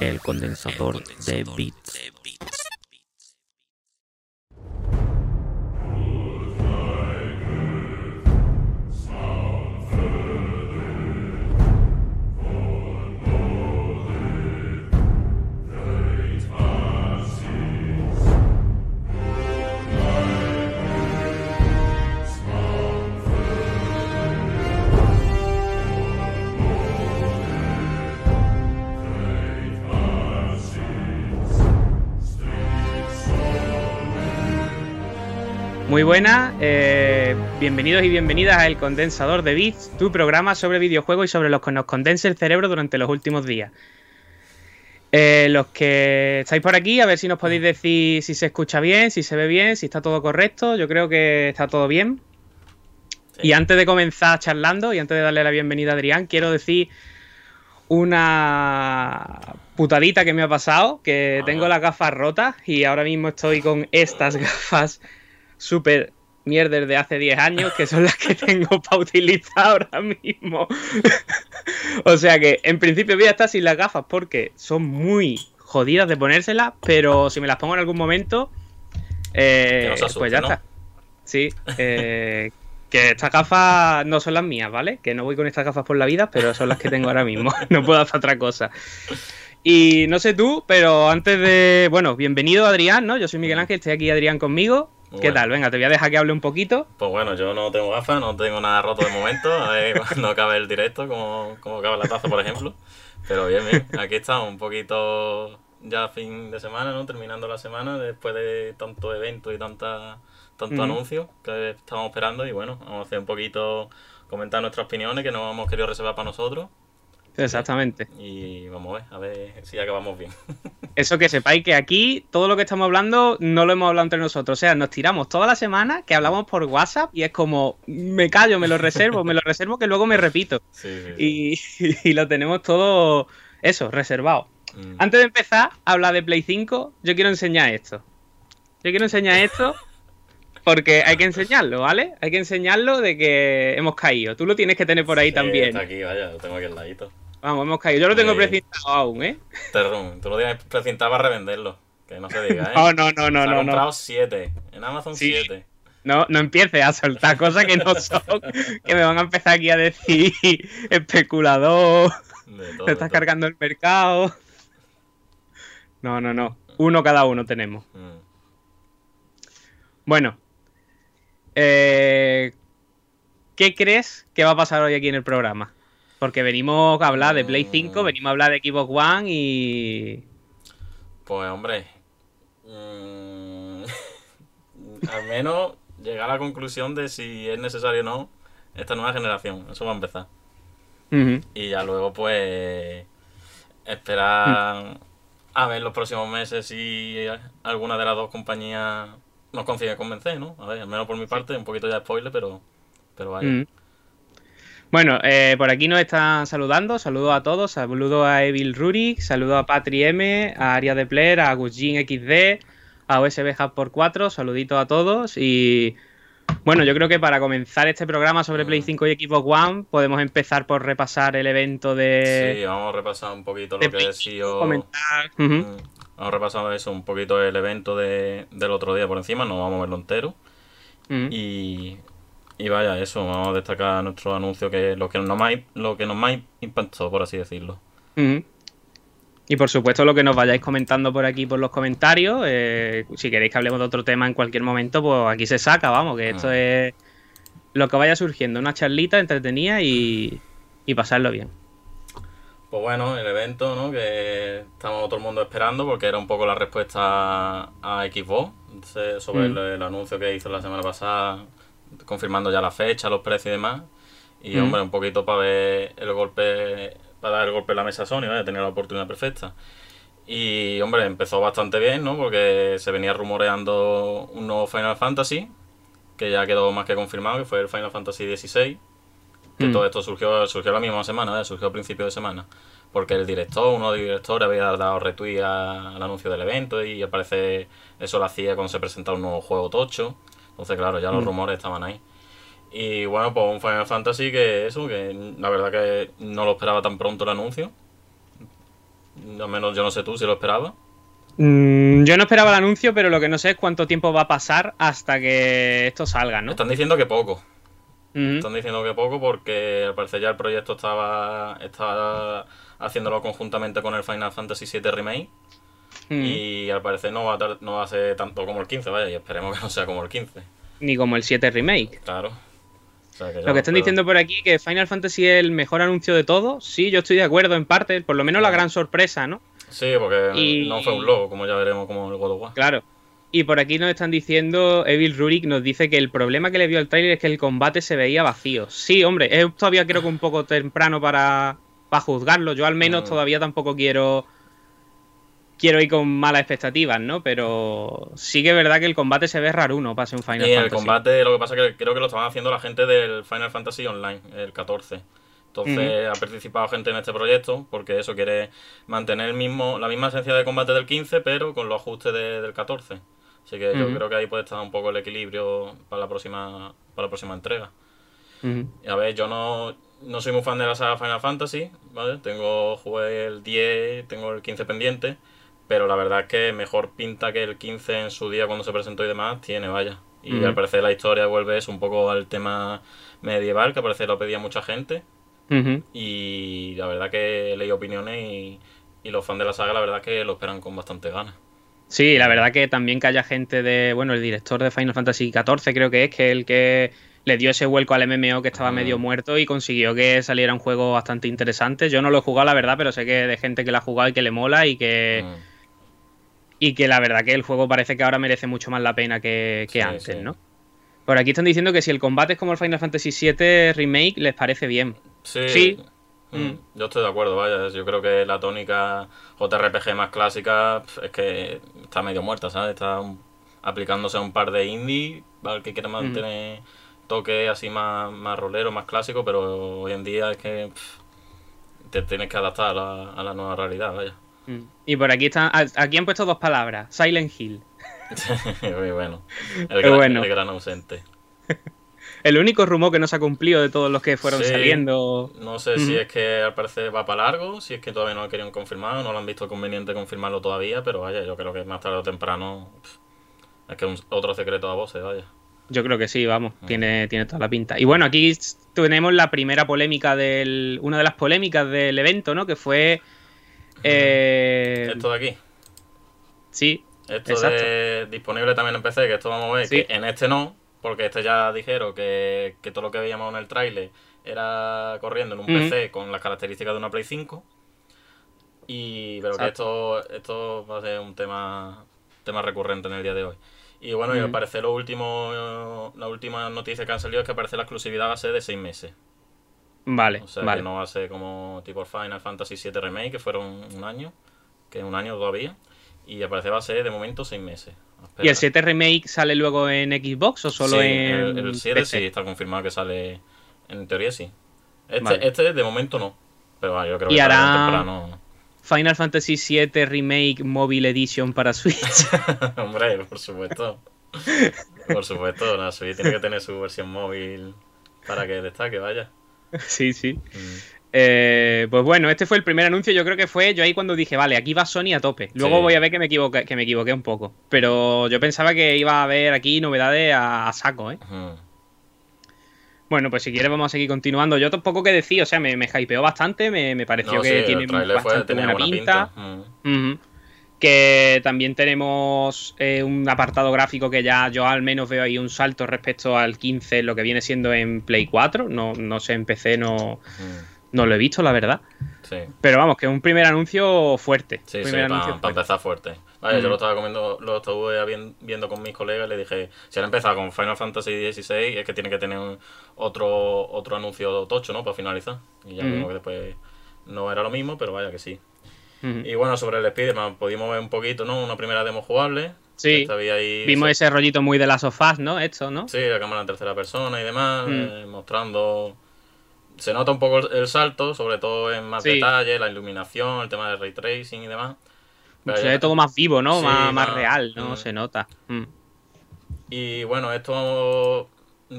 El condensador, de bits. Buenas, eh, bienvenidos y bienvenidas a El Condensador de Bits, tu programa sobre videojuegos y sobre los que nos condense el cerebro durante los últimos días. Eh, los que estáis por aquí, a ver si nos podéis decir si se escucha bien, si se ve bien, si está todo correcto. Yo creo que está todo bien. Y antes de comenzar charlando y antes de darle la bienvenida a Adrián, quiero decir una putadita que me ha pasado, que tengo las gafas rotas y ahora mismo estoy con estas gafas súper mierder de hace 10 años, que son las que tengo para utilizar ahora mismo. o sea que en principio voy a estar sin las gafas porque son muy jodidas de ponérselas, pero si me las pongo en algún momento, eh, asuste, pues ya ¿no? está. Sí, eh, que estas gafas no son las mías, ¿vale? Que no voy con estas gafas por la vida, pero son las que tengo ahora mismo. no puedo hacer otra cosa. Y no sé tú, pero antes de. Bueno, bienvenido Adrián, ¿no? Yo soy Miguel Ángel, estoy aquí Adrián conmigo. Muy ¿Qué tal? Venga, te voy a dejar que hable un poquito. Pues bueno, yo no tengo gafas, no tengo nada roto de momento. A ver cuando acabe el directo, como, como acaba la taza, por ejemplo. Pero bien, bien. Aquí estamos, un poquito ya fin de semana, ¿no? Terminando la semana después de tanto evento y tanta, tanto Ujú. anuncio que estamos esperando. Y bueno, vamos a hacer un poquito, comentar nuestras opiniones que nos hemos querido reservar para nosotros. Exactamente. Y vamos a ver, a ver si acabamos bien. Eso que sepáis que aquí todo lo que estamos hablando no lo hemos hablado entre nosotros. O sea, nos tiramos toda la semana que hablamos por WhatsApp y es como, me callo, me lo reservo, me lo reservo que luego me repito. Sí, sí, sí. Y, y lo tenemos todo, eso, reservado. Mm. Antes de empezar a hablar de Play 5, yo quiero enseñar esto. Yo quiero enseñar esto porque hay que enseñarlo, ¿vale? Hay que enseñarlo de que hemos caído. Tú lo tienes que tener por ahí también. Está aquí, vaya, lo tengo aquí al ladito. Vamos, hemos caído. Yo lo tengo Sí. precintado aún, ¿eh? Terrum, tú lo tienes precintado para revenderlo. Que no se diga, ¿eh? No, no, no, no, Se no, comprado no. 7. En Amazon Sí. 7. No, no empieces a soltar cosas que no son, que me van a empezar aquí a decir especulador, De todo. te estás cargando el mercado. No, no, no. Uno cada uno tenemos. Mm. Bueno. Eh, ¿Qué crees que va a pasar hoy aquí en el programa? Porque venimos a hablar de Play 5, Mm. venimos a hablar de Xbox One y... Pues hombre. mm, al menos llegar a la conclusión de si es necesario o no esta nueva generación. Eso va a empezar. Y ya luego, pues. Esperar a ver los próximos meses si alguna de las dos compañías nos consigue convencer, ¿no? A ver, al menos por mi parte, un poquito ya de spoiler, pero. Pero vaya. Bueno, eh, por aquí nos están saludando. Saludos a todos. Saludos a Evil Rurik, saludos a Patri M, a Aria de Player, a Gusjin XD, a USB Hub por 4. Saluditos a todos. Y bueno, yo creo que para comenzar este programa sobre Play Mm. 5 y Xbox One, podemos empezar por repasar el evento de. Sí, vamos a repasar un poquito lo que Play ha 5, sido. comentar. Mm, Vamos a repasar eso, un poquito el evento de, del otro día por encima, no vamos a verlo entero. Ujú. Y, y vaya, eso, vamos a destacar nuestro anuncio, que es lo que nos más, lo que nos más impactó, por así decirlo. Y por supuesto lo que nos vayáis comentando por aquí por los comentarios, eh, si queréis que hablemos de otro tema en cualquier momento, pues aquí se saca, vamos, que esto Ah. es lo que vaya surgiendo, una charlita entretenida y, y pasarlo bien. Pues bueno, el evento, ¿no? Que estamos todo el mundo esperando porque era un poco la respuesta a Xbox sobre Mm. el, el anuncio que hizo la semana pasada, confirmando ya la fecha, los precios y demás. Y Mm. hombre, un poquito para ver el golpe, para dar el golpe en la mesa a Sony, ¿vale? tener la oportunidad perfecta. Y hombre, empezó bastante bien, ¿no? Porque se venía rumoreando un nuevo Final Fantasy, que ya quedó más que confirmado, que fue el Final Fantasy XVI. Que Mm. todo esto surgió, surgió la misma semana, surgió a principios de semana. Porque el director, uno de los directores, había dado retweet al anuncio del evento y al parecer eso lo hacía cuando se presentaba un nuevo juego tocho. Entonces, claro, ya los Mm. rumores estaban ahí. Y bueno, pues un Final Fantasy que eso, que la verdad que no lo esperaba tan pronto el anuncio. Al menos yo no sé tú si lo esperabas. Mm, yo no esperaba el anuncio, pero lo que no sé es cuánto tiempo va a pasar hasta que esto salga, ¿no? Están diciendo que poco. Están diciendo que poco porque al parecer ya el proyecto estaba, estaba haciéndolo conjuntamente con el Final Fantasy VII Remake. Ujú. Y al parecer no va, a tar- no va a ser tanto como el 15, vaya, y esperemos que no sea como el 15. Ni como el 7 Remake. Claro. O sea, ya Lo que están diciendo por aquí que Final Fantasy es el mejor anuncio de todo, sí, yo estoy de acuerdo en parte, por lo menos la gran sorpresa, ¿no? Sí, porque Y- no fue un logo, como ya veremos como el God of War. Claro. Y por aquí nos están diciendo, Evil Rurik nos dice que el problema que le vio al tráiler es que el combate se veía vacío. Sí, hombre, es todavía creo que un poco temprano para, para juzgarlo. Yo al menos Mm. todavía tampoco quiero quiero ir con malas expectativas, ¿no? Pero sí que es verdad que el combate se ve raruno para ser un Final y el Fantasy. combate, lo que pasa es que creo que lo estaban haciendo la gente del Final Fantasy Online, el 14. Entonces ha participado gente en este proyecto porque eso quiere mantener el mismo, la misma esencia de combate del 15, pero con los ajustes de- del 14. Así que yo creo que ahí puede estar un poco el equilibrio para la próxima, para la próxima entrega. Ujú. Y a ver, yo no, no soy muy fan de la saga Final Fantasy, ¿vale? Tengo, jugué el 10, tengo el 15 pendiente, pero la verdad es que mejor pinta que el 15 en su día cuando se presentó y demás, tiene, vaya. Y al parecer la historia vuelve eso un poco al tema medieval, que al parecer lo pedía mucha gente, y la verdad que leído opiniones y, y los fans de la saga la verdad que lo esperan con bastante ganas. Sí, la verdad que también que haya gente de, bueno, el director de Final Fantasy XIV creo que es, que el que le dio ese vuelco al MMO que estaba Mm. medio muerto y consiguió que saliera un juego bastante interesante. Yo no lo he jugado, la verdad, pero sé que de gente que lo ha jugado y que le mola y que, Mm. Y que la verdad que el juego parece que ahora merece mucho más la pena que, que Sí, antes, sí. ¿no? Por aquí están diciendo que si el combate es como el Final Fantasy VII Remake, les parece bien. Sí. Sí. Mm, Mm. Yo estoy de acuerdo, vaya. Yo creo que la tónica JRPG más clásica es que está medio muerta, ¿sabes? Está un- aplicándose a un par de indie, al que quiera mantener toque así más, más rolero, más clásico, pero hoy en día es que te tienes que adaptar a la, a la nueva realidad, vaya. Mm. Y por aquí están, aquí han puesto dos palabras, Silent Hill. Muy bueno. El gran, bueno. el gran ausente. El único rumor que no se ha cumplido de todos los que fueron Sí. saliendo. No sé si es que al parecer va para largo, si es que todavía no lo querían confirmar, no lo han visto conveniente confirmarlo todavía, pero vaya, yo creo que más tarde o temprano es que es un- otro secreto a voces, vaya. Yo creo que sí, vamos, tiene, tiene toda la pinta. Y bueno, aquí tenemos la primera polémica del. Una de las polémicas del evento, ¿no? Que fue. Eh, Esto de aquí, Sí, esto exacto. de disponible también en PC, que esto vamos a ver, Sí. que en este no, porque este ya dijeron que, que todo lo que veíamos en el tráiler era corriendo en un. PC con las características de una Play 5. Y pero que esto, esto va a ser un tema, tema recurrente en el día de hoy. Y bueno, y al parecer lo último, la última noticia que han salido es que aparece la exclusividad va a ser de 6 meses. Vale, O sea vale. que no va a ser como tipo Final Fantasy VII Remake, que fueron un año, que es un año todavía. Y al parecer va a ser de momento 6 meses. ¿Y el Espera. 7 Remake sale luego en Xbox o solo Sí, en. el, el 7 PC? sí está confirmado que sale, en teoría sí. Este, Vale. este de momento no. Pero bueno, yo creo que hará- temprano. Final Fantasy 7 Remake Mobile Edition para Switch. Hombre, por supuesto. Por supuesto, la Switch tiene que tener su versión móvil para que destaque, vaya. sí, sí. Mm. Eh, pues bueno, este fue el primer anuncio. Yo creo que fue yo ahí cuando dije, vale, aquí va Sony a tope. Luego Sí. voy a ver que me equivoqué, que me equivoqué un poco. Pero yo pensaba que iba a haber aquí novedades a, a saco, ¿eh? Bueno, pues si quieres vamos a seguir continuando. Yo tampoco que decir, o sea, me, me hypeó bastante, me, me pareció No, que sí, tiene fue, bastante buena buena pinta. pinta. Mm. Que también tenemos eh, un apartado gráfico que ya yo al menos veo ahí un salto respecto al 15, lo que viene siendo en Play 4. No, no sé, en PC no, no lo he visto, la verdad. Sí. Pero vamos, que es un primer anuncio fuerte. Sí, sí, para anuncio fuerte. empezar fuerte. Mm. yo lo estaba comiendo, lo estuve vien- viendo con mis colegas y le dije, si han empezado con Final Fantasy XVI, es que tiene que tener un- otro, otro anuncio tocho, ¿no? Para finalizar. Y ya Mm. vimos que después no era lo mismo, pero vaya que sí. Y bueno, sobre el Spider-Man, pudimos ver un poquito, ¿no? Una primera demo jugable. Sí. Ahí Vimos ese- ese rollito muy de las sofás, ¿no? Esto, ¿no? Sí, la cámara en tercera persona y demás, Mm. eh, mostrando... Se nota un poco el, el salto, sobre todo en más Sí. detalle, la iluminación, el tema del ray tracing y demás. Pero Se ve todo más vivo, ¿no? Sí, más, más real, ¿no? mm. Se nota. Mm. Y bueno, esto vamos,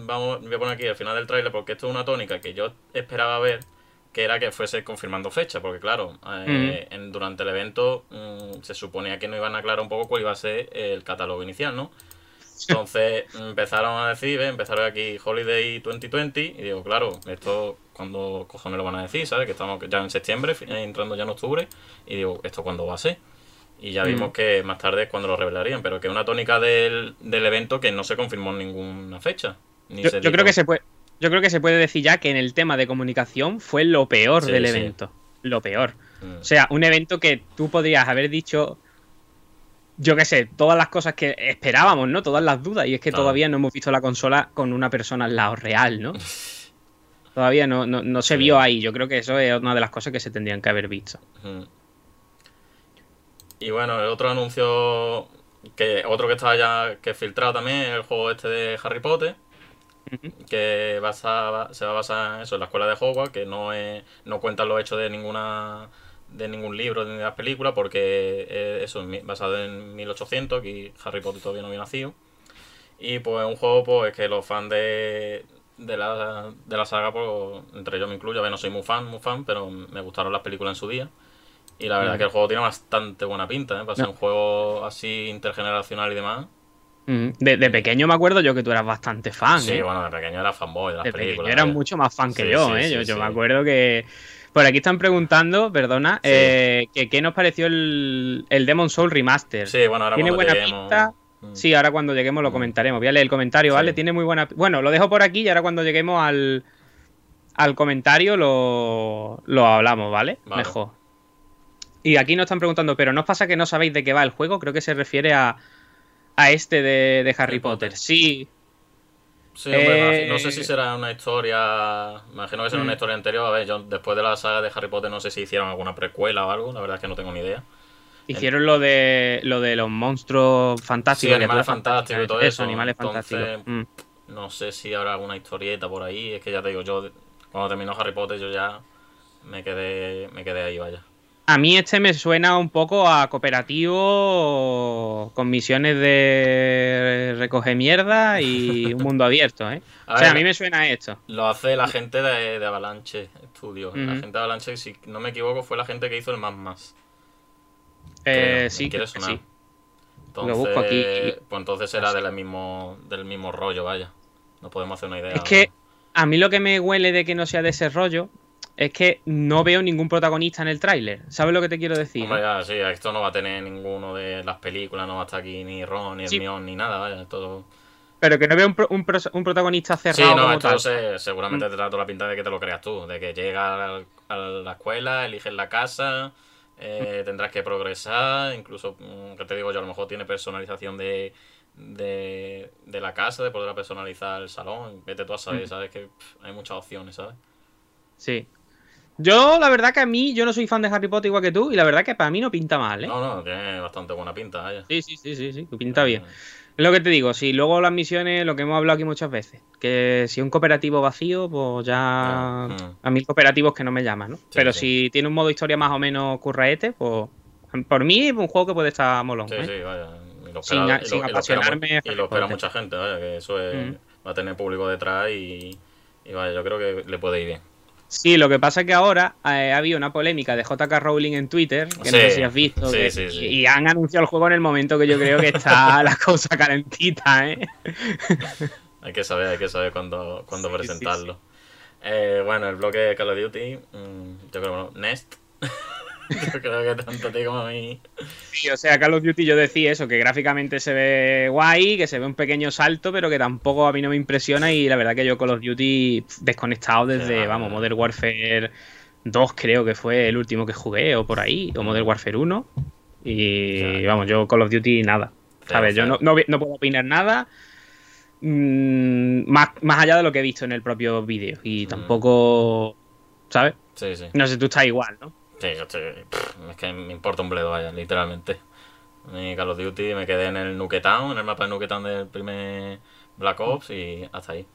vamos, voy a poner aquí al final del tráiler porque esto es una tónica que yo esperaba ver, que era que fuese confirmando fecha, porque claro, eh, en, durante el evento mm, se suponía que no iban a aclarar un poco cuál iba a ser el catálogo inicial, ¿no? Entonces empezaron a decir, empezaron aquí Holiday 2020 y digo, claro, esto cuando cojones lo van a decir, ¿sabes? Que estamos ya en septiembre, entrando ya en octubre, y digo, ¿esto cuándo va a ser? Y ya vimos mm. que más tarde es cuando lo revelarían, pero que una tónica del, evento que no se confirmó en ninguna fecha. yo, creo que se puede, yo creo que se puede decir ya que en el tema de comunicación fue lo peor del evento. Lo peor. Mm. O sea, un evento que tú podrías haber dicho, yo qué sé, todas las cosas que esperábamos, ¿no? Todas las dudas. Y es que todavía no hemos visto la consola con una persona al lado real, ¿no? todavía no, no, se vio ahí. Yo creo que eso es una de las cosas que se tendrían que haber visto. Y bueno, el otro anuncio, que otro que estaba ya que filtrado también, el juego este de Harry Potter, que se va a basar en eso, en la escuela de Hogwarts, que no, es, no cuenta los hechos de ninguna de ningún libro ni de las películas, porque eso es basado en 1800, y Harry Potter todavía no había nacido. Y pues un juego pues que los fans de, de, la, de la saga, pues, entre ellos me incluyo, a ver, no soy muy fan, muy fan, pero me gustaron las películas en su día. Y la verdad es que el juego tiene bastante buena pinta, ¿eh? Para ser un juego así intergeneracional y demás. Mm. De, pequeño me acuerdo yo que tú eras bastante fan. Sí, ¿eh? bueno, de pequeño era fanboy de las de películas. Eras mucho más fan que yo, ¿eh? yo, me acuerdo que. Por aquí están preguntando, perdona, eh, que qué nos pareció el, el Demon Soul Remaster. Sí, bueno, ahora Tiene buena pinta. Mm. Sí, ahora cuando lleguemos lo comentaremos. Voy a leer el comentario, ¿vale? Tiene muy buena. Bueno, lo dejo por aquí y ahora cuando lleguemos al, al comentario lo, lo hablamos, ¿vale? Mejor. Y aquí nos están preguntando, pero ¿no os pasa que no sabéis de qué va el juego? Creo que se refiere a, a este de, Harry Potter. Sí. Sí, hombre, no sé si eh, será una historia. Imagino que será una mm. historia anterior. A ver, yo después de la saga de Harry Potter no sé si hicieron alguna precuela o algo. La verdad es que no tengo ni idea. Hicieron lo de lo de los monstruos fantásticos. Sí, animales fantásticos y todo eso. animales fantásticos. Mm. No sé si habrá alguna historieta por ahí. Es que ya te digo, yo cuando terminó Harry Potter yo ya me quedé, me quedé ahí, vaya. A mí este me suena un poco a cooperativo con misiones de recoger mierda y un mundo abierto, ¿eh? o sea, a mí me suena esto. Lo hace la gente de, Avalanche Studios. La gente de Avalanche, si no me equivoco, fue la gente que hizo el más más. Eh, sí, quiere sonar. Sí. Entonces, Lo busco aquí. Pues entonces era del mismo, del mismo rollo, vaya. No podemos hacer una idea. Es que a mí lo que me huele de que no sea de ese rollo es que no veo ningún protagonista en el tráiler. ¿Sabes lo que te quiero decir? sí, esto no va a tener ninguno de las películas, no va a estar aquí ni Ron, ni Hermione, ni nada, vaya, todo... Pero que no veo un, un, protagonista cerrado. Sí, no, esto seguramente mm. te da toda la pinta de que te lo creas tú, de que llega a la escuela, eliges la casa, eh, mm. tendrás que progresar, incluso, mm, que te digo yo, a lo mejor tiene personalización de, de, de la casa, de poder personalizar el salón, vete tú a saber, sabes que hay muchas opciones, ¿sabes? Sí, yo, la verdad que a mí, yo no soy fan de Harry Potter igual que tú, y la verdad que para mí no pinta mal, ¿eh? No, no, tiene bastante buena pinta, vaya. Sí, sí, sí, sí, sí, pinta bien. Es lo que te digo, si luego las misiones, lo que hemos hablado aquí muchas veces, que si un cooperativo vacío, pues ya mm. a mí cooperativos que no me llaman, ¿no? Pero si tiene un modo historia más o menos curraete, pues por mí es un juego que puede estar molón. Sí, ¿eh? sí, vaya. Y lo espera, sin, apasionarme. Y lo espera, mucha gente, vaya, que eso es, mm. va a tener público detrás y, y vaya, yo creo que le puede ir bien. Sí, lo que pasa es que ahora eh, ha habido una polémica de JK Rowling en Twitter, que no sé si has visto, y, han anunciado el juego en el momento que yo creo que está la cosa calentita, ¿eh? hay que saber, hay que saber cuándo, cuándo presentarlo. Eh, bueno, el bloque de Call of Duty, mm, yo creo, que Nest. Yo creo que tanto te como a mí. Sí, o sea, Call of Duty yo decía eso, que gráficamente se ve guay, que se ve un pequeño salto, pero que tampoco a mí no me impresiona y la verdad que yo Call of Duty desconectado desde, vamos, Modern Warfare 2 creo que fue el último que jugué o por ahí, o Modern Warfare 1. Y vamos, yo Call of Duty nada. ¿Sabes? Yo no, no, puedo opinar nada. Mm, más, más allá de lo que he visto en el propio vídeo. Y mm. tampoco. ¿Sabes? Sí, sí. No sé, tú estás igual, ¿no? Sí, yo estoy, es que me importa un bledo, vaya, literalmente. Mi Call of Duty me quedé en el Nuketown, en el mapa de Nuketown del primer Black Ops y hasta ahí.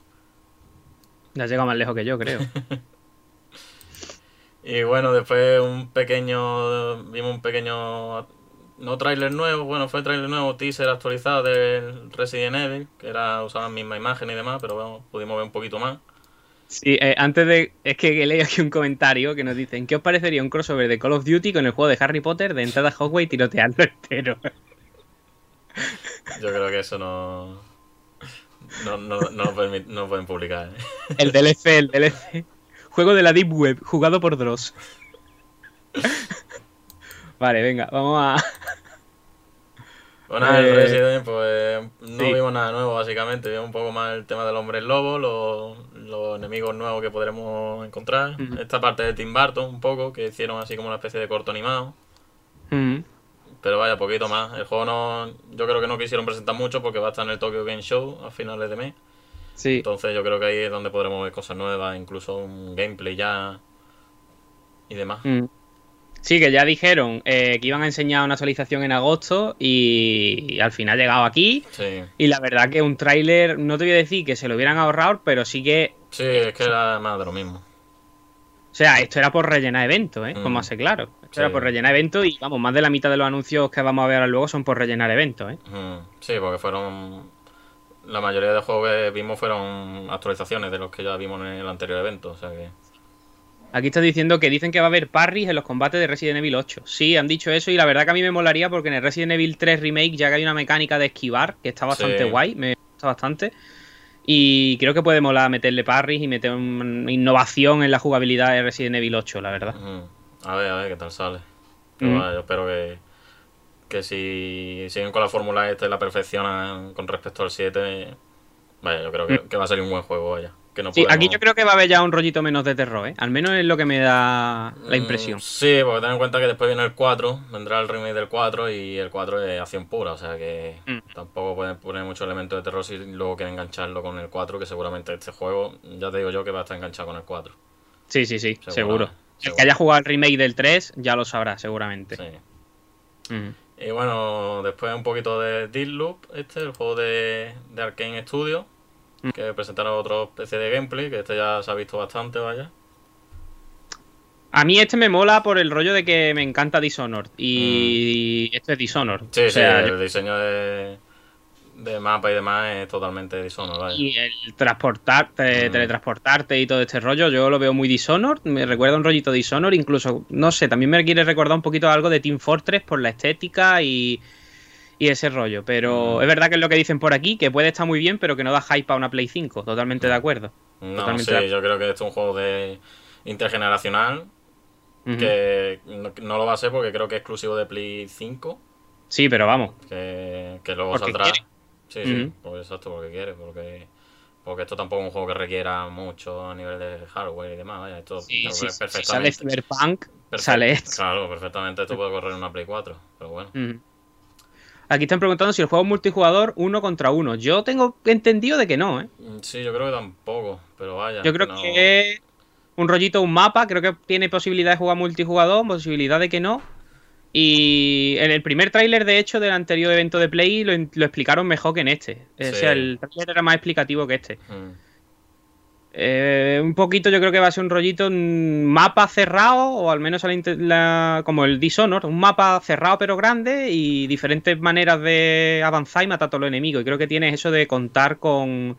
Ya has llegado más lejos que yo, creo. y bueno, después un pequeño. Vimos un pequeño. No trailer nuevo, bueno, fue trailer nuevo, teaser actualizado del Resident Evil, que era usaba la misma imagen y demás, pero bueno, pudimos ver un poquito más. Sí, eh, antes de. Es que leí aquí un comentario que nos dicen: ¿Qué os parecería un crossover de Call of Duty con el juego de Harry Potter de entrada a Hogwarts y tiroteando entero? Yo creo que eso no. No, no, no, lo, lo pueden publicar. ¿eh? El DLC, el DLC. Juego de la Deep Web, jugado por Dross. Vale, venga, vamos a. Bueno, el Eh, Resident, pues no sí. vimos nada nuevo, básicamente. Vimos un poco más el tema del hombre lobo, los, los enemigos nuevos que podremos encontrar. Esta parte de Tim Burton, un poco, que hicieron así como una especie de corto animado. Pero vaya, poquito más. El juego no. Yo creo que no quisieron presentar mucho porque va a estar en el Tokyo Game Show a finales de mes. Sí. Entonces yo creo que ahí es donde podremos ver cosas nuevas, incluso un gameplay ya. Y demás. Sí, que ya dijeron eh, que iban a enseñar una actualización en agosto y, al final ha llegado aquí. Sí. Y la verdad que un tráiler, no te voy a decir que se lo hubieran ahorrado, pero sí que, Sí, es que era más de lo mismo. o sea, esto era por rellenar eventos, ¿eh? Mm. Como hace claro. Esto Sí. era por rellenar eventos y vamos, más de la mitad de los anuncios que vamos a ver ahora luego son por rellenar eventos, ¿eh? Sí, porque fueron. La mayoría de juegos que vimos fueron actualizaciones de los que ya vimos en el anterior evento. O sea que. Aquí está diciendo que dicen que va a haber parries en los combates de Resident Evil 8. Sí, han dicho eso y la verdad que a mí me molaría porque en el Resident Evil 3 Remake ya que hay una mecánica de esquivar que está bastante Sí. guay, me gusta bastante. Y creo que puede molar meterle parries y meter una innovación en la jugabilidad de Resident Evil 8, la verdad. A ver, a ver qué tal sale. Pero Mm. yo espero que. Que si siguen con la fórmula esta y la perfeccionan con respecto al 7. Vaya, yo creo que, que va a salir un buen juego, vaya. Que no. Sí, aquí yo creo que va a haber ya un rollito menos de terror, ¿eh? Al menos es lo que me da la Mm, impresión. Sí, porque ten en cuenta que después viene el 4, vendrá el remake del 4 y el 4 es acción pura, o sea que Mm. tampoco pueden poner mucho elemento de terror si luego quieren engancharlo con el 4, que seguramente este juego, ya te digo yo que va a estar enganchado con el 4. Sí, sí, sí, Seguro, seguro. El seguro. que haya jugado el remake del 3 ya lo sabrá, seguramente. Sí. Mm. Y bueno, después un poquito de Deadloop, este, el juego de, de Arkane Studio, Mm. que presentaron otro especie de gameplay, que este ya se ha visto bastante, vaya. A mí este me mola por el rollo de que me encanta Dishonored. Y este es Dishonored. Mm. Sí, o sea, sí, yo- el diseño de, de mapa y demás es totalmente Dishonored, vaya. Y el transportarte, Mm. teletransportarte y todo este rollo, yo lo veo muy Dishonored. Me recuerda un rollito Dishonored. Incluso, no sé, también me quiere recordar un poquito algo de Team Fortress por la estética y, y ese rollo. Pero es verdad que es lo que dicen por aquí, que puede estar muy bien, pero que no da hype a una Play 5. Totalmente de acuerdo. No, Totalmente sí, de acuerdo. yo creo que esto es un juego de intergeneracional que no, no lo va a ser porque creo que es exclusivo de Play 5, Sí, pero vamos. que, que luego Porque saldrá. quiere. Sí, sí, Ujú. porque exacto, porque quiere, porque porque esto tampoco es un juego que requiera mucho a nivel de hardware y demás, vaya, esto Sí, si sale perfectamente. Cyberpunk, perfect- sale esto. Claro, perfectamente esto puede correr en una Play 4, pero bueno. Aquí están preguntando si el juego es multijugador uno contra uno. Yo tengo entendido de que no, ¿eh? Mm, Sí, yo creo que tampoco, pero vaya. Yo creo no- que es un rollito, un mapa. Creo que tiene posibilidad de jugar multijugador, posibilidad de que no. Y en el primer tráiler, de hecho, del anterior evento de Play, lo, lo explicaron mejor que en este. O Sí. sea, el tráiler era más explicativo que este. Mm. Eh, un poquito yo creo que va a ser un rollito, un mapa cerrado, o al menos a la inte- la- como el Dishonored, un mapa cerrado pero grande y diferentes maneras de avanzar y matar a todos los enemigos. Y creo que tienes eso de contar con,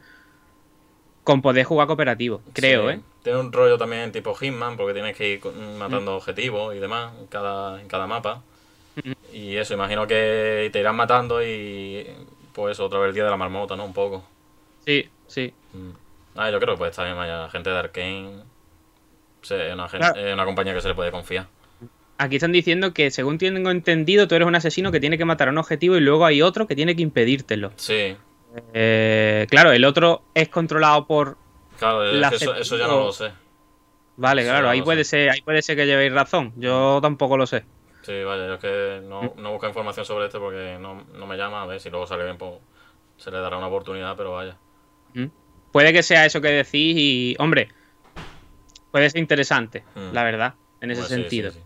con poder jugar cooperativo, creo, Sí. ¿eh? Tiene un rollo también tipo Hitman, porque tienes que ir matando objetivos y demás en cada, en cada mapa. Ujú. Y eso, imagino que te irán matando y pues otra vez el día de la marmota, ¿no? Un poco. Sí, sí. Mm. Ah, yo creo que puede estar bien, vaya, gente de Arkane. Sí, es una, Claro. una compañía que se le puede confiar. Aquí están diciendo que, según tengo entendido, tú eres un asesino que tiene que matar a un objetivo y luego hay otro que tiene que impedírtelo. Sí, Eh, claro, el otro es controlado por claro, es La que eso, eso ya no lo sé. Vale, claro, ahí puede sé. ser, ahí puede ser que llevéis razón. Yo tampoco lo sé. Sí, vaya, yo es que no, no busco información sobre esto porque no, no me llama. A ver si luego sale bien, pues se le dará una oportunidad, pero vaya. ¿Mm? Puede que sea eso que decís y, hombre, puede ser interesante, Mm. la verdad, en ese Pues sí, sí, sentido. sí.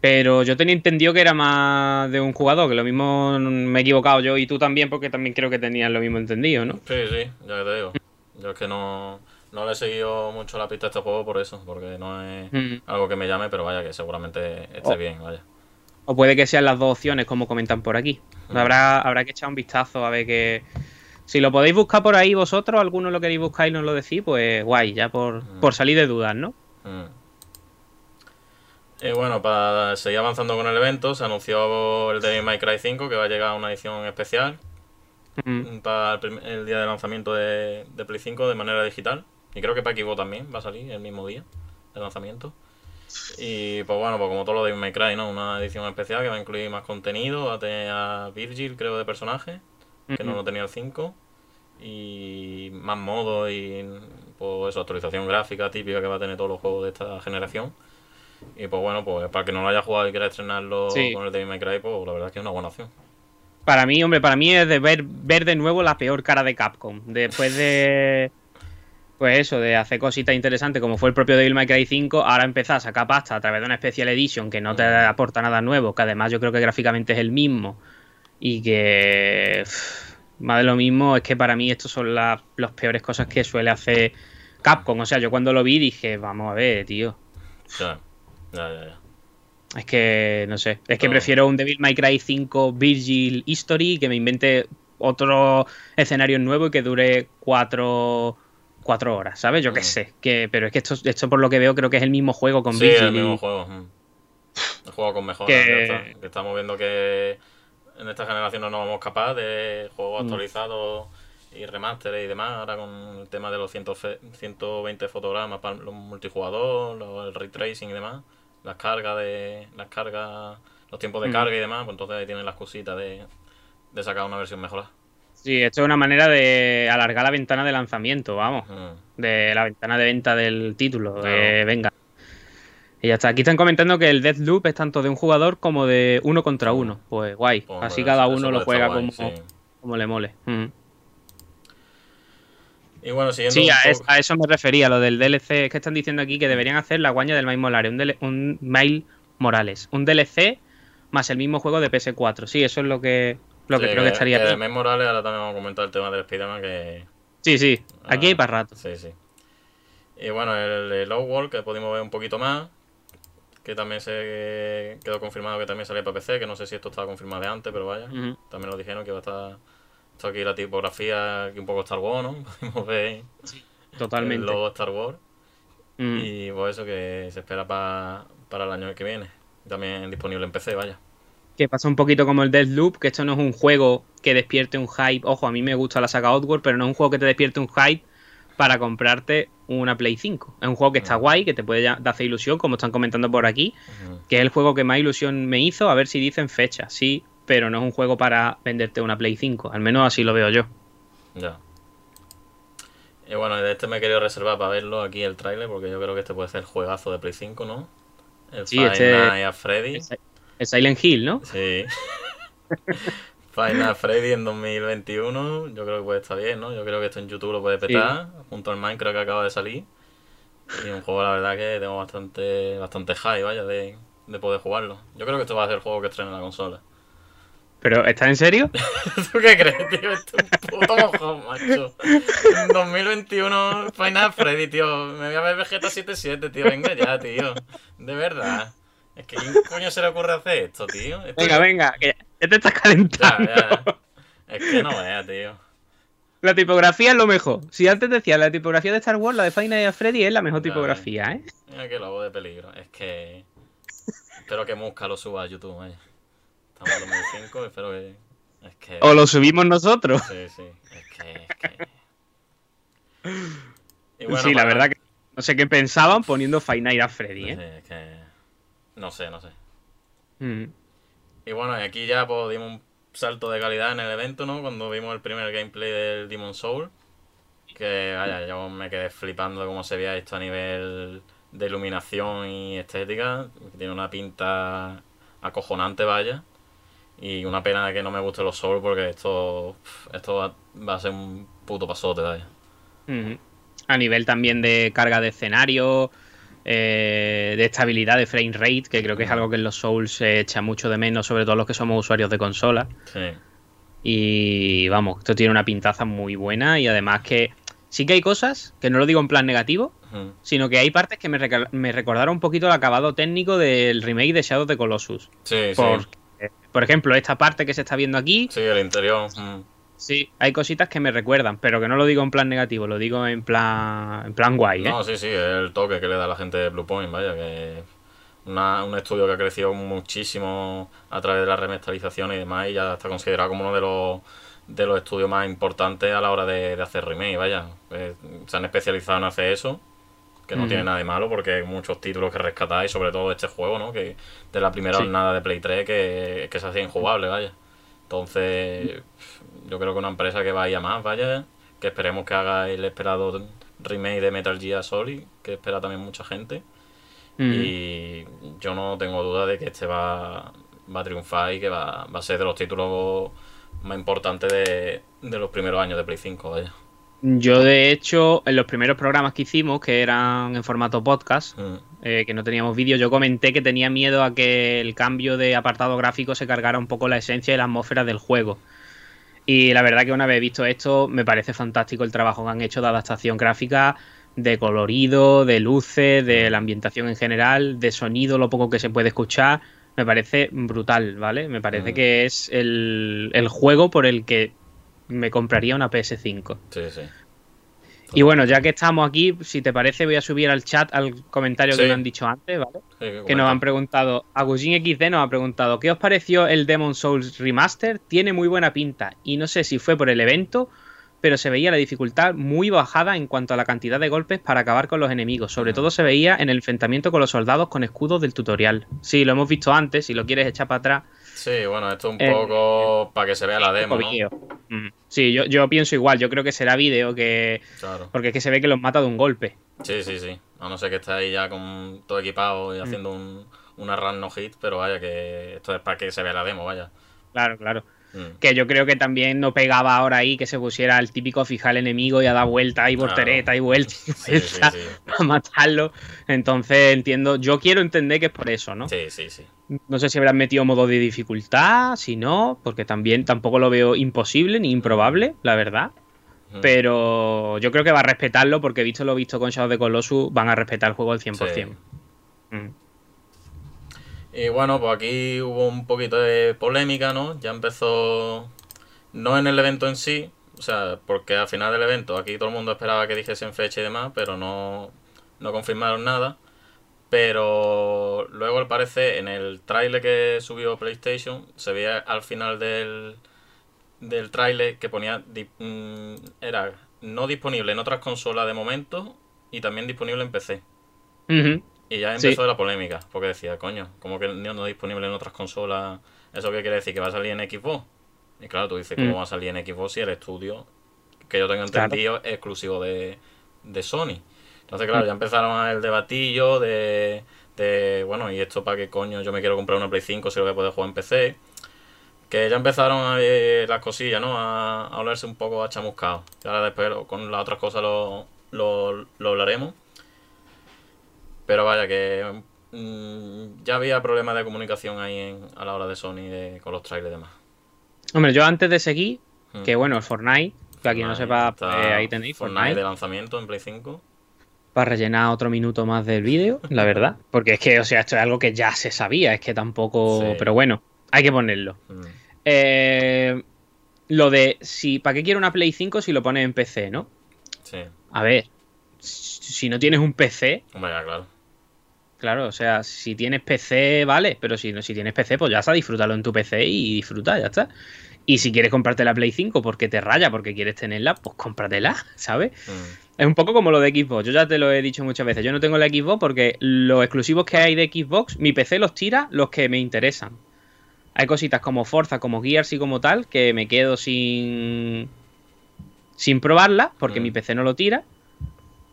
Pero yo tenía entendido que era más de un jugador, que lo mismo me he equivocado yo y tú también, porque también creo que tenías lo mismo entendido, ¿no? Sí, sí, ya que te digo. Yo es que no, no le he seguido mucho la pista a este juego por eso, porque no es Mm. algo que me llame, pero vaya, que seguramente esté Oh. bien, vaya. O puede que sean las dos opciones, como comentan por aquí. Mm. Habrá, habrá que echar un vistazo a ver qué, Si lo podéis buscar por ahí vosotros, alguno lo queréis buscar y nos lo decís, pues guay, ya por, Mm. por salir de dudas, ¿no? Mm. Y bueno, para seguir avanzando con el evento, se anunció el Devil May Cry 5, que va a llegar a una edición especial Mm. para el, prim- el día de lanzamiento de, de Play 5 de manera digital. Y creo que para Xbox también va a salir el mismo día de lanzamiento. Y pues bueno, pues como todo lo de May Cry, ¿no? Una edición especial que va a incluir más contenido, va a tener a Virgil, creo, de personaje, que no lo tenía el 5. Y más modos y pues eso, actualización gráfica típica que va a tener todos los juegos de esta generación. Y pues bueno, pues para que no lo haya jugado y quiera estrenarlo Sí. con el Devil May Cry, pues la verdad es que es una buena opción. Para mí, hombre, para mí es de ver, ver de nuevo la peor cara de Capcom. Después de. Pues eso, de hacer cositas interesantes como fue el propio Devil May Cry 5, ahora empezar a sacar pasta a través de una Special Edition que no te aporta nada nuevo, que además yo creo que gráficamente es el mismo y que. más de lo mismo, es que para mí estos son las las peores cosas que suele hacer Capcom. O sea, yo cuando lo vi dije, vamos a ver, tío. Ya, ya, ya. ya. Es que, no sé, es que No. prefiero un Devil May Cry 5 Virgil History que me invente otro escenario nuevo y que dure cuatro, cuatro horas, ¿sabes? Yo qué Mm. sé, que, pero es que esto, esto por lo que veo creo que es el mismo juego con sí, Virgil. el y- mismo juego. mm. El juego con mejoras. Que- ya está. Que estamos viendo que en esta generación no nos vamos capaz de juegos Mm. actualizados y remaster y demás. Ahora con el tema de los 100 fe- 120 fotogramas para los multijugador, los- el ray tracing y demás. Las cargas de. Las cargas. Los tiempos de Mm. carga y demás. Pues entonces ahí tienen las cositas de, de sacar una versión mejorada. Sí, esto es una manera de alargar la ventana de lanzamiento, vamos. Mm. De la ventana de venta del título. Claro. venga. Y ya está. Aquí están comentando que el Deathloop es tanto de un jugador como de uno contra uno. Pues guay. Así cada uno lo juega guay, como, sí. como le mole. Mm. Y bueno, siguiendo Sí, a, es- poco- a eso me refería, lo del DLC. Es que están diciendo aquí que deberían hacer la guaña del Miles Morales, un, DL un Miles Morales, un DLC más el mismo juego de PS4. Sí, eso es lo que, lo que Sí, creo que estaría bien. Miles Morales, ahora también vamos a comentar el tema del Spider-Man que... Sí, sí, aquí Ah, hay para rato. Sí, sí. Y bueno, el, el Outworld, que pudimos ver un poquito más, que también se quedó confirmado que también salía para PC, que no sé si esto estaba confirmado de antes, pero vaya. También lo dijeron que va a estar... Esto aquí la tipografía, un poco Star Wars, ¿no? Pudimos ver el Totalmente. logo Star Wars. Y pues eso que se espera pa- para el año que viene. También disponible en PC, vaya. Que pasa un poquito como el Deathloop, que esto no es un juego que despierte un hype. Ojo, a mí me gusta la saga Outward, pero no es un juego que te despierte un hype para comprarte una Play 5. Es un juego que está Mm. guay, que te puede ya- hacer ilusión, como están comentando por aquí. Que es el juego que más ilusión me hizo, a ver si dicen fecha, sí, pero no es un juego para venderte una Play 5, al menos así lo veo yo. Ya. Y bueno, de este me he querido reservar para verlo aquí el tráiler, porque yo creo que este puede ser el juegazo de Play 5, ¿no? El Sí, Final este- Freddy. El, el Silent Hill, ¿no? Sí. Final Freddy en 2021, yo creo que puede estar bien, ¿no? Yo creo que esto en YouTube lo puede petar, junto al Minecraft que acaba de salir. Y un juego, la verdad, que tengo bastante bastante high, vaya, de, de poder jugarlo. Yo creo que esto va a ser el juego que estrene la consola. Pero, ¿está en serio? ¿Tú qué crees, tío? Esto es un puto mojón, macho. En 2021, Final Freddy, tío. Me voy a ver Vegeta 77, tío. Venga ya, tío. De verdad. Es que ¿quién coño se le ocurre hacer esto, tío? Esto- Venga, venga, que ya te estás calentando. ya. Es que no vea, tío. La tipografía es lo mejor. Si antes decía la tipografía de Star Wars, la de Final Fantasy Freddy es la mejor tipografía, ¿eh? Mira que lobo de peligro. Es que. Espero que Musca lo suba a YouTube, vaya. Estamos en 2005, espero que. Es que. O lo subimos nosotros. Sí, sí. Es que. Es que... Y sí, la para- verdad que no sé qué pensaban poniendo Final Fantasy Freddy, ¿eh? Sí, es que. No sé, no sé. Mm. Y bueno, y aquí ya pues dimos un salto de calidad en el evento, ¿no? Cuando vimos el primer gameplay del Demon Soul. Que vaya, yo me quedé flipando cómo se veía esto a nivel de iluminación y estética. Tiene una pinta acojonante, vaya. Y una pena de que no me gusten los Souls porque esto, esto va, va a ser un puto pasote, vaya. Ujú. A nivel también de carga de escenario, eh, de estabilidad de frame rate, que creo que es algo que en los Souls se echa mucho de menos, sobre todo los que somos usuarios de consola. Sí. Y vamos, esto tiene una pintaza muy buena y además que sí que hay cosas, que no lo digo en plan negativo, sino que hay partes que me, me recordaron un poquito el acabado técnico del remake de Shadow of the Colossus. Sí, sí. Por, por ejemplo, esta parte que se está viendo aquí, Sí, el interior. ujú. Sí, hay cositas que me recuerdan, pero que no lo digo en plan negativo, lo digo en plan, en plan guay, ¿eh? No, sí, sí, es el toque que le da la gente de Blue Point, vaya, que una, un estudio que ha crecido muchísimo a través de la remasterización y demás, y ya está considerado como uno de los de los estudios más importantes a la hora de, hacer remake, vaya. Eh, se han especializado en hacer eso, que no tiene nada de malo porque hay muchos títulos que rescatáis, sobre todo este juego, ¿no? Que de la primera jornada de Play 3 que, que se hacía injugable, vaya. Entonces, yo creo que una empresa que vaya más, vaya, que esperemos que haga el esperado remake de Metal Gear Solid, que espera también mucha gente. Y yo no tengo duda de que este va, va a triunfar y que va, va a ser de los títulos más importante de, los primeros años de Play 5, vaya. Yo, de hecho, en los primeros programas que hicimos, que eran en formato podcast, mm. eh, que no teníamos vídeo, yo comenté que tenía miedo a que el cambio de apartado gráfico se cargara un poco la esencia y la atmósfera del juego. Y la verdad que una vez visto esto, me parece fantástico el trabajo que han hecho de adaptación gráfica, de colorido, de luces, de la ambientación en general, de sonido, lo poco que se puede escuchar me parece brutal, ¿vale? Me parece mm. que es el, juego por el que me compraría una PS5. Sí, sí. Y bueno, ya que estamos aquí, si te parece, voy a subir al chat al comentario que me han dicho antes, ¿vale? que nos han preguntado, Agustín XD nos ha preguntado, ¿qué os pareció el Demon Souls Remaster? Tiene muy buena pinta y no sé si fue por el evento pero se veía la dificultad muy bajada en cuanto a la cantidad de golpes para acabar con los enemigos. Sobre todo se veía en el enfrentamiento con los soldados con escudos del tutorial. Sí, lo hemos visto antes, si lo quieres echar para atrás. Sí, bueno, esto es un poco para que se vea la demo, ¿no? Sí, yo, yo, pienso igual, yo creo que será vídeo que... Claro. Porque es que se ve que los mata de un golpe. Sí, sí, sí. A no ser que esté ahí ya con todo equipado y mm. haciendo un, una run no hit, pero vaya que esto es para que se vea la demo, vaya. Claro, claro. Mm. Que yo creo que también no pegaba ahora ahí que se pusiera el típico fijar al enemigo y a dar vuelta y voltereta y vuelta y vuelta a matarlo. Entonces entiendo, yo quiero entender que es por eso, ¿no? Sí, sí, sí. No sé si habrán metido modo de dificultad, si no, porque también tampoco lo veo imposible ni improbable, la verdad. Pero yo creo que va a respetarlo porque visto lo visto con Shadow de Colossus, van a respetar el juego al 100%. Y bueno, pues aquí hubo un poquito de polémica, ¿no? Ya empezó, no en el evento en sí, o sea, porque al final del evento aquí todo el mundo esperaba que dijesen fecha y demás, pero no, no confirmaron nada. Pero luego al parecer en el trailer que subió PlayStation se veía al final del, del trailer que ponía mm, era no disponible en otras consolas de momento y también disponible en PC. Y ya empezó la polémica, porque decía, coño, como que no, no disponible en otras consolas? ¿Eso qué quiere decir? ¿Que va a salir en Xbox? Y claro, tú dices, ¿cómo mm. va a salir en Xbox si el estudio, que yo tengo entendido, es exclusivo de, Sony? Entonces, claro, mm. ya empezaron el debatillo de, de, bueno, ¿y esto para qué coño yo me quiero comprar una Play 5 si lo voy a poder jugar en PC? Que ya empezaron a, las cosillas, ¿no? A, a olerse un poco a chamuscado. Y ahora después con las otras cosas lo, lo, lo hablaremos. Pero vaya, que mm, ya había problemas de comunicación ahí a la hora de Sony con los trailers y demás. Hombre, yo antes de seguir, hmm. que bueno, Fortnite, que aquí no sepa, eh, ahí tenéis Fortnite. de lanzamiento en Play 5. Para rellenar otro minuto más del vídeo, la verdad. Porque es que, o sea, esto es algo que ya se sabía, es que tampoco. Pero bueno, hay que ponerlo. Hmm. Eh, lo de si. ¿Para qué quiero una Play 5 si lo pones en PC, no? Sí. A ver, si no tienes un PC. Hombre, claro. Claro, o sea, si tienes PC, vale, pero si, si tienes PC, pues ya está, disfrútalo en tu PC y disfruta, ya está. Y si quieres comprarte la Play 5 porque te raya, porque quieres tenerla, pues cómpratela, ¿sabes? Mm. Es un poco como lo de Xbox. Yo ya te lo he dicho muchas veces. Yo no tengo la Xbox porque los exclusivos que hay de Xbox, mi PC los tira los que me interesan. Hay cositas como Forza, como Gears y como tal, que me quedo sin. sin probarla, porque mm. mi PC no lo tira.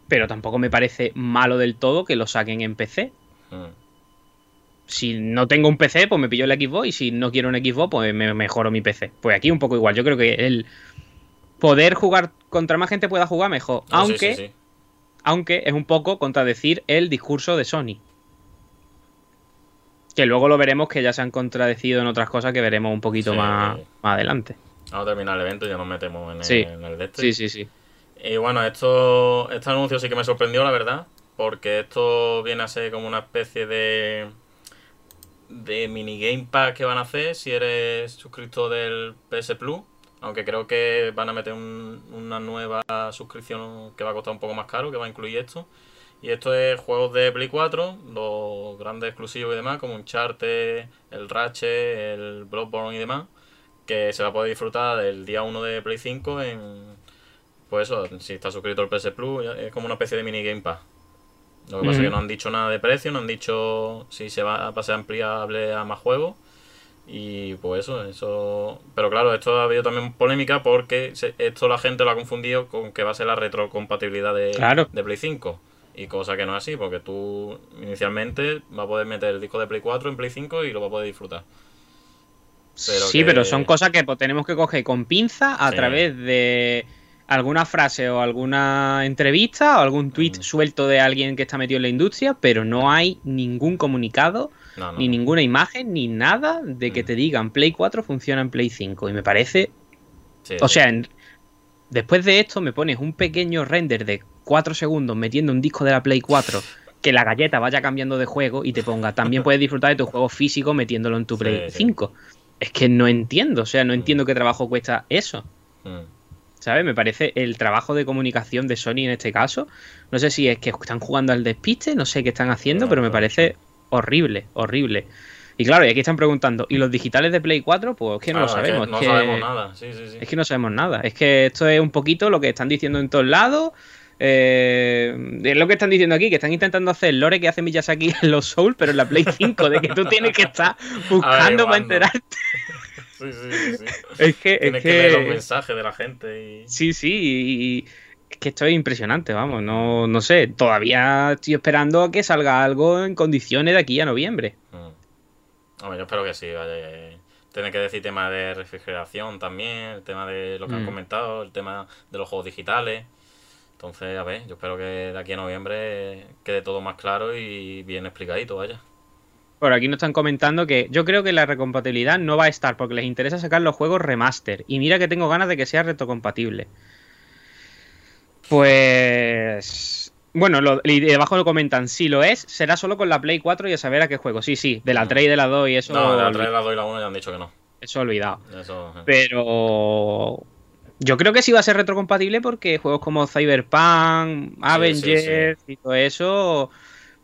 Pero tampoco me parece malo del todo que lo saquen en PC. Mm. Si no tengo un PC, pues me pillo el Xbox y si no quiero un Xbox, pues me mejoro mi PC. Pues aquí un poco igual. Yo creo que el poder jugar contra más gente pueda jugar mejor. aunque, aunque es un poco contradecir el discurso de Sony. Que luego lo veremos que ya se han contradecido en otras cosas que veremos un poquito más, adelante. Vamos a terminar el evento y ya nos metemos en el, en Sí, sí, sí. Y bueno, esto, este anuncio sí que me sorprendió, la verdad porque esto viene a ser como una especie de de mini Game Pack que van a hacer si eres suscriptor del PS Plus. Aunque creo que van a meter un- una nueva suscripción que va a costar un poco más caro, que va a incluir esto. Y esto es juegos de Play 4, los grandes exclusivos y demás, como Uncharted, el Ratchet, el Bloodborne y demás, que se va a poder disfrutar del día 1 de Play 5 en... Pues eso, si está suscrito al PS Plus, es como una especie de mini Game Pass. Lo que pasa es que no han dicho nada de precio, no han dicho si se va a pasar ampliable a más juegos. Y pues eso, eso. Pero claro, esto ha habido también polémica porque esto la gente lo ha confundido con que va a ser la retrocompatibilidad de, Claro. de Play 5. Y cosa que no es así, porque tú inicialmente vas a poder meter el disco de Play 4 en Play 5 y lo vas a poder disfrutar. Pero sí, que- pero son cosas que pues, tenemos que coger con pinza a Sí. través de alguna frase o alguna entrevista o algún tweet Mm. suelto de alguien que está metido en la industria, pero no hay ningún comunicado, No, no. ni ninguna imagen, ni nada de que Mm. te digan Play 4 funciona en Play 5. Y me parece Sí, O sí. sea, en- después de esto me pones un pequeño render de 4 segundos metiendo un disco de la Play 4, que la galleta vaya cambiando de juego y te ponga, también puedes disfrutar de tu juego físico metiéndolo en tu Play sí. 5. Es que no entiendo, o sea, no entiendo qué trabajo cuesta eso. Mm. ¿Sabes? Me parece el trabajo de comunicación de Sony en este caso. No sé si es que están jugando al despiste, no sé qué están haciendo, pero me parece horrible, horrible. Y claro, y aquí están preguntando, ¿y los digitales de Play 4? Pues es que no lo Claro, es que sabemos. no es que- sabemos nada, sí, sí, sí. es que no sabemos nada. Es que esto es un poquito lo que están diciendo en todos lados. Eh, es lo que están diciendo aquí, que están intentando hacer lore que hace Miyazaki en los Souls, pero en la Play 5, de que tú tienes que estar buscando para enterarte. Sí, sí, sí, sí. Es que, es Tienes que... leer los que mensajes de la gente y... sí, sí, y, es que esto es impresionante, vamos, no, no sé, todavía estoy esperando a que salga algo en condiciones de aquí a noviembre. Mm. Hombre, yo espero que sí, vaya. que- Tiene que decir tema de refrigeración también, el tema de lo que han Mm. comentado, el tema de los juegos digitales. Entonces, a ver, yo espero que de aquí a noviembre quede todo más claro y bien explicadito, vaya. Por aquí nos están comentando que yo creo que la recompatibilidad no va a estar porque les interesa sacar los juegos remaster. Y mira que tengo ganas de que sea retrocompatible. Pues. Bueno, lo- y debajo lo comentan, si lo es, será solo con la Play 4 y a saber a qué juego. Sí, sí, de la 3 y de la 2 y eso, No, de la olvi- 3, la 2 y la 1 ya han dicho que no. eso olvidado. Eso, eh. Pero yo creo que sí va a ser retrocompatible porque juegos como Cyberpunk, Avengers y todo eso.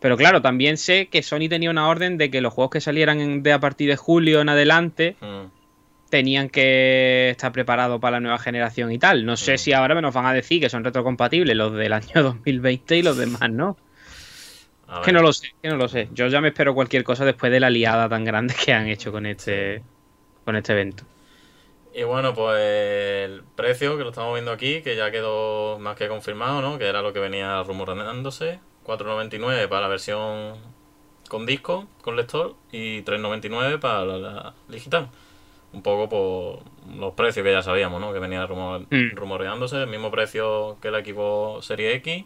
Pero claro, también sé que Sony tenía una orden de que los juegos que salieran de a partir de julio en adelante Mm. tenían que estar preparados para la nueva generación y tal. No sé Mm. si ahora me nos van a decir que son retrocompatibles los del año 2020 y los demás no. A que ver. no lo sé, que no lo sé. Yo ya me espero cualquier cosa después de la liada tan grande que han hecho con este, con este evento. Y bueno, pues el precio que lo estamos viendo aquí, que ya quedó más que confirmado, ¿no? Que era lo que venía rumorándose. 4.99 para la versión con disco, con lector, y 3.99 para la, la digital. Un poco por los precios que ya sabíamos, ¿no? Que venía rumor- Mm. rumoreándose, el mismo precio que el equipo Serie X,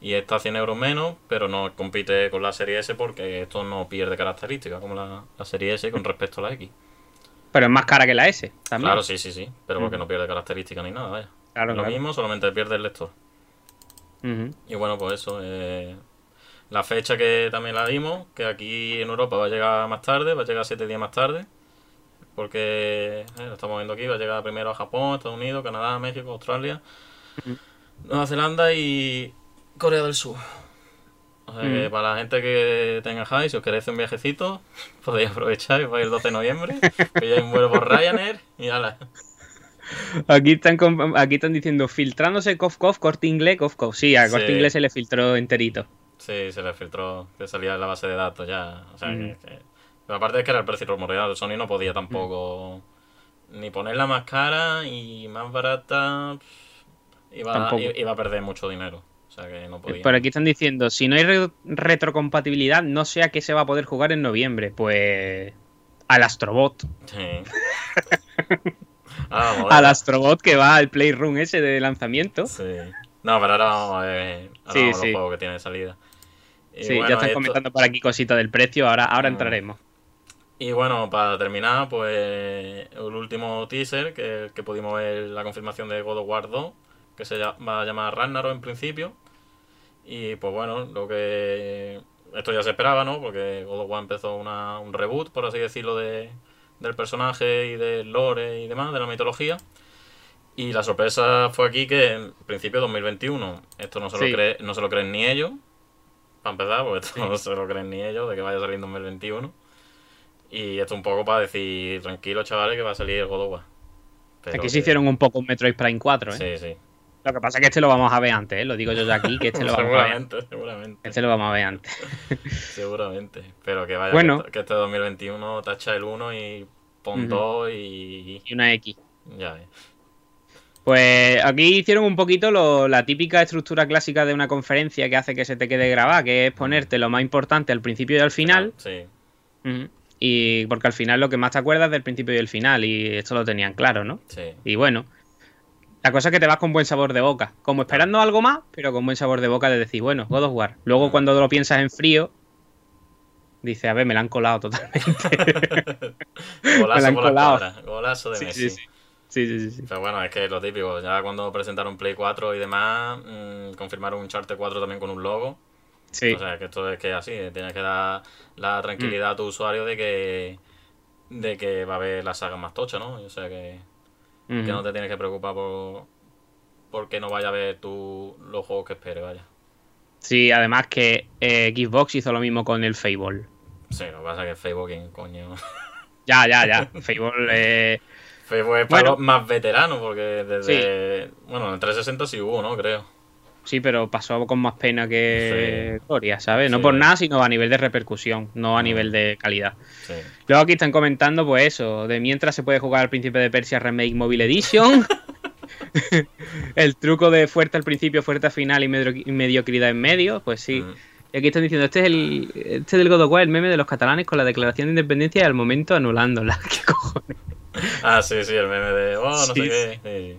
y está a 100 euros menos, pero no compite con la Serie S porque esto no pierde características como la, la Serie S con respecto a la X. Pero es más cara que la S también. Claro, sí, sí, sí, pero porque Mm. no pierde características ni nada, vaya. Claro, Lo claro. mismo, solamente pierde el lector. Y bueno, pues eso. eh, la fecha que también la dimos, que aquí en Europa va a llegar más tarde, va a llegar siete días más tarde. Porque eh, lo estamos viendo aquí, va a llegar primero a Japón, Estados Unidos, Canadá, México, Australia. Nueva Zelanda y Corea del Sur. O sea que para la gente que tenga high, si os queréis un viajecito, podéis aprovechar y vais el 12 de noviembre, pilláis un vuelo por Ryanair y ala. Aquí están, aquí están diciendo filtrándose Cof Cof, corte inglés, Cof Cof. Sí, a corte Sí. inglés se le filtró enterito. Sí, se le filtró, que salía en la base de datos ya. O sea, que, Ujú. que- Pero aparte de que era el precio rumoreado, Sony no podía tampoco ni ponerla más cara y más barata. Iba, iba a perder mucho dinero. O sea que no podía. Por aquí están diciendo, si no hay re- retrocompatibilidad, no sé a qué se va a poder jugar en noviembre. Pues al Astrobot. Sí. Ah, Al. Astrobot que va al Playroom ese de lanzamiento. Sí. No, pero ahora vamos a ver, ahora Sí, vamos sí. los juegos que tienen salida. Y Sí, bueno, ya están esto- comentando por aquí cositas del precio, ahora, ahora Mm. entraremos. Y bueno, para terminar, pues el último teaser, que, que pudimos ver la confirmación de God of War 2, que se va a llamar Ragnarok en principio. Y pues bueno, lo que... Esto ya se esperaba, ¿no? Porque God of War empezó una- un reboot, por así decirlo, de, del personaje y del lore y demás, de la mitología. Y la sorpresa fue aquí que en principio 2021, esto no se, Sí. lo, cree, no se lo creen ni ellos, para empezar, porque esto no se lo creen ni ellos de que vaya a salir en 2021. Y esto un poco para decir, tranquilo chavales, que va a salir el God of War. Pero Aquí se hicieron un poco un Metroid Prime 4, ¿eh? Sí, sí. Lo que pasa es que este lo vamos a ver antes, ¿eh? Lo digo yo ya aquí, que este lo vamos a ver. seguramente, seguramente. Este lo vamos a ver antes. Seguramente. Pero que vaya, Bueno. que, este- que este 2021 tacha el 1 y pon Ujú. 2 y. Y una X. Ya ves. Pues aquí hicieron un poquito lo- la típica estructura clásica de una conferencia que hace que se te quede grabada, que es ponerte lo más importante al principio y al final. Sí. Y porque al final lo que más te acuerdas es del principio y el final, y esto lo tenían claro, ¿no? Sí. Y bueno, la cosa es que te vas con buen sabor de boca, como esperando algo más, pero con buen sabor de boca de decir, bueno, God of War. Luego cuando lo piensas en frío, dices, a ver, me la han colado totalmente. Me la Golazo han por colado. Golazo de Sí, Messi. sí, sí. Sí, sí. Pero bueno, es que lo típico, ya cuando presentaron Play 4 y demás, mm, confirmaron un Charter 4 también con un logo. Sí. O sea, que esto es que es así, tienes que dar la tranquilidad a tu usuario de que de que va a haber la saga más tocha, ¿no? O sea, que, que no te tienes que preocupar por porque no vaya a ver tú los juegos que espere, vaya. Sí, además que eh, Xbox hizo lo mismo con el Fable. Sí, lo que pasa es que Facebook, ¿quién coño? Ya, ya, ya. Fable, eh, Facebook es para Bueno. los más veteranos, porque desde... Bueno, en 360 sí hubo, ¿no? Creo. Sí, pero pasó con más pena que Sí. gloria, ¿sabes? No Sí. por nada, sino a nivel de repercusión, no a Mm. nivel de calidad. Sí. Luego aquí están comentando, pues eso, de mientras se puede jugar al Príncipe de Persia Remake Mobile Edition. el truco de fuerte al principio, fuerte al final y medio- y mediocridad en medio, pues sí. Mm. Y aquí están diciendo, este es el este del God of War, el meme de los catalanes con la declaración de independencia y al momento anulándola. ¿Qué cojones? Ah, sí, sí, el meme de... Oh, no Sí, sé qué.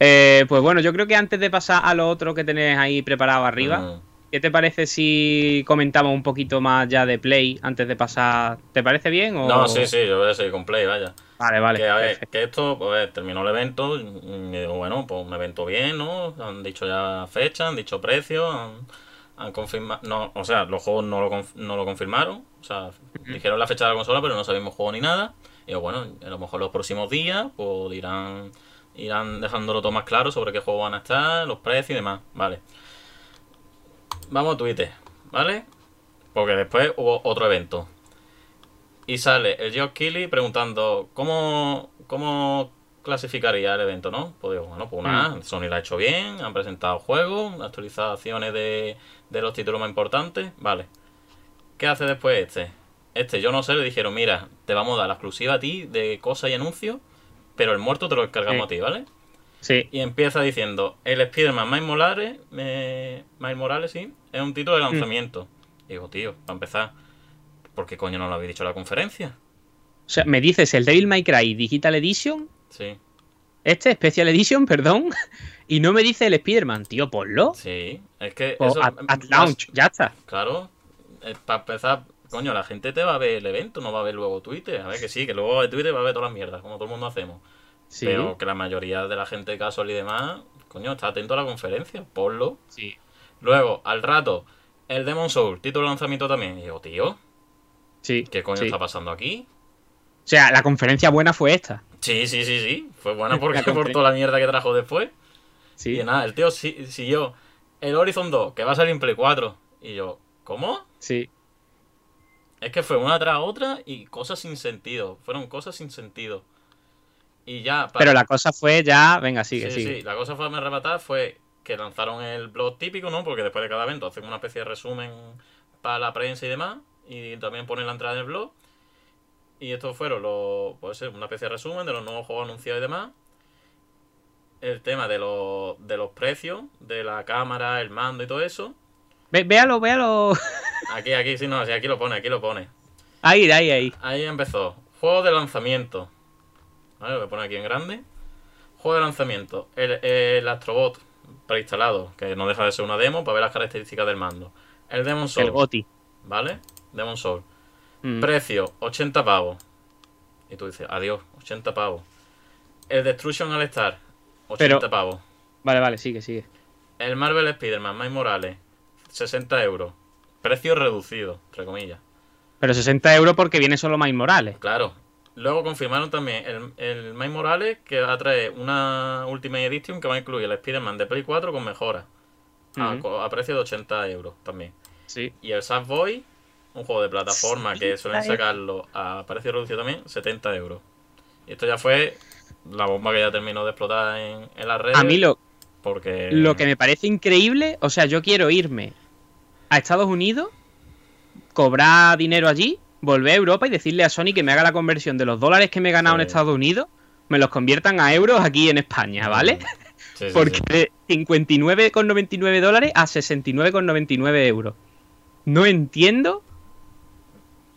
Eh, pues bueno, yo creo que antes de pasar a lo otro que tenéis ahí preparado arriba, Mm. ¿qué te parece si comentamos un poquito más ya de Play antes de pasar? ¿Te parece bien? O... No, sí, sí, yo voy a seguir con Play, vaya. Vale, vale. que, a ver, que esto, pues, a ver, terminó el evento, y digo, bueno, pues un evento bien, ¿no? Han dicho ya fecha, han dicho precio, han, han confirmado, no, o sea, los juegos no lo, no lo confirmaron, o sea, dijeron la fecha de la consola, pero no sabemos juego ni nada, y digo, bueno, a lo mejor los próximos días, pues irán, irán dejándolo todo más claro sobre qué juegos van a estar, los precios y demás, vale. Vamos a Twitter, ¿vale? Porque después hubo otro evento. Y sale el Geoff Keighley preguntando cómo, cómo clasificaría el evento, ¿no? Pues digo, bueno, pues una, Sony lo ha hecho bien, han presentado juegos, actualizaciones de, de los títulos más importantes, vale. ¿Qué hace después este? Este, yo no sé, le dijeron, mira, te vamos a dar la exclusiva a ti de cosas y anuncios, pero el muerto te lo encargamos Sí. a ti, ¿vale? Sí, Y empieza diciendo, el Spider-Man Miles Morales, eh, Miles Morales, sí, es un título de lanzamiento. Digo, tío, para empezar, ¿por qué coño no lo habéis dicho en la conferencia? o sea, me dices el Devil May Cry Digital Edition, Sí, este Special Edition, perdón, y no me dice el Spider-Man, tío, ponlo. sí, es que O eso... at, at launch, ya está. Claro, para empezar, coño, la gente te va a ver el evento, no va a ver luego Twitter. A ver que sí, que luego de Twitter va a ver todas las mierdas, como todo el mundo hacemos. Sí, Pero que la mayoría de la gente casual y demás, coño, está atento a la conferencia, ponlo. sí. Luego, al rato, el Demon Soul, título de lanzamiento también. Y digo, tío, Sí, ¿qué coño sí. está pasando aquí? O sea, la conferencia buena fue esta. Sí, sí, sí, sí. Fue buena porque por toda la mierda que trajo después. Sí, Y nada, el tío si- siguió. El Horizon 2, que va a salir en Play 4. Y yo, ¿cómo? sí. Es que fue una tras otra y cosas sin sentido. Fueron cosas sin sentido. Y ya. para- Pero la cosa fue ya, venga, sigue, sí, sigue. sí, la cosa fue me arrebatar fue que lanzaron el blog típico, ¿no? Porque después de cada evento hacen una especie de resumen para la prensa y demás. Y también ponen la entrada en el blog. Y estos fueron los. Puede ser una especie de resumen de los nuevos juegos anunciados y demás. El tema de los, de los precios, de la cámara, el mando y todo eso. Ve- véalo, véalo. Aquí, aquí, sí, no, sí, aquí lo pone, aquí lo pone. Ahí, ahí, ahí. Ahí empezó. Juego de lanzamiento. Vale, lo voy a poner aquí en grande. Juego de lanzamiento. El, el Astrobot preinstalado, que no deja de ser una demo para ver las características del mando. El Demon Soul, El Goti. ¿vale? Demon Soul. Mm. Precio, 80 pavos. Y tú dices, adiós, 80 pavos. El Destruction All Star, 80 Pero- pavos. Vale, vale, sigue, sigue. El Marvel Spider-Man, Miles Morales, 60 euros. Precio reducido, entre comillas. Pero 60 euros porque viene solo Miles Morales. Claro, Luego confirmaron también el, el Miles Morales que va a traer una Ultimate Edition que va a incluir el Spider-Man de Play 4 con mejoras. a, precio de 80 euros también. Sí. Y el Sackboy, un juego de plataforma que suelen 70 sacarlo a precio reducido también, 70 euros. Y esto ya fue la bomba que ya terminó de explotar en, en las redes. A mí lo, Porque. lo que me parece increíble, o sea, yo quiero irme a Estados Unidos, cobrar dinero allí, volver a Europa y decirle a Sony que me haga la conversión de los dólares que me he ganado en. Estados Unidos, me los conviertan a euros aquí en España, ¿vale? Sí, sí, Porque de 59,99 dólares a 69,99 euros. No entiendo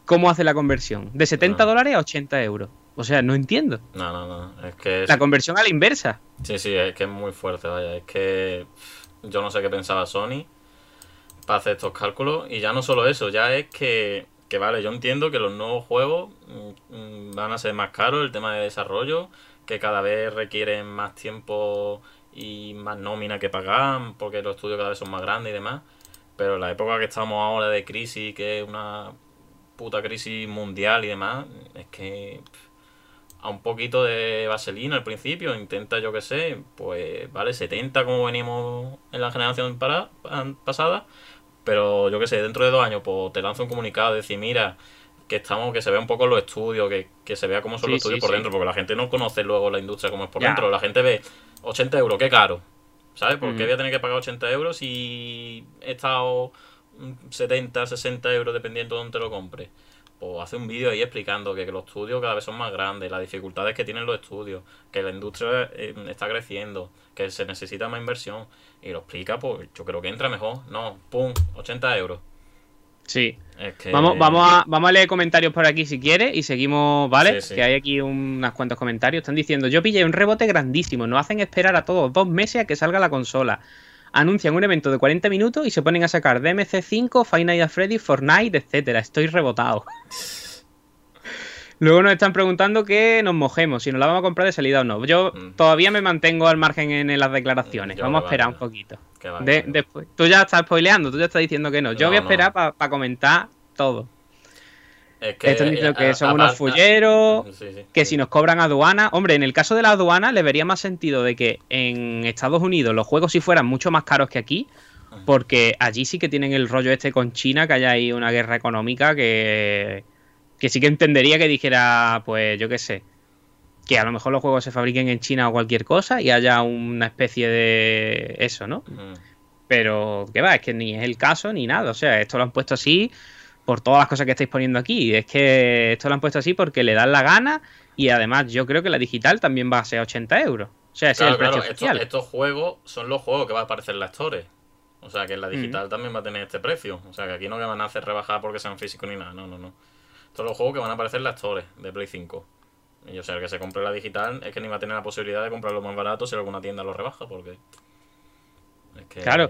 cómo hace la conversión. De 70 No. dólares a 80 euros. O sea, no entiendo. No, no, no. Es que. es- La conversión a la inversa. Sí, sí, es que es muy fuerte, vaya. Es que yo no sé qué pensaba Sony hacer estos cálculos. Y ya no solo eso, ya es que, que vale, yo entiendo que los nuevos juegos mm, mm, van a ser más caros, el tema de desarrollo, que cada vez requieren más tiempo y más nómina que pagar, porque los estudios cada vez son más grandes y demás. Pero la época que estamos ahora de crisis, que es una puta crisis mundial y demás, es que a un poquito de vaselina al principio, intenta yo que sé, pues vale, 70 como venimos en la generación para- pasada, pero yo que sé, dentro de dos años pues te lanzo un comunicado, decir, mira, que estamos, que se vea un poco los estudios, que, que se vea cómo son Sí, los estudios sí, por sí. dentro, porque la gente no conoce luego la industria como es por Ya. dentro, la gente ve 80 euros, qué caro, ¿sabes? ¿Por qué Ujú. voy a tener que pagar 80 euros si he estado mm, 70, 60 euros dependiendo de dónde te lo compres? Pues hace un vídeo ahí explicando que, los estudios cada vez son más grandes, las dificultades que tienen los estudios, que la industria eh, está creciendo, que se necesita más inversión. Y lo explica, pues yo creo que entra mejor. No, pum, 80 euros. Sí. Es que... Vamos, vamos, a, vamos a leer comentarios por aquí si quieres y seguimos, ¿vale? Sí, sí. Que hay aquí unos cuantos comentarios. Están diciendo, yo pillé un rebote grandísimo, nos hacen esperar a todos dos meses a que salga la consola. Anuncian un evento de 40 minutos y se ponen a sacar DMC5, Five Nights at Freddy's, Fortnite, etcétera. Estoy rebotado. Luego nos están preguntando que nos mojemos, si nos la vamos a comprar de salida o no. Yo Mm. todavía me mantengo al margen en las declaraciones. Yo vamos a esperar un poquito. va, De- después. Tú ya estás spoileando, tú ya estás diciendo que no. Yo No, voy a no. esperar para comentar todo. Es que, eh, que a- son unos fulleros, Sí, sí. que si nos cobran aduana. Hombre, en el caso de la aduana le vería más sentido de que en Estados Unidos los juegos sí fueran mucho más caros que aquí. Porque allí sí que tienen el rollo este con China, que haya ahí una guerra económica que, que sí que entendería que dijera, pues yo qué sé, que a lo mejor los juegos se fabriquen en China o cualquier cosa y haya una especie de eso, ¿no? Mm. Pero que va, es que ni es el caso ni nada. O sea, esto lo han puesto así por todas las cosas que estáis poniendo aquí. Es que esto lo han puesto así porque le dan la gana y además yo creo que la digital también va a ser 80 euros. O sea, ese Claro, es el precio claro, oficial. estos juegos son los juegos que va a aparecer en la Store. O sea, que en la Mm. digital también va a tener este precio. O sea, que aquí no que van a hacer rebajar porque sean físicos ni nada. No, no, no. Estos son los juegos que van a aparecer en la Store de Play 5. Y o sea, el que se compre la digital es que ni va a tener la posibilidad de comprarlo más barato si alguna tienda lo rebaja, porque. Es que. Claro.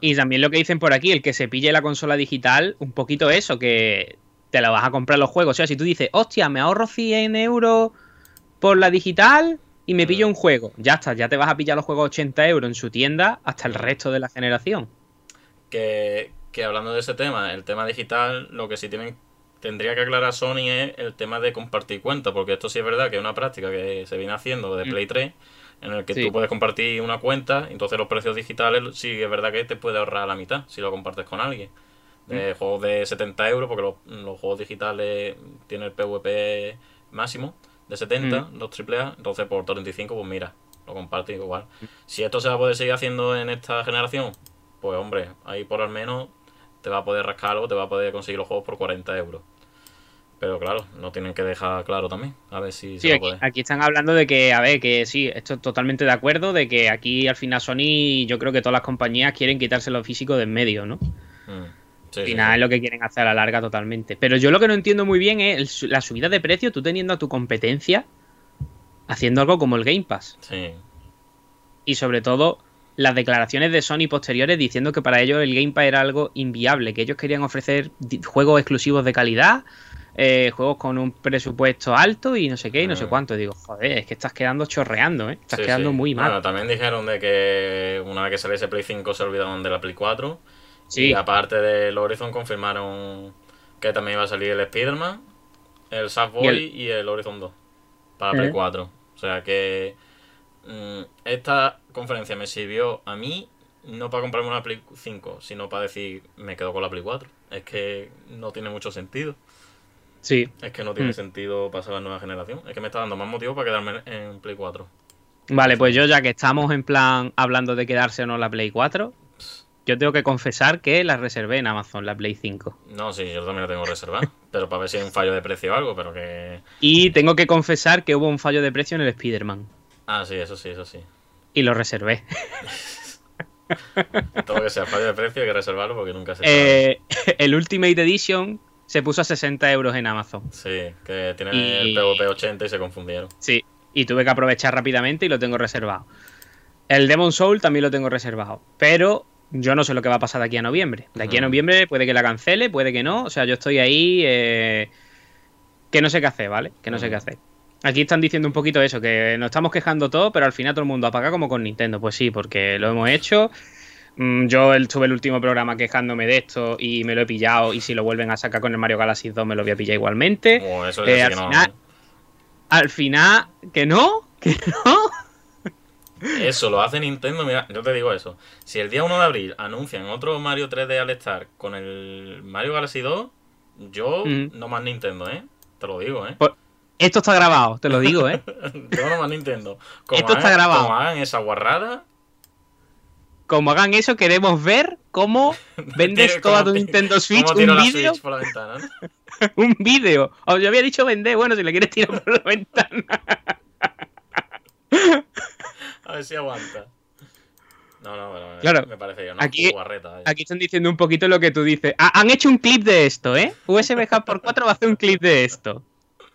Y también lo que dicen por aquí, el que se pille la consola digital, un poquito eso, que te la vas a comprar los juegos. O sea, si tú dices, hostia, me ahorro 100 euros por la digital y me pillo un juego, ya está, ya te vas a pillar los juegos 80 euros en su tienda hasta el resto de la generación. Que, que hablando de ese tema, el tema digital, lo que sí tienen, tendría que aclarar Sony es el tema de compartir cuenta, porque esto sí es verdad que es una práctica que se viene haciendo de Mm. Play 3, en el que Sí. tú puedes compartir una cuenta, entonces los precios digitales sí es verdad que te puede ahorrar la mitad si lo compartes con alguien. Mm. De juegos de 70 euros, porque los, los juegos digitales tienen el PvP máximo de 70, Mm. los AAA, entonces por 35, pues mira, lo compartes igual. Si esto se va a poder seguir haciendo en esta generación, pues hombre, ahí por al menos te va a poder rascar algo, te va a poder conseguir los juegos por 40 euros. Pero claro, no tienen que dejar claro también, a ver si Sí, se va a aquí, están hablando de que, a ver, que sí, estoy totalmente de acuerdo, de que aquí al final Sony, yo creo que todas las compañías quieren quitarse lo físico de en medio, ¿no? Mm. Sí, Al final sí. es lo que quieren hacer a la larga totalmente. Pero yo lo que no entiendo muy bien es la subida de precio, tú teniendo a tu competencia haciendo algo como el Game Pass. Sí. Y sobre todo las declaraciones de Sony posteriores diciendo que para ellos el Game Pass era algo inviable, que ellos querían ofrecer juegos exclusivos de calidad, eh, juegos con un presupuesto alto y no sé qué y no sé Mm. cuánto. Digo, joder, es que estás quedando chorreando, ¿eh? Estás Sí, quedando sí. muy mal. Bueno, también dijeron de que una vez que saliese Play 5 se olvidaron de la Play 4. Sí. Y aparte del Horizon confirmaron que también iba a salir el Spider-Man. El Sackboy y el... Horizon 2 para Play 4. O sea que mm, esta conferencia me sirvió a mí no para comprarme una Play 5, sino para decir me quedo con la Play 4. Es que no tiene mucho sentido. Sí. Es que no tiene sentido pasar a la nueva generación. Es que me está dando más motivo para quedarme en Play 4. Vale, pues yo ya que estamos en plan hablando de quedarse o no la Play 4, yo tengo que confesar que la reservé en Amazon, la Play 5. No, sí, yo también la tengo reservada. pero para ver si hay un fallo de precio o algo, pero que. Y tengo que confesar que hubo un fallo de precio en el Spider-Man. Ah, sí, eso sí, eso sí. Y lo reservé. Todo que sea fallo de precio hay que reservarlo porque nunca se eh, el Ultimate Edition se puso a 60 euros en Amazon. Sí, que tiene el PvP 80 y se confundieron. Sí, y tuve que aprovechar rápidamente y lo tengo reservado. El Demon Soul también lo tengo reservado. Pero yo no sé lo que va a pasar de aquí a noviembre. De aquí a noviembre puede que la cancele, puede que no. O sea, yo estoy ahí eh, que no sé qué hacer, ¿vale? Que no sé qué hacer. Aquí están diciendo un poquito eso, que nos estamos quejando todo, pero al final todo el mundo apaga como con Nintendo. Pues sí, porque lo hemos hecho. Mm, yo estuve el último programa quejándome de esto y me lo he pillado. Y si lo vuelven a sacar con el Mario Galaxy 2, me lo voy a pillar igualmente. Oh, eso eh, al, final, al final, ¿que no? ¿Que no? Eso lo hace Nintendo, mira, yo te digo eso. Si el día 1 de abril anuncian otro Mario 3D All Star con el Mario Galaxy 2, yo no más Nintendo, ¿eh? Te lo digo, ¿eh? Pues, esto está grabado, te lo digo, ¿eh? yo no más Nintendo. esto está grabado. Como hagan esa guarrada. Como hagan eso, queremos ver cómo vendes toda tu Nintendo Switch un vídeo. un vídeo. yo había dicho vender, bueno, si le quieres tirar por la ventana. A ver si aguanta. No, no, claro. me parece yo, Aquí, aquí están diciendo un poquito lo que tú dices. Ah, han hecho un clip de esto, ¿eh? USB Hub por 4 va a hacer un clip de esto.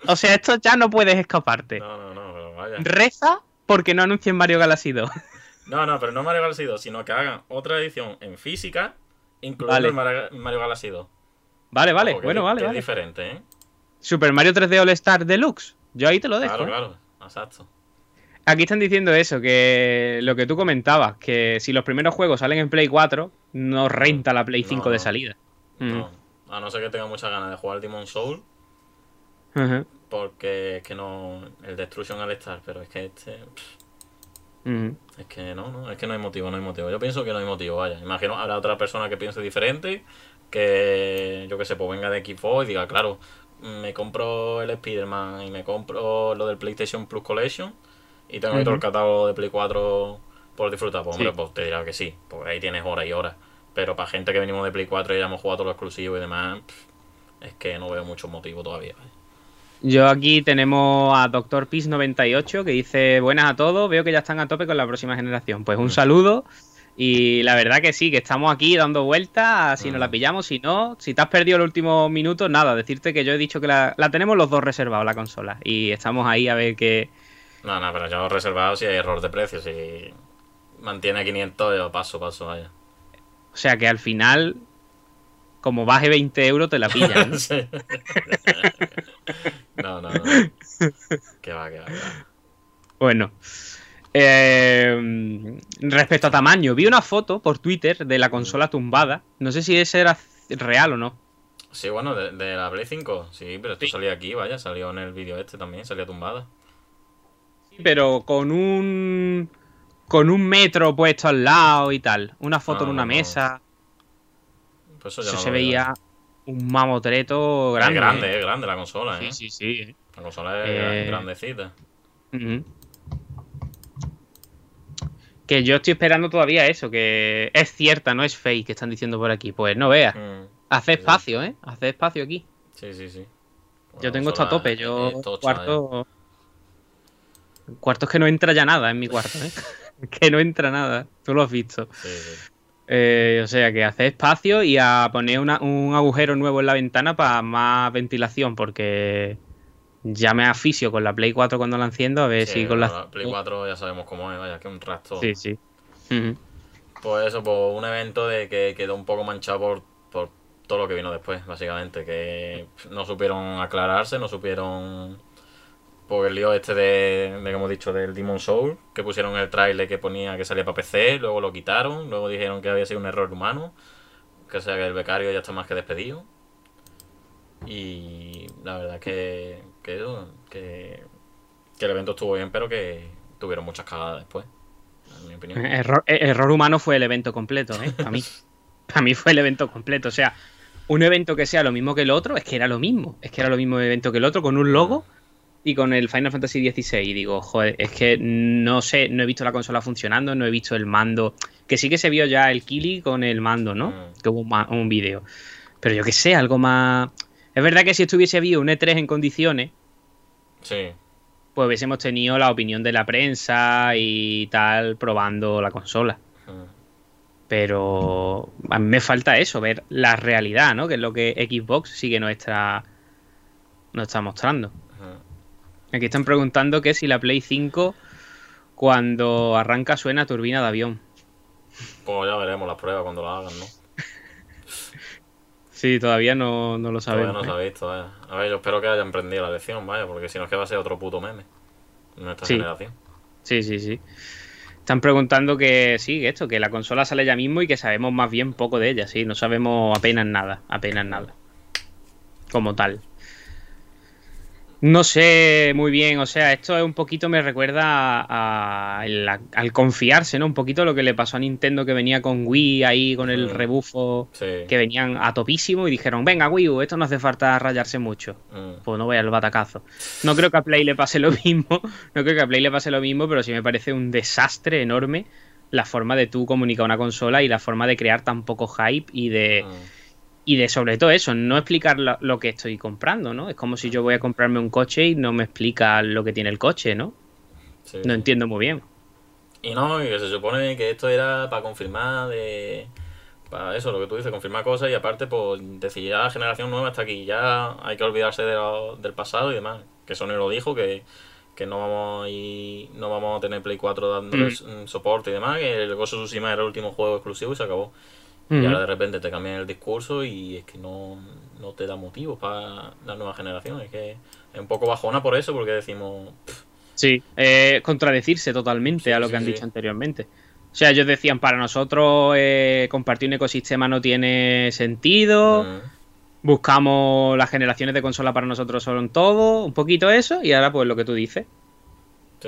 O sea, esto ya no puedes escaparte. No, no, no, pero vaya. Reza porque no anuncien Mario Galaxy 2. No, no, pero no Mario Galaxy 2, sino que hagan otra edición en física, incluyendo el Mario Galaxy 2. Vale, vale, bueno, vale. Es vale. diferente, ¿eh? Super Mario 3D All Star Deluxe. Yo ahí te lo dejo. Claro, ¿eh? claro, exacto. Aquí están diciendo eso, que lo que tú comentabas, que si los primeros juegos salen en Play 4, no renta la Play 5 de salida. No, mm. a no ser que tenga muchas ganas de jugar Demon Soul. Porque es que no. El Destruction al estar, pero es que este. Es que no, no, es que no hay motivo, no hay motivo. Yo pienso que no hay motivo, vaya. Imagino habrá otra persona que piense diferente, que yo que sé, pues venga de equipo y diga, claro, me compro el Spider-Man y me compro lo del PlayStation Plus Collection y tengo todo el catálogo de Play 4 por disfrutar, pues hombre, pues te dirá que sí, porque ahí tienes horas y horas. Pero para gente que venimos de Play 4 y ya hemos jugado todo lo exclusivo y demás, es que no veo mucho motivo todavía. Yo aquí tenemos a Doctor Peace 98 que dice buenas a todos, veo que ya están a tope con la próxima generación. Pues un saludo y la verdad que sí, que estamos aquí dando vueltas, si nos la mm. pillamos, si no, si te has perdido los últimos minutos, nada, decirte que yo he dicho que la, la tenemos los dos reservados la consola y estamos ahí a ver qué, no, no, pero yo reservado si hay error de precio. Si mantiene 500, yo paso, paso, vaya. O sea que al final, como baje 20 euros, te la pillan. ¿no? no, no, Que va, que va, que va. Bueno. Eh, respecto a tamaño, vi una foto por Twitter de la consola tumbada. No sé si ese era real o no. Sí, bueno, de, la Play 5. Sí, pero esto salía aquí, vaya, salió en el vídeo este también, salía tumbada pero con un con un metro puesto al lado y tal. Una foto en una mesa. Pues eso, ya se veía un mamotreto grande. Es grande, es grande la consola, ¿eh? Sí, sí, sí. La consola es eh, grandecita. Que yo estoy esperando todavía eso, que es cierta, no es fake, que están diciendo por aquí. Pues no veas. Mm. Hace espacio, ¿eh? Hace espacio aquí. Sí, sí, sí. yo tengo esto a tope, yo cuarto... Cuarto es que no entra ya nada en mi cuarto, ¿eh? que no entra nada. Tú lo has visto. Eh, o sea, que hace espacio y a poner un agujero nuevo en la ventana para más ventilación, porque ya me aficio con la Play 4 cuando la enciendo, a ver si con la... Play 4 ya sabemos cómo es, vaya, que un rastro. Sí, sí. Pues eso, pues un evento de que quedó un poco manchado por, por todo lo que vino después, básicamente, que no supieron aclararse, no supieron por el lío este de, de, como he dicho, del Demon Soul, que pusieron el trailer que ponía que salía para PC, luego lo quitaron, luego dijeron que había sido un error humano, que sea que el becario ya está más que despedido. Y la verdad es que, que, que, el evento estuvo bien, pero que tuvieron muchas cagadas después, en mi opinión. Error, eh, error humano fue el evento completo, ¿eh? Para mí. Para mí fue el evento completo. O sea, un evento que sea lo mismo que el otro, es que era lo mismo. Es que era lo mismo evento que el otro, con un logo y con el Final Fantasy XVI. Digo, joder, es que no sé, no he visto la consola funcionando, no he visto el mando. Que sí que se vio ya el Kili con el mando, ¿no? Mm. Que hubo un, un vídeo. Pero yo qué sé, algo más. Es verdad que si estuviese habido un E3 en condiciones, Sí, pues hubiésemos tenido la opinión de la prensa y tal probando la consola. mm, Pero a mí me falta eso, ver la realidad, ¿no? Que es lo que Xbox sí que nos está, nos está mostrando. Aquí están preguntando que si la Play 5 cuando arranca suena turbina de avión. Pues ya veremos las pruebas cuando las hagan, ¿no? Sí, todavía no, no lo Todavía sabemos. no se ¿eh? ha visto, vaya. A ver, yo espero que hayan aprendido la lección, vaya, porque si no es que va a ser otro puto meme. En esta Sí. generación. Sí, sí, sí. Están preguntando que sí, que esto, que la consola sale ya mismo y que sabemos más bien poco de ella, sí, no sabemos apenas nada, apenas nada. Como tal. No sé muy bien, o sea, esto es un poquito me recuerda a- a el- al confiarse, ¿no? Un poquito lo que le pasó a Nintendo que venía con Wii ahí, con el Mm. rebufo, Sí. que venían a topísimo y dijeron, venga Wii U, esto no hace falta rayarse mucho. Mm. Pues no voy al batacazo. No creo que a Play le pase lo mismo. No creo que a Play le pase lo mismo, pero sí me parece un desastre enorme la forma de tú comunicar una consola y la forma de crear tan poco hype y de, Mm. Y de sobre todo eso, no explicar lo, lo que estoy comprando, ¿no? Es como si yo voy a comprarme un coche y no me explica lo que tiene el coche, ¿no? Sí, No entiendo muy bien. Y no, y que se supone que esto era para confirmar de. Para eso, lo que tú dices, confirmar cosas y aparte, pues decir ya la generación nueva está aquí, ya hay que olvidarse de lo- del pasado y demás. Que Sony lo dijo, que, que no vamos a ir- no vamos a tener Play 4 dándoles mm, soporte y demás, que el Ghost of Tsushima era el último juego exclusivo y se acabó. Y ahora de repente te cambian el discurso y es que no, no te da motivos para la nueva generación. Es que es un poco bajona por eso, porque decimos. "Pff, Sí, eh, contradecirse totalmente Sí, a lo sí, que han sí. dicho anteriormente. O sea, ellos decían, para nosotros eh, compartir un ecosistema no tiene sentido. mm, buscamos las generaciones de consola para nosotros son todo, un poquito eso, y ahora pues lo que tú dices.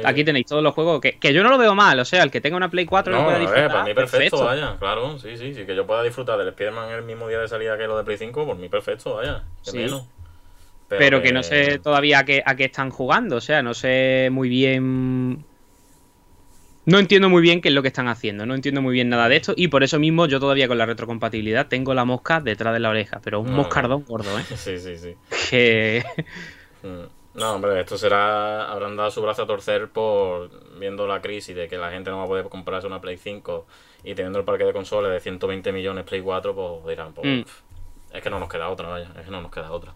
Sí, Aquí tenéis todos los juegos que, que yo no lo veo mal, o sea, el que tenga una Play 4 lo No, pueda a disfrutar. ver, para mí perfecto, vaya, claro, sí, sí, sí, que yo pueda disfrutar del Spider-Man el mismo día de salida que lo de Play 5, por mí perfecto, vaya, que Sí. menos. pero, que... no sé todavía a qué, a qué están jugando, o sea, no sé muy bien... No entiendo muy bien qué es lo que están haciendo, no entiendo muy bien nada de esto, y por eso mismo yo todavía con la retrocompatibilidad tengo la mosca detrás de la oreja, pero un No, moscardón gordo, ¿eh? Sí, sí, sí. Que... No, hombre, esto será, habrán dado su brazo a torcer por viendo la crisis de que la gente no va a poder comprarse una Play 5 y teniendo el parque de consoles de 120 millones Play 4, pues dirán, pues, Mm. es que no nos queda otra, vaya, es que no nos queda otra.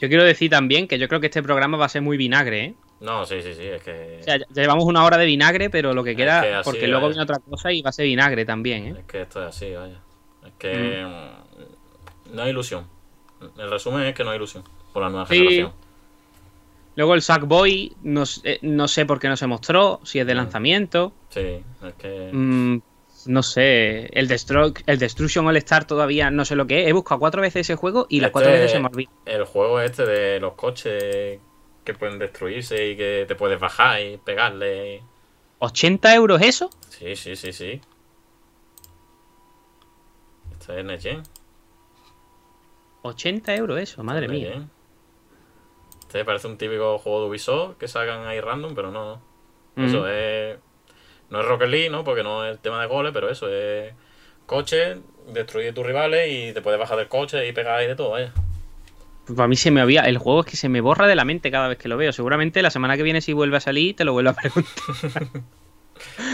Yo quiero decir también que yo creo que este programa va a ser muy vinagre, ¿eh? No, sí, sí, sí, es que... O sea, ya- llevamos una hora de vinagre, pero lo que Es queda, que así, porque luego viene otra cosa y va a ser vinagre también, ¿eh? Es que esto es así, vaya. Es que mm, no hay ilusión. El resumen es que no hay ilusión por la nueva Sí. generación. Luego el Sackboy, no, eh, no sé por qué no se mostró, si es de Mm. lanzamiento. Sí, es que... Mm, no sé, el, Destro- el Destruction All Star todavía no sé lo que es. He buscado cuatro veces ese juego y las Este- cuatro veces se me olvida. El juego este de los coches que pueden destruirse y que te puedes bajar y pegarle. ¿80 euros eso? Sí, sí, sí, sí. Esto es Gen. 80 euros eso, madre mía. Este parece un típico juego de Ubisoft que sacan ahí random, pero no, no. Mm. Eso es. No es Rocket League, ¿no? Porque no es el tema de goles, pero eso es. Coche, destruir tus rivales y te puedes bajar del coche y pegar ahí de todo, vaya. Pues para mí se me había. El juego es que se me borra de la mente cada vez que lo veo. Seguramente la semana que viene, si vuelve a salir, te lo vuelvo a preguntar.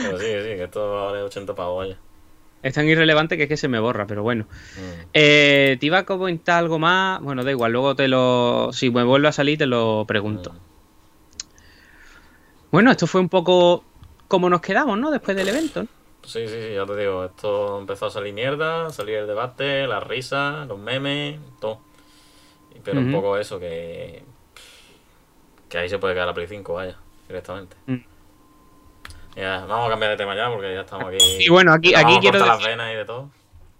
Pero sí, sí, que esto vale 80 pavos, vaya. Es tan irrelevante que es que se me borra, pero bueno. Mm. Eh, te iba a comentar algo más. Bueno, da igual, luego te lo. Si me vuelve a salir, te lo pregunto. Mm. Bueno, esto fue un poco como nos quedamos, ¿no? Después del evento. ¿no? Sí, sí, sí, ya te digo, esto empezó a salir mierda, salir el debate, las risas, los memes, todo. Pero un poco eso, que. Que ahí se puede quedar la Play 5, vaya, directamente. Ya, vamos a cambiar de tema ya porque ya estamos aquí. Y bueno, aquí- aquí quiero decir- las venas y de todo.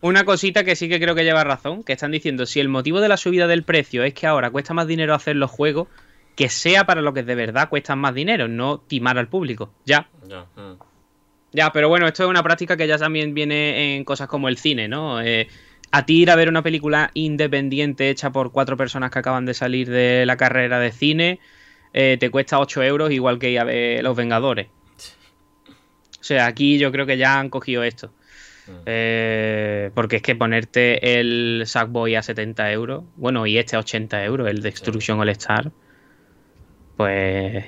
Una cosita que sí que creo que lleva razón, que están diciendo, si el motivo de la subida del precio es que ahora cuesta más dinero hacer los juegos, que sea para lo que de verdad cuestan más dinero, no timar al público. Ya. Ya, mm. Ya, pero bueno, esto es una práctica que ya también viene en cosas como el cine, ¿no? Eh, a ti ir a ver una película independiente hecha por cuatro personas que acaban de salir de la carrera de cine, eh, te cuesta 8 euros, igual que ir a ver Los Vengadores. O sea, aquí yo creo que ya han cogido esto. Mm. Eh, porque es que ponerte el Sackboy a 70 euros, bueno, y este a 80 euros, el Destruction All Star, pues.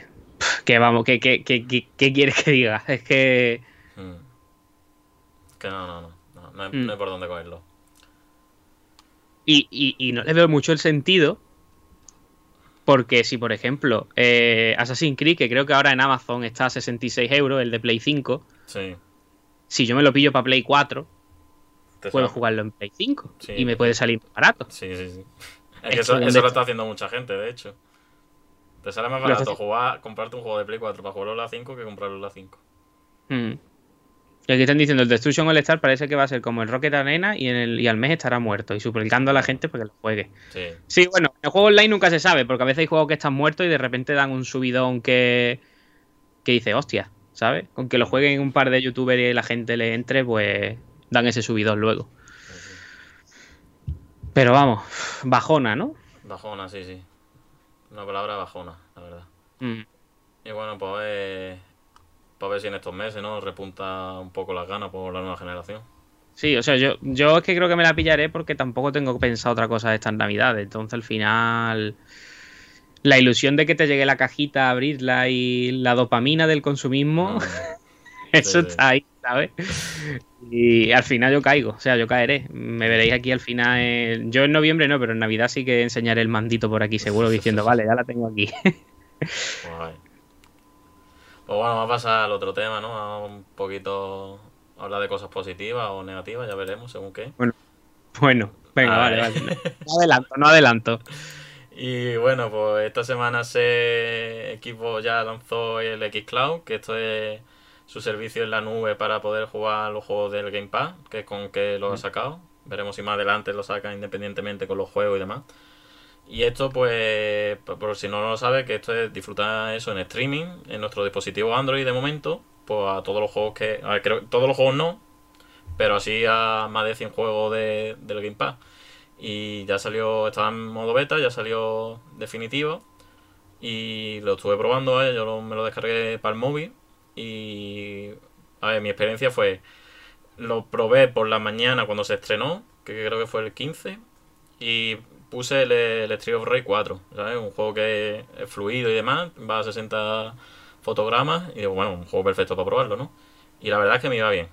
Que vamos, ¿qué, qué, qué, qué- qué quieres que diga? Es que. Mm. Que no, no, no. No, no, hay, Mm. no hay por dónde cogerlo. Y, y- y no le veo mucho el sentido. Porque si, por ejemplo, eh, Assassin's Creed, que creo que ahora en Amazon está a 66 euros, el de Play 5, Sí. si yo me lo pillo para Play 4, Te puedo sale- jugarlo en Play 5 Sí. y me puede salir más barato. Sí, sí, sí. Es que eso, eso lo está haciendo mucha gente, de hecho. Te sale más barato jugar, comprarte un juego de Play 4 para jugarlo en la 5 que comprarlo en la 5. Mm. Y aquí están diciendo, el Destruction All Star parece que va a ser como el Rocket Arena y, en el, y al mes estará muerto y suplicando a la gente para que lo juegue. Sí. Sí, bueno, en el juego online nunca se sabe, porque a veces hay juegos que están muertos y de repente dan un subidón que, que dice, hostia, ¿sabes? Con que lo jueguen un par de youtubers y la gente le entre, pues dan ese subidón luego. sí. Pero vamos, bajona, ¿no? Bajona, sí, sí. Una palabra bajona, la verdad. Mm. Y bueno, pues ver, pues a ver si en estos meses, ¿no? Repunta un poco las ganas por la nueva generación. Sí, o sea, yo, yo es que creo que me la pillaré porque tampoco tengo pensado otra cosa de estas navidades. Entonces al final... La ilusión de que te llegue la cajita a abrirla y la dopamina del consumismo, Mm. eso está ahí, ¿sabes? Y al final yo caigo, o sea, yo caeré. Me veréis aquí al final. en- Yo en noviembre no, pero en Navidad sí que enseñaré el mandito por aquí, seguro, diciendo, vale, ya la tengo aquí. Pues bueno, vamos a pasar al otro tema, ¿no? A un poquito hablar de cosas positivas o negativas, ya veremos según qué. bueno, venga, A vale, vale. No adelanto, no adelanto. Y bueno, pues esta semana se equipo ya lanzó el Xcloud, que esto es su servicio en la nube para poder jugar los juegos del Game Pass, que es con que lo ha sacado. Veremos si más adelante lo saca independientemente con los juegos y demás. Y esto, pues, por si no lo sabe, que esto es disfrutar eso en streaming, en nuestro dispositivo Android de momento, pues a todos los juegos que... A ver, creo que todos los juegos no, pero así a más de 100 juegos de, del Game Pass. Y ya salió, estaba en modo beta, ya salió definitivo. Y lo estuve probando, ¿eh? yo lo- me lo descargué para el móvil. Y a ver, mi experiencia fue, lo probé por la mañana cuando se estrenó, que creo que fue el 15. Y puse el, el Street of Rage 4, ¿sabes? Un juego que es fluido y demás, va a 60 fotogramas. Y digo, bueno, un juego perfecto para probarlo, ¿no? Y la verdad es que me iba bien.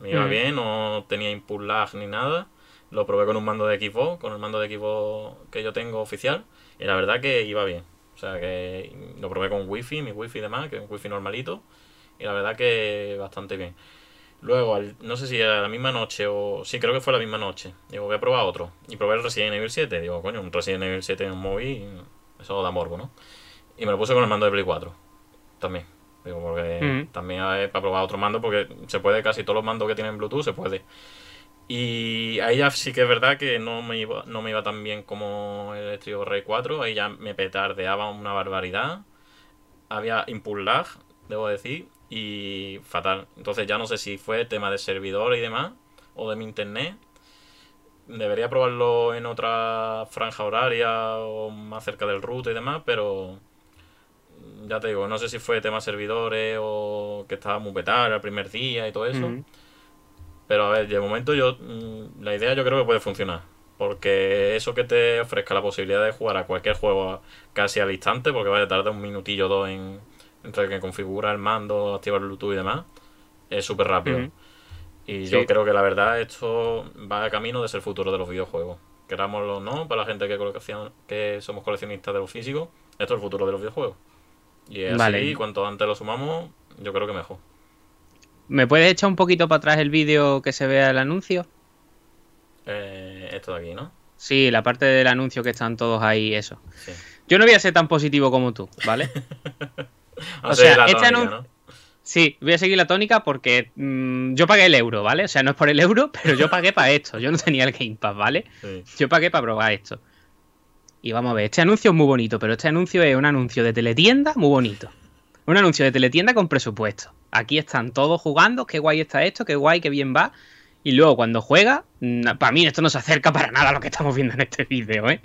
Me iba Mm. bien, no tenía input lag ni nada. Lo probé con un mando de Xbox, con el mando de Xbox que yo tengo oficial. Y la verdad que iba bien. O sea que lo probé con wifi, mi wifi y demás, que es un wifi normalito. Y la verdad que bastante bien. Luego, al- no sé si era la misma noche o... Sí, creo que fue la misma noche. Digo, voy a probar otro. Y probé el Resident Evil 7. Digo, coño, un Resident Evil 7 en un móvil, eso da morbo, ¿no? Y me lo puse con el mando de Play 4. También. Digo, porque Ujú. también a ver, para probar otro mando, porque se puede, casi todos los mandos que tienen Bluetooth se puede. Y ahí ya sí que es verdad que no me iba, no me iba tan bien como el of Rage 4. Ahí ya me petardeaba una barbaridad. Había input lag, debo decir, y fatal. Entonces ya no sé si fue tema de servidor y demás, o de mi internet. Debería probarlo en otra franja horaria o más cerca del router y demás, pero ya te digo, no sé si fue tema servidores o que estaba muy petado el primer día y todo eso. Pero a ver, de momento yo mm, la idea yo creo que puede funcionar. Porque eso que te ofrezca la posibilidad de jugar a cualquier juego casi al instante, porque vaya a tardar un minutillo o dos en, entre que configura el mando, activar el Bluetooth y demás, es súper rápido. Y Sí. yo creo que la verdad esto va a camino de ser futuro de los videojuegos. Querámoslo o no, para la gente que, coleccion- que somos coleccionistas de los físicos, esto es el futuro de los videojuegos. Y es Vale. así, cuanto antes lo sumamos, yo creo que mejor. ¿Me puedes echar un poquito para atrás el vídeo que se vea el anuncio? Eh, esto de aquí, ¿no? Sí, la parte del anuncio que están todos ahí, eso. Sí. Yo no voy a ser tan positivo como tú, ¿vale? O sea, la este tónica, anun- ¿no? Sí, voy a seguir la tónica porque mm, yo pagué el euro, ¿vale? O sea, no es por el euro, pero yo pagué para esto. Yo no tenía el Game Pass, ¿vale? Sí. Yo pagué para probar esto. Y vamos a ver, este anuncio es muy bonito, pero este anuncio es un anuncio de teletienda muy bonito. Un anuncio de teletienda con presupuesto. Aquí están todos jugando, qué guay está esto, qué guay, qué bien va. Y luego cuando juega, para mí esto no se acerca para nada a lo que estamos viendo en este vídeo, ¿eh?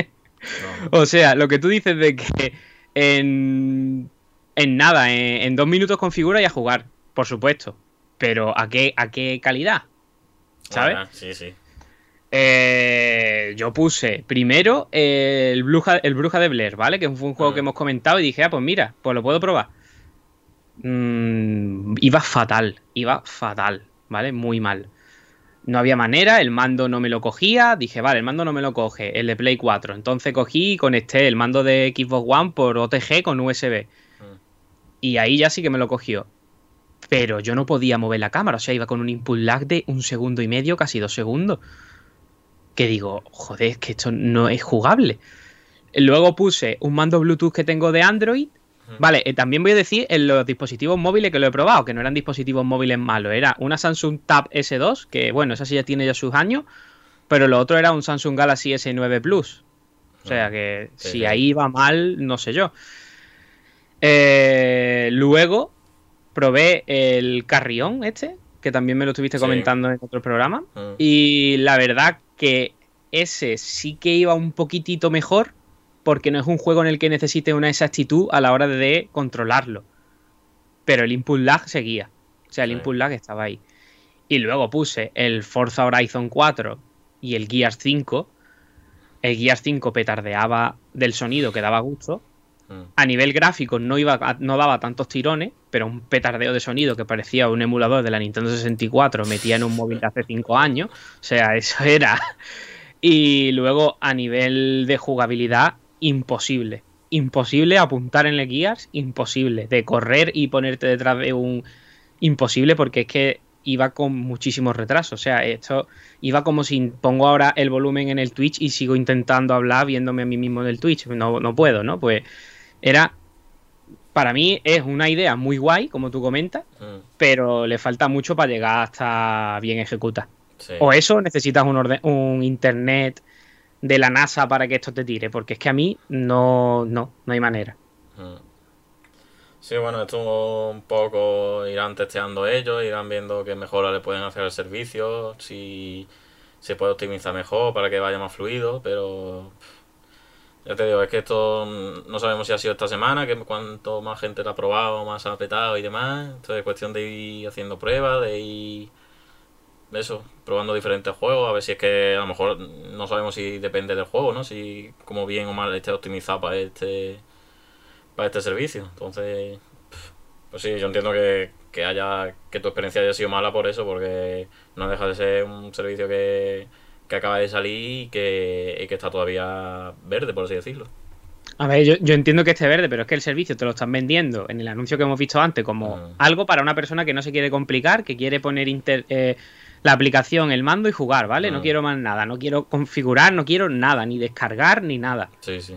No. O sea, lo que tú dices de que en, en nada, en, en dos minutos configura y a jugar, por supuesto. Pero ¿a qué, a qué calidad? ¿Sabes? Sí, sí. Eh, yo puse primero el Bruja, el Bruja de Blair, ¿vale? Que fue un juego Ah. que hemos comentado y dije, ah, pues mira, pues lo puedo probar. Mm, iba fatal, iba fatal, ¿vale? Muy mal. No había manera, el mando no me lo cogía. Dije, vale, el mando no me lo coge, el de Play 4. Entonces cogí y conecté el mando de Xbox One por OTG con USB. Y ahí ya sí que me lo cogió. Pero yo no podía mover la cámara, o sea, iba con un input lag de un segundo y medio, casi dos segundos. Que digo, joder, es que esto no es jugable. Luego puse un mando Bluetooth que tengo de Android. Vale, eh, también voy a decir en los dispositivos móviles que lo he probado, que no eran dispositivos móviles malos. Era una Samsung Tab S2, que bueno, esa sí ya tiene ya sus años. Pero lo otro era un Samsung Galaxy S9 Plus. O sea Ah, que sí, si sí. ahí va mal, no sé yo. Eh, luego probé el Carrión este, que también me lo estuviste Sí. comentando en otro programa. Mm. Y la verdad que ese sí que iba un poquitito mejor, porque no es un juego en el que necesite una exactitud a la hora de controlarlo. Pero el input lag seguía. O sea, el input lag estaba ahí. Y luego puse el Forza Horizon 4 y el Gears 5. El Gears 5 petardeaba del sonido que daba gusto. A nivel gráfico no, iba no daba tantos tirones, pero un petardeo de sonido que parecía un emulador de la Nintendo 64 metía en un móvil de hace 5 años. O sea, eso era. Y luego a nivel de jugabilidad, imposible. Imposible apuntar en el Gears, imposible. De correr y ponerte detrás de un. Imposible porque es que iba con muchísimos retrasos. O sea, esto iba como si pongo ahora el volumen en el Twitch y sigo intentando hablar viéndome a mí mismo en el Twitch. No, no puedo, ¿no? Pues era. Para mí es una idea muy guay, como tú comentas, Mm. pero le falta mucho para llegar hasta bien ejecutada. Sí. O eso, necesitas un, orde- un internet de la NASA para que esto te tire, porque es que a mí no, no, no hay manera. Mm. Sí, bueno, esto un poco irán testeando ellos, irán viendo qué mejora le pueden hacer al servicio, si se puede optimizar mejor para que vaya más fluido, pero ya te digo, es que esto mm, no sabemos si ha sido esta semana, que cuanto más gente lo ha probado, más ha petado y demás, entonces es cuestión de ir haciendo pruebas, de ir eso, probando diferentes juegos, a ver si es que a lo mejor no sabemos si depende del juego, ¿no? Si como bien o mal esté optimizado para este para este servicio. Entonces, pues sí, yo entiendo que, que haya que tu experiencia haya sido mala por eso, porque no deja de ser un servicio que, que acaba de salir y que, y que está todavía verde, por así decirlo. A ver, yo, yo entiendo que esté verde, pero es que el servicio te lo están vendiendo en el anuncio que hemos visto antes como Mm. algo para una persona que no se quiere complicar, que quiere poner inter- eh, la aplicación, el mando y jugar, ¿vale? No Mm. quiero más nada, no quiero configurar, no quiero nada, ni descargar, ni nada. Sí, sí.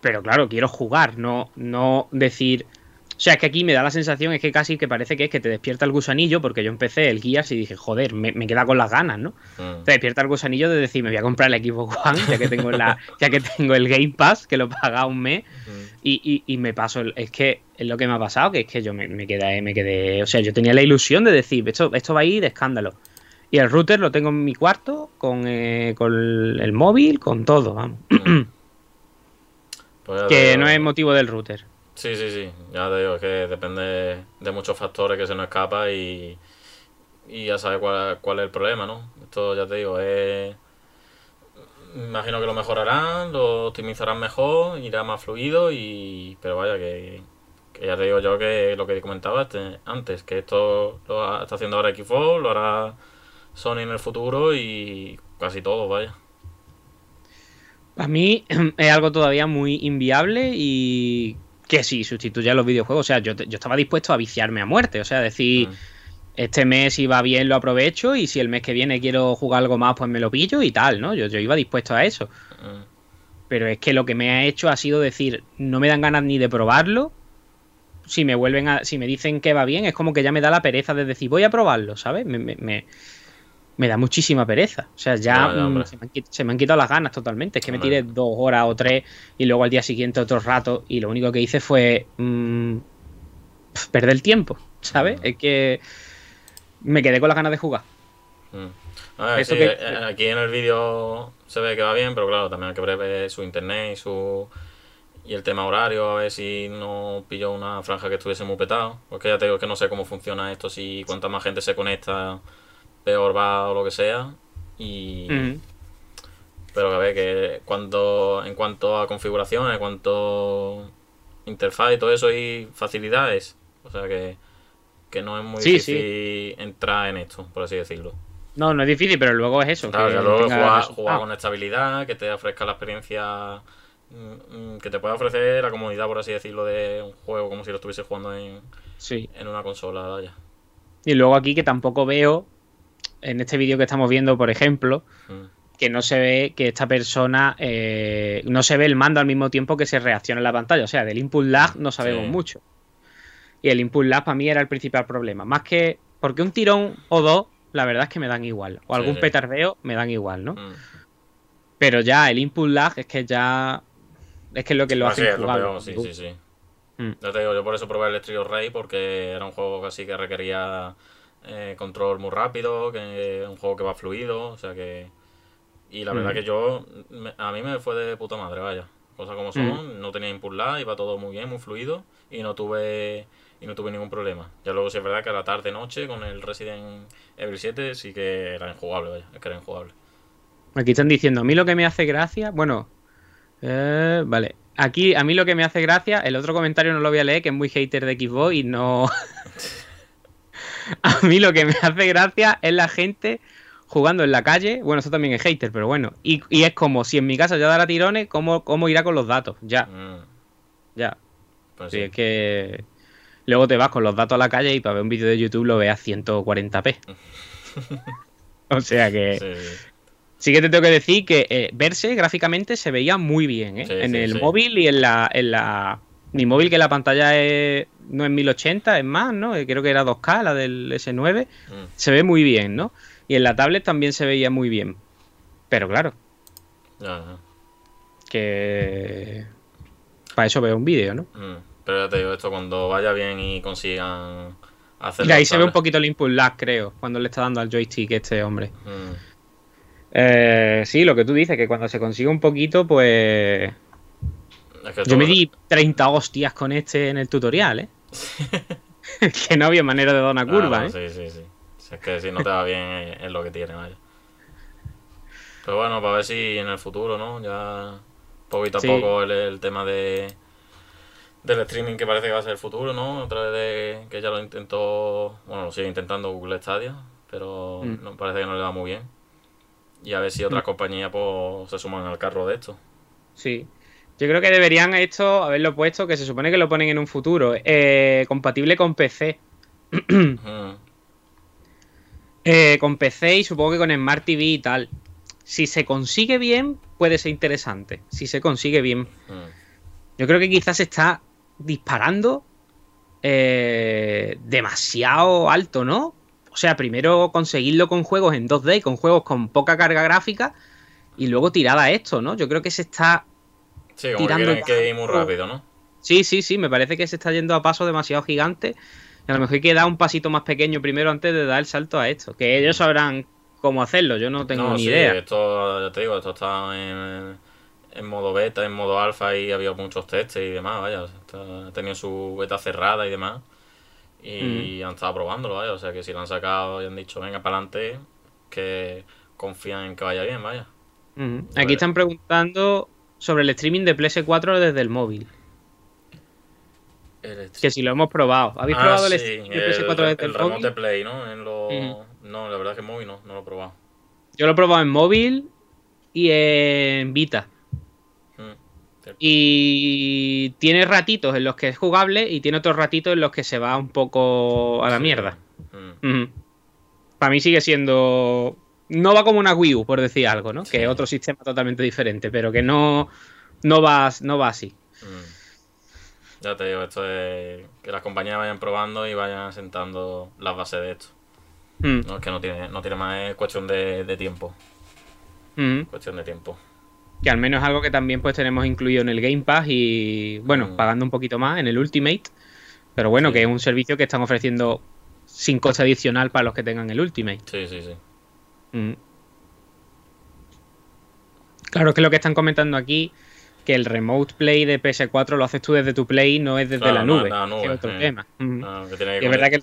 Pero claro, quiero jugar, no, no decir. O sea, es que aquí me da la sensación, es que casi que parece que es que te despierta el gusanillo, porque yo empecé el Gears y dije, joder, me, me queda con las ganas, ¿no? Mm. Te despierta el gusanillo de decir, me voy a comprar el Xbox One, ya que tengo la, ya que tengo el Game Pass, que lo he pagado un mes, Mm. y, y- y me paso. el- Es que es lo que me ha pasado, que es que yo me, me quedé, me quedé. O sea, yo tenía la ilusión de decir, esto, esto va a ir de escándalo. Y el router lo tengo en mi cuarto, con, eh, con el móvil, con todo, vamos. Mm. Pues que no es motivo del router. Sí, sí, sí. Ya te digo, es que depende de muchos factores que se nos escapa y, y ya sabes cuál, cuál es el problema, ¿no? Esto ya te digo, es... Imagino que lo mejorarán, lo optimizarán mejor, irá más fluido y... Pero vaya, que, que ya te digo yo que lo que comentaba antes, que esto lo está haciendo ahora Xbox, lo hará Sony en el futuro y casi todo, vaya. Para mí es algo todavía muy inviable y que sí, sustituye a los videojuegos. O sea, yo, yo estaba dispuesto a viciarme a muerte. O sea, decir, Mm. este mes si va bien lo aprovecho y si el mes que viene quiero jugar algo más, pues me lo pillo y tal, ¿no? Yo, yo iba dispuesto a eso. Mm. Pero es que lo que me ha hecho ha sido decir, no me dan ganas ni de probarlo, si me vuelven a. Si me dicen que va bien, es como que ya me da la pereza de decir, voy a probarlo, ¿sabes? Me, me, me, me da muchísima pereza. O sea, ya, mm, se, me han, quit- se me han quitado las ganas totalmente. Es que me tiré dos horas o tres y luego al día siguiente otro rato. Y lo único que hice fue. mm, perder el tiempo, ¿sabes? Es que. Me quedé con las ganas de jugar. Mm. Eso sí, que- eh, aquí en el vídeo se ve que va bien, pero claro, también hay que ver su internet y su y el tema horario, a ver si no pilló una franja que estuviese muy petado. Porque ya te digo que no sé cómo funciona esto, si cuanta más gente se conecta, peor va o lo que sea. Y pero a ver que cuando en cuanto a configuración, en cuanto a interfaz y todo eso y facilidades, o sea que, que no es muy Sí, difícil entrar en esto, por así decirlo. No, no es difícil, pero luego es eso. Claro, que ya luego jugar, jugar con estabilidad, que te ofrezca la experiencia mm, mm, que te pueda ofrecer la comunidad, por así decirlo, de un juego como si lo estuviese jugando en, Sí. en una consola. Vaya. Y luego aquí que tampoco veo, en este vídeo que estamos viendo, por ejemplo, Mm. que no se ve que esta persona, eh, no se ve el mando al mismo tiempo que se reacciona en la pantalla. O sea, del input lag no sabemos Sí. mucho. Y el input lag para mí era el principal problema. Más que, porque un tirón o dos, la verdad es que me dan igual. O algún sí. petardeo me dan igual, ¿no? Mm. Pero ya el input lag es que ya... Es que es lo que lo Ah, hace sí, es lo injugable. peor, sí, sí, sí. Mm. Ya te digo, yo por eso probé el Electrio Rey, porque era un juego casi que requería eh, control muy rápido, que un juego que va fluido, o sea que... Y la verdad Mm. que yo, me- a mí me fue de puta madre, vaya. Cosas como son, no tenía input lag, iba todo muy bien, muy fluido, y no tuve y no tuve ningún problema. Ya luego sí es verdad que a la tarde noche con el Resident Evil 7 sí que era injugable, vaya, es que era injugable. Aquí están diciendo, a mí lo que me hace gracia, bueno, eh, vale, aquí a mí lo que me hace gracia, el otro comentario no lo voy a leer, que es muy hater de Xbox y no... a mí lo que me hace gracia es la gente jugando en la calle, bueno, eso también es hater, pero bueno, y, y es como si en mi casa ya dará tirones, ¿cómo, cómo irá con los datos? Ya, Mm, ya. pues Sí, sí. es que luego te vas con los datos a la calle y para ver un vídeo de YouTube lo ves a 140p. o sea que... Sí, que te tengo que decir que eh, verse gráficamente se veía muy bien, ¿eh? En el móvil y en la, en la... Mi móvil que la pantalla es, no es 1080, es más, ¿no? Eh, Creo que era 2K, la del S9. Mm, Se ve muy bien, ¿no? Y en la tablet también se veía muy bien. Pero claro, ya. que... Para eso veo un vídeo, ¿no? Mm, Pero ya te digo, esto cuando vaya bien y consigan hacerlo. Mira, ahí se ve un poquito el input lag, creo, cuando le está dando al joystick este hombre. Mm, Eh, sí, lo que tú dices, que cuando se consigue un poquito, pues... es que Yo me di 30 hostias con este en el tutorial, ¿eh? que no había manera de dar una curva, ¿eh? Sí, sí, sí. Si es que si no te va bien es, es lo que tiene, vaya. Pero bueno, para ver si en el futuro, ¿no? Ya poquito a Sí. poco el, el tema de del streaming que parece que va a ser el futuro, ¿no? A través de que ya lo intentó, bueno, lo sigue intentando Google Stadia, pero Mm. no parece que no le va muy bien. Y a ver si otras compañías pues se suman al carro de esto. Sí. Yo creo que deberían esto haberlo puesto, que se supone que lo ponen en un futuro, eh, compatible con PC. Eh, con PC y supongo que con Smart TV y tal. Si se consigue bien, puede ser interesante. Si se consigue bien. mm. Yo creo que quizás se está disparando eh, demasiado alto, ¿no? O sea, primero conseguirlo con juegos en 2D, con juegos con poca carga gráfica, y luego tirar a esto, ¿no? Yo creo que se está... Sí, como Tirando quieren que ir muy rápido, ¿no? Sí, sí, sí, me parece que se está yendo a paso demasiado gigante. Y a lo mejor hay que dar un pasito más pequeño primero antes de dar el salto a esto. Que ellos sabrán cómo hacerlo, yo no tengo No, ni sí, idea. Esto, ya te digo, esto está en, en modo beta, en modo alfa y había muchos testes y demás, vaya. Está- Ha tenido su beta cerrada y demás. Y han estado probándolo, vaya. O sea que si lo han sacado y han dicho, venga, para adelante, que confían en que vaya bien, vaya. Aquí están preguntando sobre el streaming de PS4 desde el móvil. Que si lo hemos probado. ¿Habéis Ah, probado el streaming de PS4 el, desde el, el remote móvil? play, ¿no? En lo... No, la verdad es que en móvil no, no lo he probado. Yo lo he probado en móvil y en Vita. Mm. Y tiene ratitos en los que es jugable y tiene otros ratitos en los que se va un poco a la Sí. mierda. Mm, Para mí sigue siendo. No va como una Wii U, por decir algo, ¿no? Sí. Que es otro sistema totalmente diferente, pero que no, no, va, no va así. mm. Ya te digo, esto es que las compañías vayan probando y vayan sentando las bases de esto. Mm, No es que no tiene, no tiene más, es cuestión de, de tiempo. mm. Cuestión de tiempo. Que al menos es algo que también pues tenemos incluido en el Game Pass y bueno, pagando un poquito más en el Ultimate. Pero bueno, Sí. que es un servicio que están ofreciendo sin coste adicional para los que tengan el Ultimate. Sí, sí, sí. Mm. Claro, es que lo que están comentando aquí, que el Remote Play de PS4 lo haces tú desde tu Play, no es desde Claro, la nube. es nube, otro sí. tema. No, que tiene Y que es verdad que... el-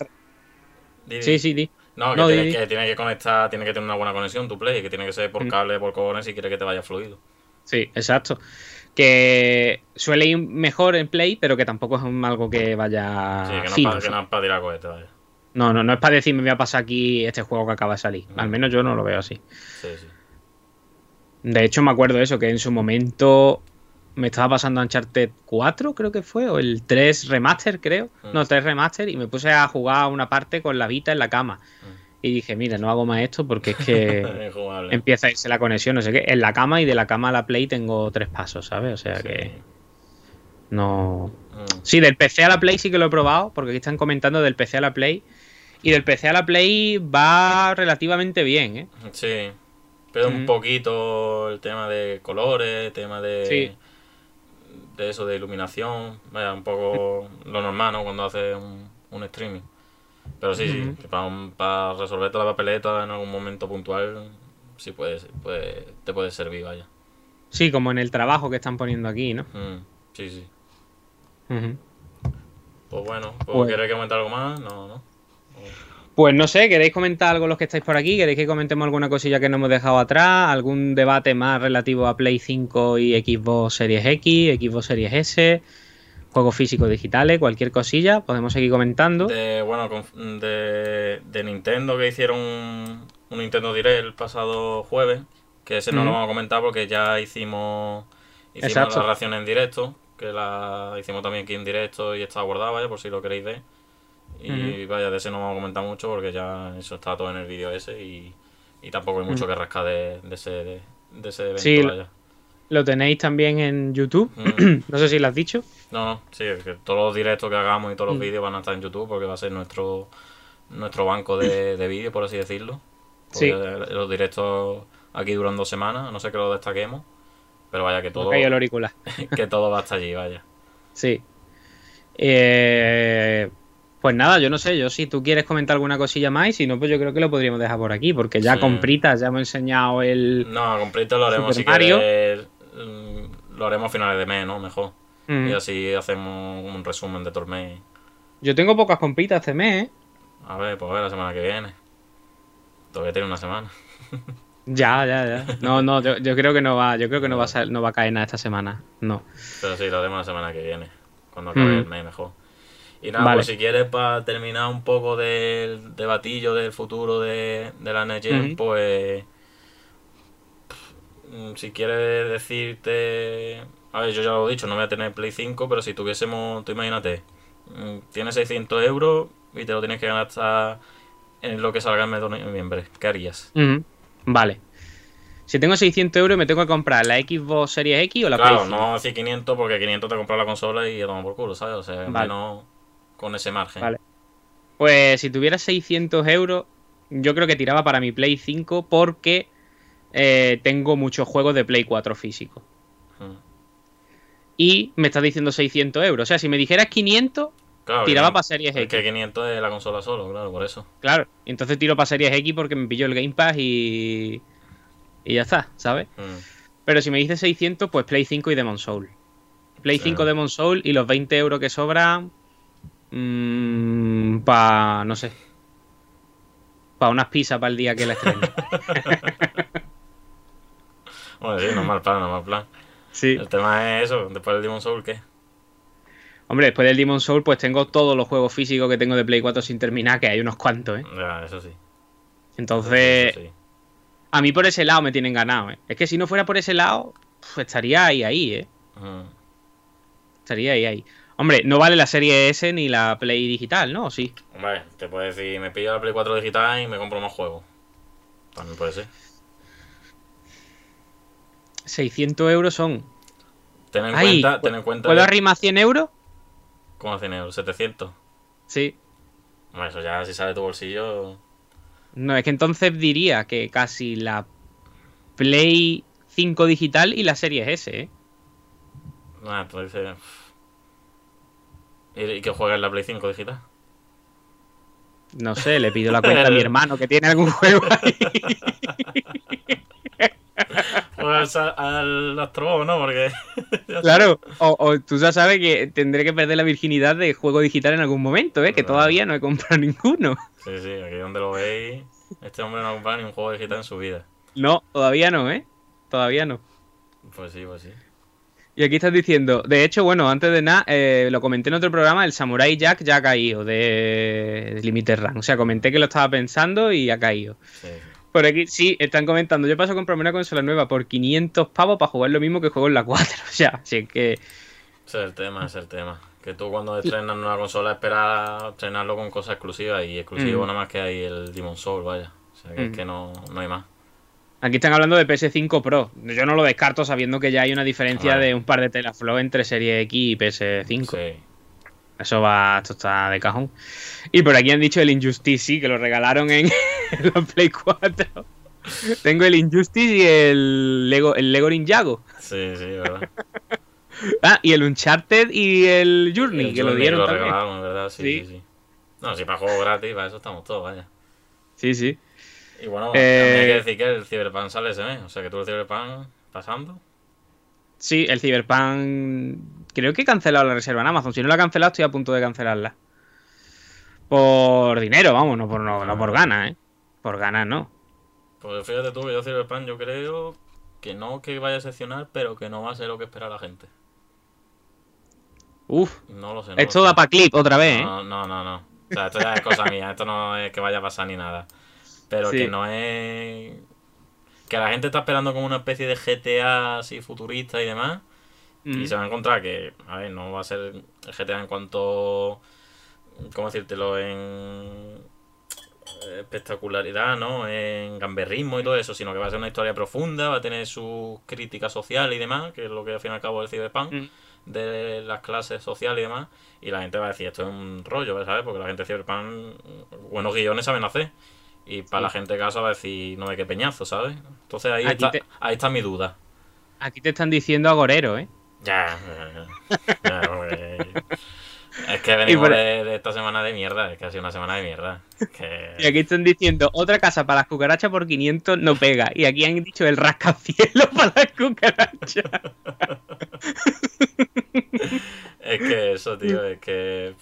Di, di. Sí, sí, di. No, que, tiene, que tiene que conectar, tiene que tener una buena conexión tu play, que tiene que ser por Mm. cable, por cojones si quiere que te vaya fluido. Sí, exacto. Que suele ir mejor en Play, pero que tampoco es algo que vaya sí, que no, es fino, pa- que no es para tirar cohetes, vaya. No, no, no es para decir me voy a pasar aquí este juego que acaba de salir. Al menos yo no lo veo así. Sí, sí. De hecho, me acuerdo de eso, que en su momento me estaba pasando Uncharted 4, creo que fue, o el 3 Remaster, creo. Mm. No, 3 Remaster, y me puse a jugar una parte con la Vita en la cama. Mm. Y dije, mira, no hago más esto porque es que empieza a irse la conexión, no sé qué. En la cama y de la cama a la Play tengo tres pasos, ¿sabes? O sea Sí. que no... Mm. Sí, del PC a la Play sí que lo he probado, porque aquí están comentando del PC a la Play. Y del PC a la Play va relativamente bien, ¿eh? Sí. Pero Mm. un poquito el tema de colores, el tema de. Sí. De eso, de iluminación. Vaya, un poco lo normal, ¿no? Cuando haces un, un streaming. Pero sí, sí. Que Para, un- para resolver toda la papeleta en algún momento puntual, sí puede, puede, te puede servir, vaya. Sí, como en el trabajo que están poniendo aquí, ¿no? Mm, Sí, sí. Pues bueno, pues, Pues- ¿queréis comentar algo más? No, no. Pues no sé, ¿queréis comentar algo los que estáis por aquí? ¿Queréis que comentemos alguna cosilla que no hemos dejado atrás? ¿Algún debate más relativo a Play 5 y Xbox Series X, Xbox Series S? Juegos físicos digitales, cualquier cosilla, podemos seguir comentando. De, bueno, de, de Nintendo que hicieron un, un Nintendo Direct el pasado jueves, que ese no lo vamos a comentar porque ya hicimos, hicimos la reacción en directo, que la hicimos también aquí en directo y está guardada, vaya, por si lo queréis ver. Y vaya, de ese no vamos a comentar mucho porque ya eso está todo en el vídeo ese y, y tampoco hay mucho que rascar de, de ese, de, de ese evento, Sí, vaya. Lo tenéis también en YouTube. No sé si lo has dicho. No, no, sí, es que todos los directos que hagamos y todos los vídeos van a estar en YouTube porque va a ser nuestro nuestro banco de, de vídeos, por así decirlo. Sí. Porque Los directos aquí duran dos semanas, a no sé que lo destaquemos. Pero vaya que todo, Todo... el auricular. que todo va hasta allí, vaya. Sí. Eh, pues nada, yo no sé, yo si tú quieres comentar alguna cosilla más y si no, pues yo creo que lo podríamos dejar por aquí, porque ya Sí. ya hemos enseñado el... No, completo lo haremos si quieres, mm, Lo haremos a finales de mes, ¿no? Mejor. Mm. Y así hacemos un resumen de torneo. Yo tengo pocas compritas este mes, ¿eh? A ver, pues a ver la semana que viene. Todavía tiene una semana. Ya, ya, ya. No, no, yo, yo creo que no va, yo creo que no va a no va a caer nada esta semana. No. Pero sí, lo haremos la semana que viene. Cuando acabe Mm. el mes mejor. Y nada, Vale. pues si quieres para terminar un poco del debatillo del futuro de, de la NGen, Ujú. pues si quieres decirte... A ver, yo ya lo he dicho, no voy a tener Play 5, pero si tuviésemos, tú imagínate, mm, tienes 600 euros y te lo tienes que gastar en lo que salga el mes de noviembre. ¿Qué harías? Vale. Si tengo 600 euros, ¿me tengo que comprar la Xbox Series X o la Claro, Play 5? no vamos a decir 500 porque 500 te compras la consola y ya toma por culo, ¿sabes? O sea, Vale. menos con ese margen. Vale. Pues si tuviera 600 euros, yo creo que tiraba para mi Play 5 porque eh, tengo muchos juegos de Play 4 físicos. Mm. Y me estás diciendo 600 euros. O sea, si me dijeras 500, Claro, tiraba 500 para Series Es X. que 500 es la consola solo, claro, por eso. Claro. Entonces tiro para Series X porque me pilló el Game Pass y... Y ya está, ¿sabes? Mm. Pero si me dices 600, pues Play 5 y Demon Soul. Play Sí. 5 Demon Soul y los 20 euros que sobran... para... no sé. Para unas pizzas para el día que la estreno. Bueno, sí, no mal plan, no mal plan. sí. El tema es eso, después del Demon Soul, ¿qué? Hombre, después del Demon Soul, pues tengo todos los juegos físicos que tengo de Play 4 sin terminar, que hay unos cuantos, ¿eh? Ya, eso sí. Entonces, Eso sí. a mí por ese lado me tienen ganado, ¿eh? Es que si no fuera por ese lado, pf, estaría ahí, ahí, ¿eh? Estaría ahí, ahí. Hombre, no vale la serie S ni la Play digital, ¿no? ¿O sí? Hombre, te puedes decir, me pillo la Play 4 digital y me compro más juegos. También puede ser. 600 euros son. Ten en Ay, cuenta, ten en cuenta ¿Puedo de- arrimar 100 euros? ¿Cómo a 100 euros? ¿700? Sí. Bueno, eso ya si sale de tu bolsillo. No, es que entonces diría que casi la Play 5 digital y la Series S, ¿eh? Ah, tú dices. ¿Y, que juega en la Play 5 digital? No sé, le pido la cuenta a mi hermano que tiene algún juego ahí. Juegas al, al Astro, ¿no? Porque. Claro, o, o tú ya sabes que tendré que perder la virginidad de juego digital en algún momento, ¿eh? Que Claro. todavía no he comprado ninguno. Sí, sí, aquí donde lo veis. Este hombre no ha comprado ni un juego digital en su vida. No, todavía no, ¿eh? Todavía no. Pues sí, pues sí. Y aquí estás diciendo, de hecho, bueno, antes de nada, eh, lo comenté en otro programa, el Samurai Jack ya ha caído de Limited Run. O sea, comenté que lo estaba pensando y ha caído. Sí. Por aquí, sí, están comentando, yo paso a comprarme una consola nueva por 500 pavos para jugar lo mismo que juego en la 4. O sea, así que... Ese es el tema, ese es el tema. Que tú cuando estrenas una consola esperas estrenarlo con cosas exclusivas y exclusivo Mm. nada más que hay el Demon Soul, vaya. O sea que Mm. es que no, no hay más. Aquí están hablando de PS5 Pro. Yo no lo descarto sabiendo que ya hay una diferencia de un par de teraflops entre Serie X y PS5. Sí. Eso va, esto está de cajón. Y por aquí han dicho el Injustice, sí, que lo regalaron en, en la Play 4. Tengo el Injustice y el Lego, el Lego Ninjago. Sí, sí, verdad. Ah, y el Uncharted y el Journey, El que lo dieron lo también. regalaron, ¿verdad? Sí, Sí. sí, sí. No, si para juegos gratis, para eso estamos todos, vaya. Sí, sí. Y bueno, Eh, también hay que decir que el Cyberpunk sale ese mes. O sea que tú el Cyberpunk pasando. Sí, el Cyberpunk. Creo que he cancelado la reserva en Amazon. Si no la he cancelado, estoy a punto de cancelarla. Por dinero, vamos, no por, no, no por ganas, ¿eh? Por ganas, no. Pues fíjate tú que yo Cyberpunk yo creo que no que vaya a seccionar, pero que no va a ser lo que espera la gente. Uf, No lo sé. no esto lo da para clip otra vez, ¿eh? No, no, no, no. O sea, esto ya es cosa mía. Esto no es que vaya a pasar ni nada. Pero Sí. que no es. Que la gente está esperando como una especie de GTA así futurista y demás. Mm. Y se va a encontrar que, a ver, no va a ser GTA en cuanto. ¿Cómo decírtelo? En. espectacularidad, ¿no? En gamberrismo y todo eso, sino que va a ser una historia profunda, va a tener sus críticas sociales y demás, que es lo que al fin y al cabo es el Cyberpunk Mm. de las clases sociales y demás, y la gente va a decir, esto es un rollo, ¿sabes? Porque la gente de Cyberpunk, buenos guiones saben hacer. Y para Sí. la gente de casa va a decir, no ve qué peñazo, ¿sabes? Entonces ahí, está, te- ahí está mi duda. Aquí te están diciendo agorero, ¿eh? Ya, ya, ya. Es que venimos por- de, de esta semana de mierda, es que ha sido una semana de mierda. Que... Y aquí están diciendo otra casa para las cucarachas por 500 no pega. Y aquí han dicho el rascacielos para las cucarachas. Es que eso, tío, es que...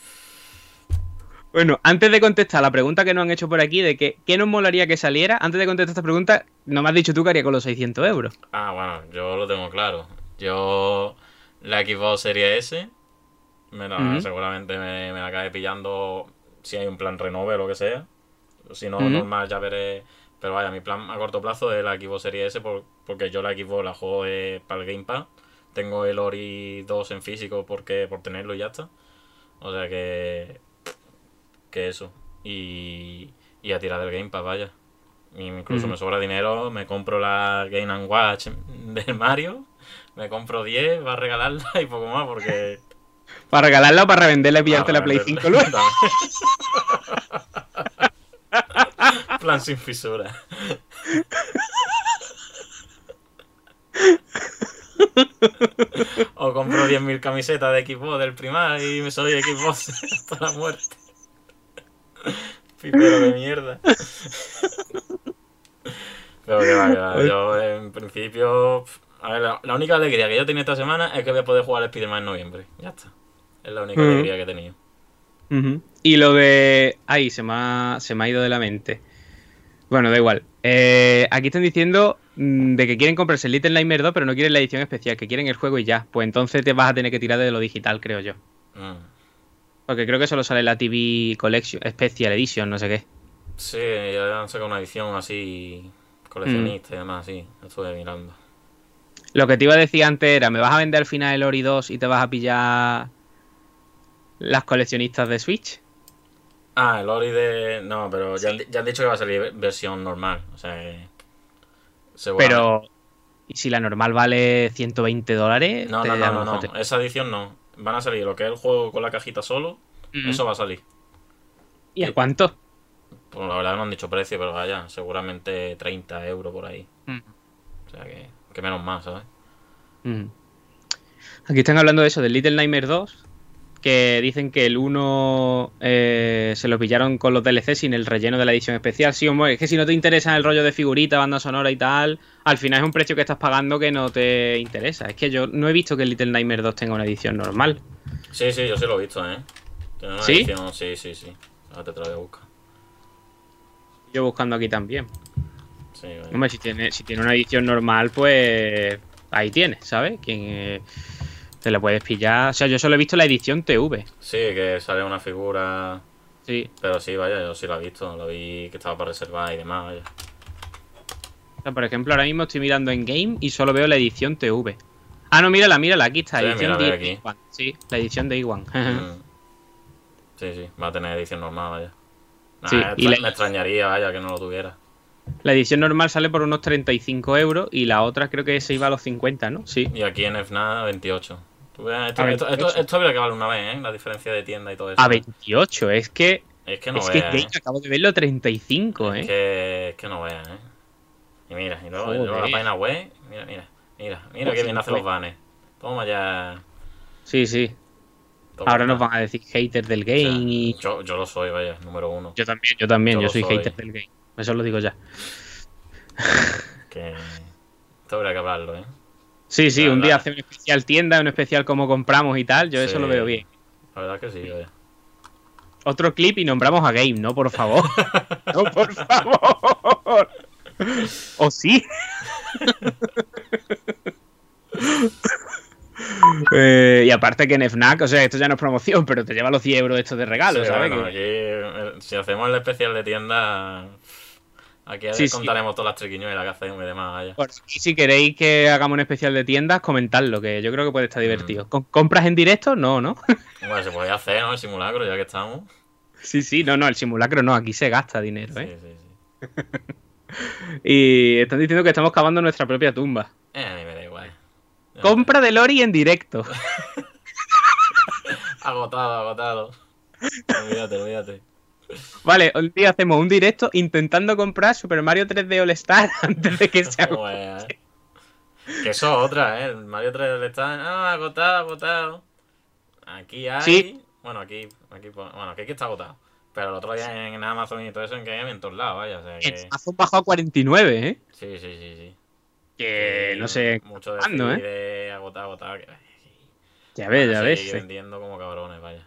Bueno, antes de contestar la pregunta que nos han hecho por aquí de que, qué nos molaría que saliera, antes de contestar esta pregunta, no me has dicho tú que haría con los 600 euros. Ah, bueno, yo lo tengo claro. Yo la Xbox Series S, me la- seguramente me, me la acabe pillando si hay un plan renove o lo que sea. Si no, normal ya veré. Pero vaya, mi plan a corto plazo es la Xbox Series S por- porque yo la Xbox la juego eh, para el Gamepad. Tengo el Ori 2 en físico porque por tenerlo y ya está. O sea que... Que eso. Y, y a tirar del Gamepad, vaya. Y Incluso me sobra dinero, me compro la Game and Watch del Mario, me compro 10, va a regalarla y poco más porque... Para regalarla o para revenderla y pillarte Para la Play venderla. 5 luego. Plan sin fisura. o compro 10.000 camisetas de Xbox del primar y me soy Xbox hasta la muerte. Pipero de mierda. Pero que va, que va. Yo en principio... A ver, la, la única alegría que yo tenía esta semana es que voy a poder jugar Spider-Man en noviembre. Ya está. Es la única alegría que he tenido. Y lo de... Ay, se me ha, se me ha ido de la mente. Bueno, da igual. Eh, aquí están diciendo mm, de que quieren comprarse el Little Nightmare 2, pero no quieren la edición especial, que quieren el juego y ya. Pues entonces te vas a tener que tirar de lo digital, creo yo. Mm. Porque creo que solo sale la TV Collection, Special Edition, no sé qué. Sí, ya han sacado una edición así coleccionista y demás, sí, estuve mirando. Lo que te iba a decir antes era, ¿me vas a vender al final el Ori 2 y te vas a pillar las coleccionistas de Switch? Ah, el Ori de... No, pero ya, han, ya han dicho que va a salir versión normal, o sea seguramente- Pero, ¿y si la normal vale 120 dólares? No, no, no, no, no, esa edición no. Van a salir lo que es el juego con la cajita solo, eso va a salir. ¿Y a cuánto? Pues la verdad no han dicho precio, pero vaya, seguramente 30 euros por ahí. Mm. O sea que, que menos más, ¿sabes? Mm. Aquí están hablando de eso, del Little Nightmares 2, que dicen que el 1 eh, se lo pillaron con los DLC sin el relleno de la edición especial. Sí, hombre, es que si no te interesa el rollo de figurita, banda sonora y tal, al final es un precio que estás pagando que no te interesa. Es que yo no he visto que el Little Nightmares 2 tenga una edición normal. Sí, sí, yo sí lo he visto, ¿eh? Tiene una ¿Sí? edición- sí, sí, sí. Ahora te la voy a buscar. Yo buscando aquí también. Sí, vaya. Hombre, si tiene, si tiene una edición normal, pues ahí tienes, ¿sabes? Quien eh, te la puedes pillar. O sea, yo solo he visto la edición TV. Sí, que sale una figura. Sí. Pero sí, vaya, yo sí la he visto. Lo vi que estaba para reservar y demás, vaya. O sea, por ejemplo, ahora mismo estoy mirando en game y solo veo la edición TV. Ah, no, mírala, mírala, aquí está. Sí, edición de aquí. Iwan. Sí, la edición de Iwan. Mm. Sí, sí, va a tener edición normal, vaya. Nah, Sí, extra- y la- Me extrañaría, vaya, que no lo tuviera. la edición normal sale por unos 35 euros y la otra creo que se iba a los 50, ¿no? Sí. Y aquí en FNAC 28. Ves, esto, A esto, 28. esto- esto habría que valer una vez, ¿eh? La diferencia de tienda y todo eso. A 28, es que. Es que no es que veas, game ¿eh? acabo de verlo 35, Es ¿eh? que, es que no veas, ¿eh? Y mira, y luego, y luego la página web. Mira, mira, mira, mira que bien hace los banners. Toma ya. Sí, sí. toma Ahora ya. nos van a decir haters del O sea, game y. yo, yo lo soy, vaya, número uno. Yo también, yo también, Yo soy, soy. hater del game. Eso lo digo ya. Que. Esto habría que hablarlo, ¿eh? Sí, sí, La un día hacer un especial tienda, un especial cómo compramos y tal, yo eso lo veo bien. La verdad que sí, vaya. Otro clip y nombramos a Game, ¿no? Por favor. no, por favor. ¿O sí? Eh, y aparte que en FNAC, o sea, esto ya no es promoción, pero te lleva los 100 euros estos de regalo, Sí, ¿sabes? bueno, Que- aquí, eh, si hacemos el especial de tienda. Aquí Sí, sí. contaremos todas las triquiñuelas que hacemos y demás. Por aquí, si queréis que hagamos un especial de tiendas, comentadlo, que yo creo que puede estar Mm. divertido. ¿Con- ¿Compras en directo? No, ¿no? Bueno, se podía hacer, ¿no? El simulacro, ya que estamos. sí, sí, no, no, el simulacro no, aquí se gasta dinero, Sí, ¿eh? sí, sí. Y están diciendo que estamos cavando nuestra propia tumba. Eh, a mí me da igual. Ya. Compra de Lori en directo. Agotado, agotado. Olvídate, olvídate. Vale, un día hacemos un directo intentando comprar Super Mario 3D All Star antes de que se eh. Que eso es otra, ¿eh? El Mario 3 le está. Ah, agotado, agotado. Aquí hay. Sí. Bueno, aquí, aquí, pon- bueno, aquí, está agotado. Pero el otro día en Amazon y todo eso en que en todos lados, vaya. O sea que. En Amazon bajó a 49, ¿eh? Sí, sí, sí, sí. Que no sé. Mucho de, ¿eh? de agotado, agotado. Que, Ya ves, ya ves. seguir vendiendo como cabrones, vaya.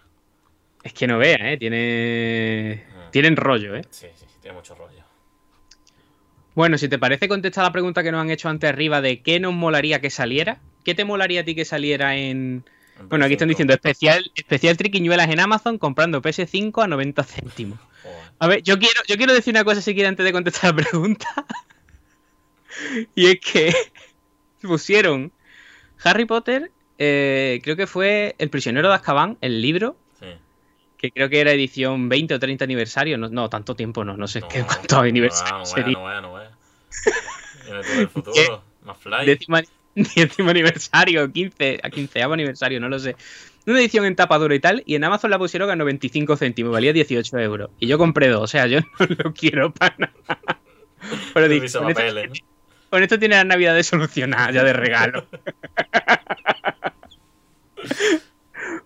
Es que no veas, ¿eh? Tiene... Mm. Tienen rollo, ¿eh? Sí, sí, tiene mucho rollo. Bueno, si te parece contestar la pregunta que nos han hecho antes arriba de qué nos molaría que saliera. ¿Qué te molaría a ti que saliera en... En Bueno, aquí están PS5. diciendo especial, especial triquiñuelas en Amazon comprando PS5 a 90 céntimos. Joder. A ver, yo quiero, yo quiero decir una cosa si quiere antes de contestar la pregunta. y es que pusieron Harry Potter, eh, creo que fue El prisionero de Azkaban, el libro, Sí. Que creo que era edición 20 o 30 aniversario. No, no tanto tiempo no, no sé No, qué no, cuántos no, No sería. no no. Viene todo el futuro. Más fly. Décimo, décimo aniversario, 15, a 15 aniversario, no lo sé. Una edición en tapa dura y tal, y en Amazon la pusieron a 95 céntimos, valía 18 euros. Y yo compré dos, o sea, yo no lo quiero para nada. Pero dije, con esto, ¿no? con esto tiene las navidades solucionadas ya de regalo.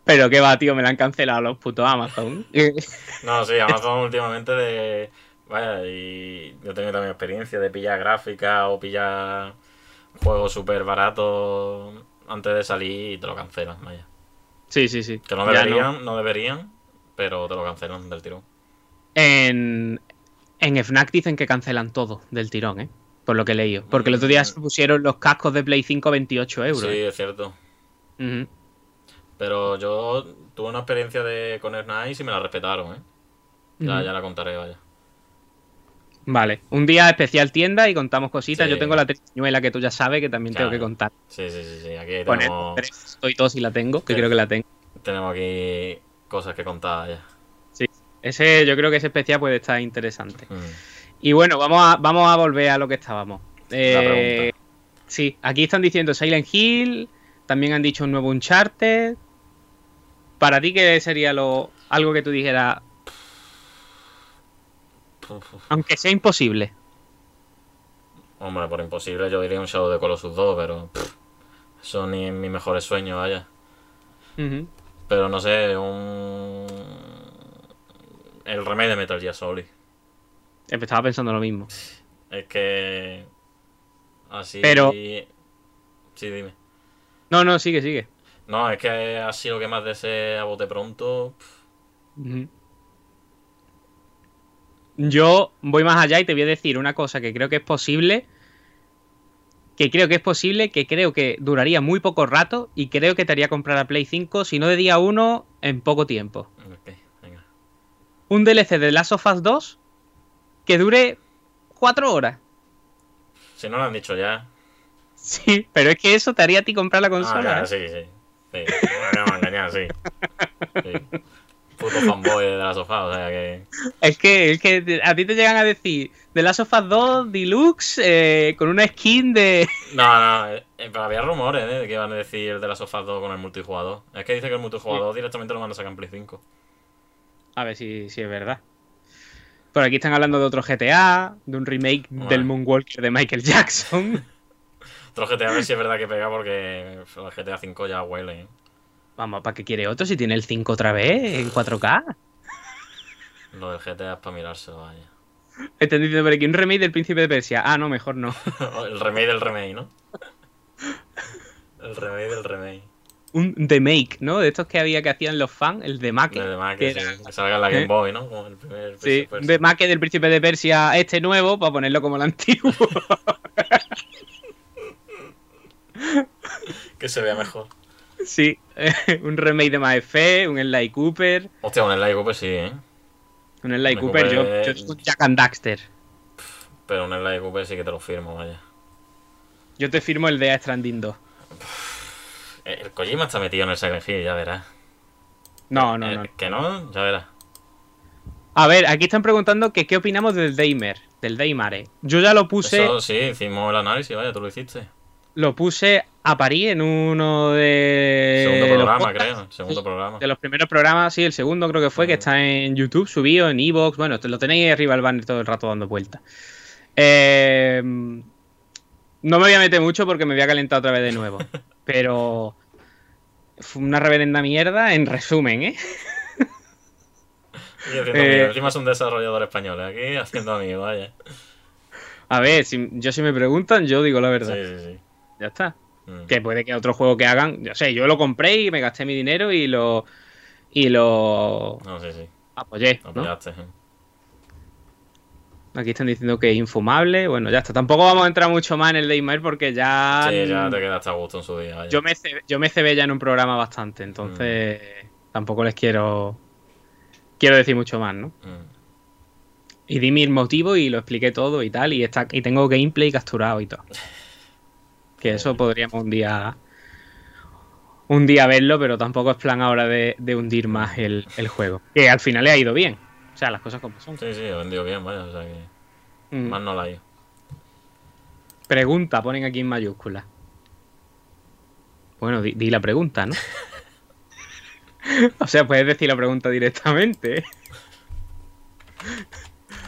Pero qué va, tío, me la han cancelado los putos Amazon. No, sí, Amazon últimamente de. Vaya, y yo tengo también experiencia de pillar gráfica o pillar juegos súper baratos antes de salir y te lo cancelan, vaya. Sí, sí, sí. Que no deberían, no. deberían, pero te lo cancelan del tirón. En, en FNAC dicen que cancelan todo del tirón, ¿eh? Por lo que he leído. Porque el otro día se pusieron los cascos de Play 5 a 28 euros. Mm. Sí, ¿eh? es cierto. Pero yo tuve una experiencia de con Nice y me la respetaron, ¿eh? Ya, ya la contaré, vaya. Vale. Un día especial tienda y contamos cositas. Sí. Yo tengo la triñuela que tú ya sabes que también tengo que contar. Sí, sí, sí, sí. Aquí tenemos, estoy tos y la tengo, que Sí. creo que la tengo. tenemos aquí cosas que contar ya. Sí. Ese, yo creo que ese especial puede estar interesante. Mm. Y bueno, vamos a, vamos a volver a lo que estábamos. Eh, sí, aquí están diciendo Silent Hill, también han dicho un nuevo Uncharted. Para ti, ¿qué sería lo algo que tú dijeras, aunque sea imposible? Hombre, por imposible yo diría un Shadow de Colossus 2, pero pff, eso ni en mis mejores sueños, vaya. Pero no sé, un... El remake de Metal Gear Solid. Estaba pensando lo mismo. Es que... Así... Pero- Sí, dime. No, no, sigue, sigue. No, es que así lo que más desee a bote pronto... Yo voy más allá y te voy a decir una cosa que creo que es posible. Que creo que es posible, que creo que duraría muy poco rato y creo que te haría comprar a Play 5, si no de día 1, en poco tiempo. Ok, venga. Un DLC de Last of Us 2 que dure 4 horas. Si no lo han dicho ya... Sí, pero es que eso te haría a ti comprar la Ah, consola. claro, ¿eh? sí, sí. Sí, me acabo de engañar, sí. sí. Puto fanboy de la sofá, o sea que... Es que, es que a ti te llegan a decir The Last of Us 2 Deluxe eh, con una skin de. No, no, eh, pero había rumores ¿eh? de que iban a decir de la sofá 2 con el multijugador. Es que dice que el multijugador directamente lo van a sacar en Play 5. A ver si, si es verdad. Por aquí están hablando de otro GTA, de un remake Bueno. del Moonwalker de Michael Jackson. Otro GTA a ver si es verdad que pega porque el GTA 5 ya huele. Vamos, ¿para qué quiere otro si tiene el 5 otra vez en 4K? Lo del GTA es para mirárselo, vaya. Están diciendo por aquí un remake del Príncipe de Persia. Ah, no, mejor no. el remake del remake, ¿no? El remake del remake. Un remake, ¿no? De estos que había que hacían los fans, el de Make. El de Mac, que sí, era- que salga en la Game ¿Eh? Boy, ¿no? Como el primer Sí, de Make del Príncipe de Persia, este nuevo, para ponerlo como el antiguo. Persia. Que se vea mejor. sí, un remake de Maefé, un Sly Cooper. Hostia, un Sly Cooper sí, ¿eh? Un Sly Cooper, yo, yo soy Jack and Daxter. Pero un Sly Cooper sí que te lo firmo, vaya. Yo te firmo el de A Stranding 2. Eh, El Kojima está metido en el Silent Hill, ya verás. No, no, Eh, no. Que no, ya verás. A ver, aquí están preguntando que qué opinamos del Daimer, del Daimare. Yo ya lo puse, Eso sí, hicimos el análisis, vaya, tú lo hiciste. lo puse a París en uno de Segundo los programa, podcasts, creo. Segundo programa. de los primeros programas, sí, el segundo creo que fue, que está en YouTube, subido, en Evox, bueno, lo tenéis arriba el banner todo el rato dando vueltas. Eh, no me voy a meter mucho porque me voy a calentar otra vez de nuevo, pero fue una reverenda mierda en resumen, ¿eh? Haciendo Eh. Encima es un desarrollador español, ¿eh? aquí haciendo amigos, vaya. A ver, si, yo si me preguntan, yo digo la Sí, verdad. sí, sí. Ya está. Mm. Que puede que otro juego que hagan, yo sé, yo lo compré y me gasté mi dinero y lo y lo No, sí, sí. apoyé. ¿eh? Aquí están diciendo que es infumable, bueno, ya está. Tampoco vamos a entrar mucho más en el Daymare porque ya, Sí, ya te quedaste a gusto en su día, yo me ce- yo me cebé ya en un programa bastante, entonces tampoco les quiero quiero decir mucho más, ¿no? Mm. Y di mis motivos y lo expliqué todo y tal y está y tengo gameplay capturado y todo. Que eso podríamos un día un día verlo, pero tampoco es plan ahora de, de hundir más el, el juego. Que al final le ha ido bien. O sea, las cosas como son. Sí, sí, he vendido bien, vaya. O sea que Mm. más no la hay. Pregunta, ponen aquí en mayúsculas. Bueno, di, di la pregunta, ¿no? o sea, puedes decir la pregunta directamente.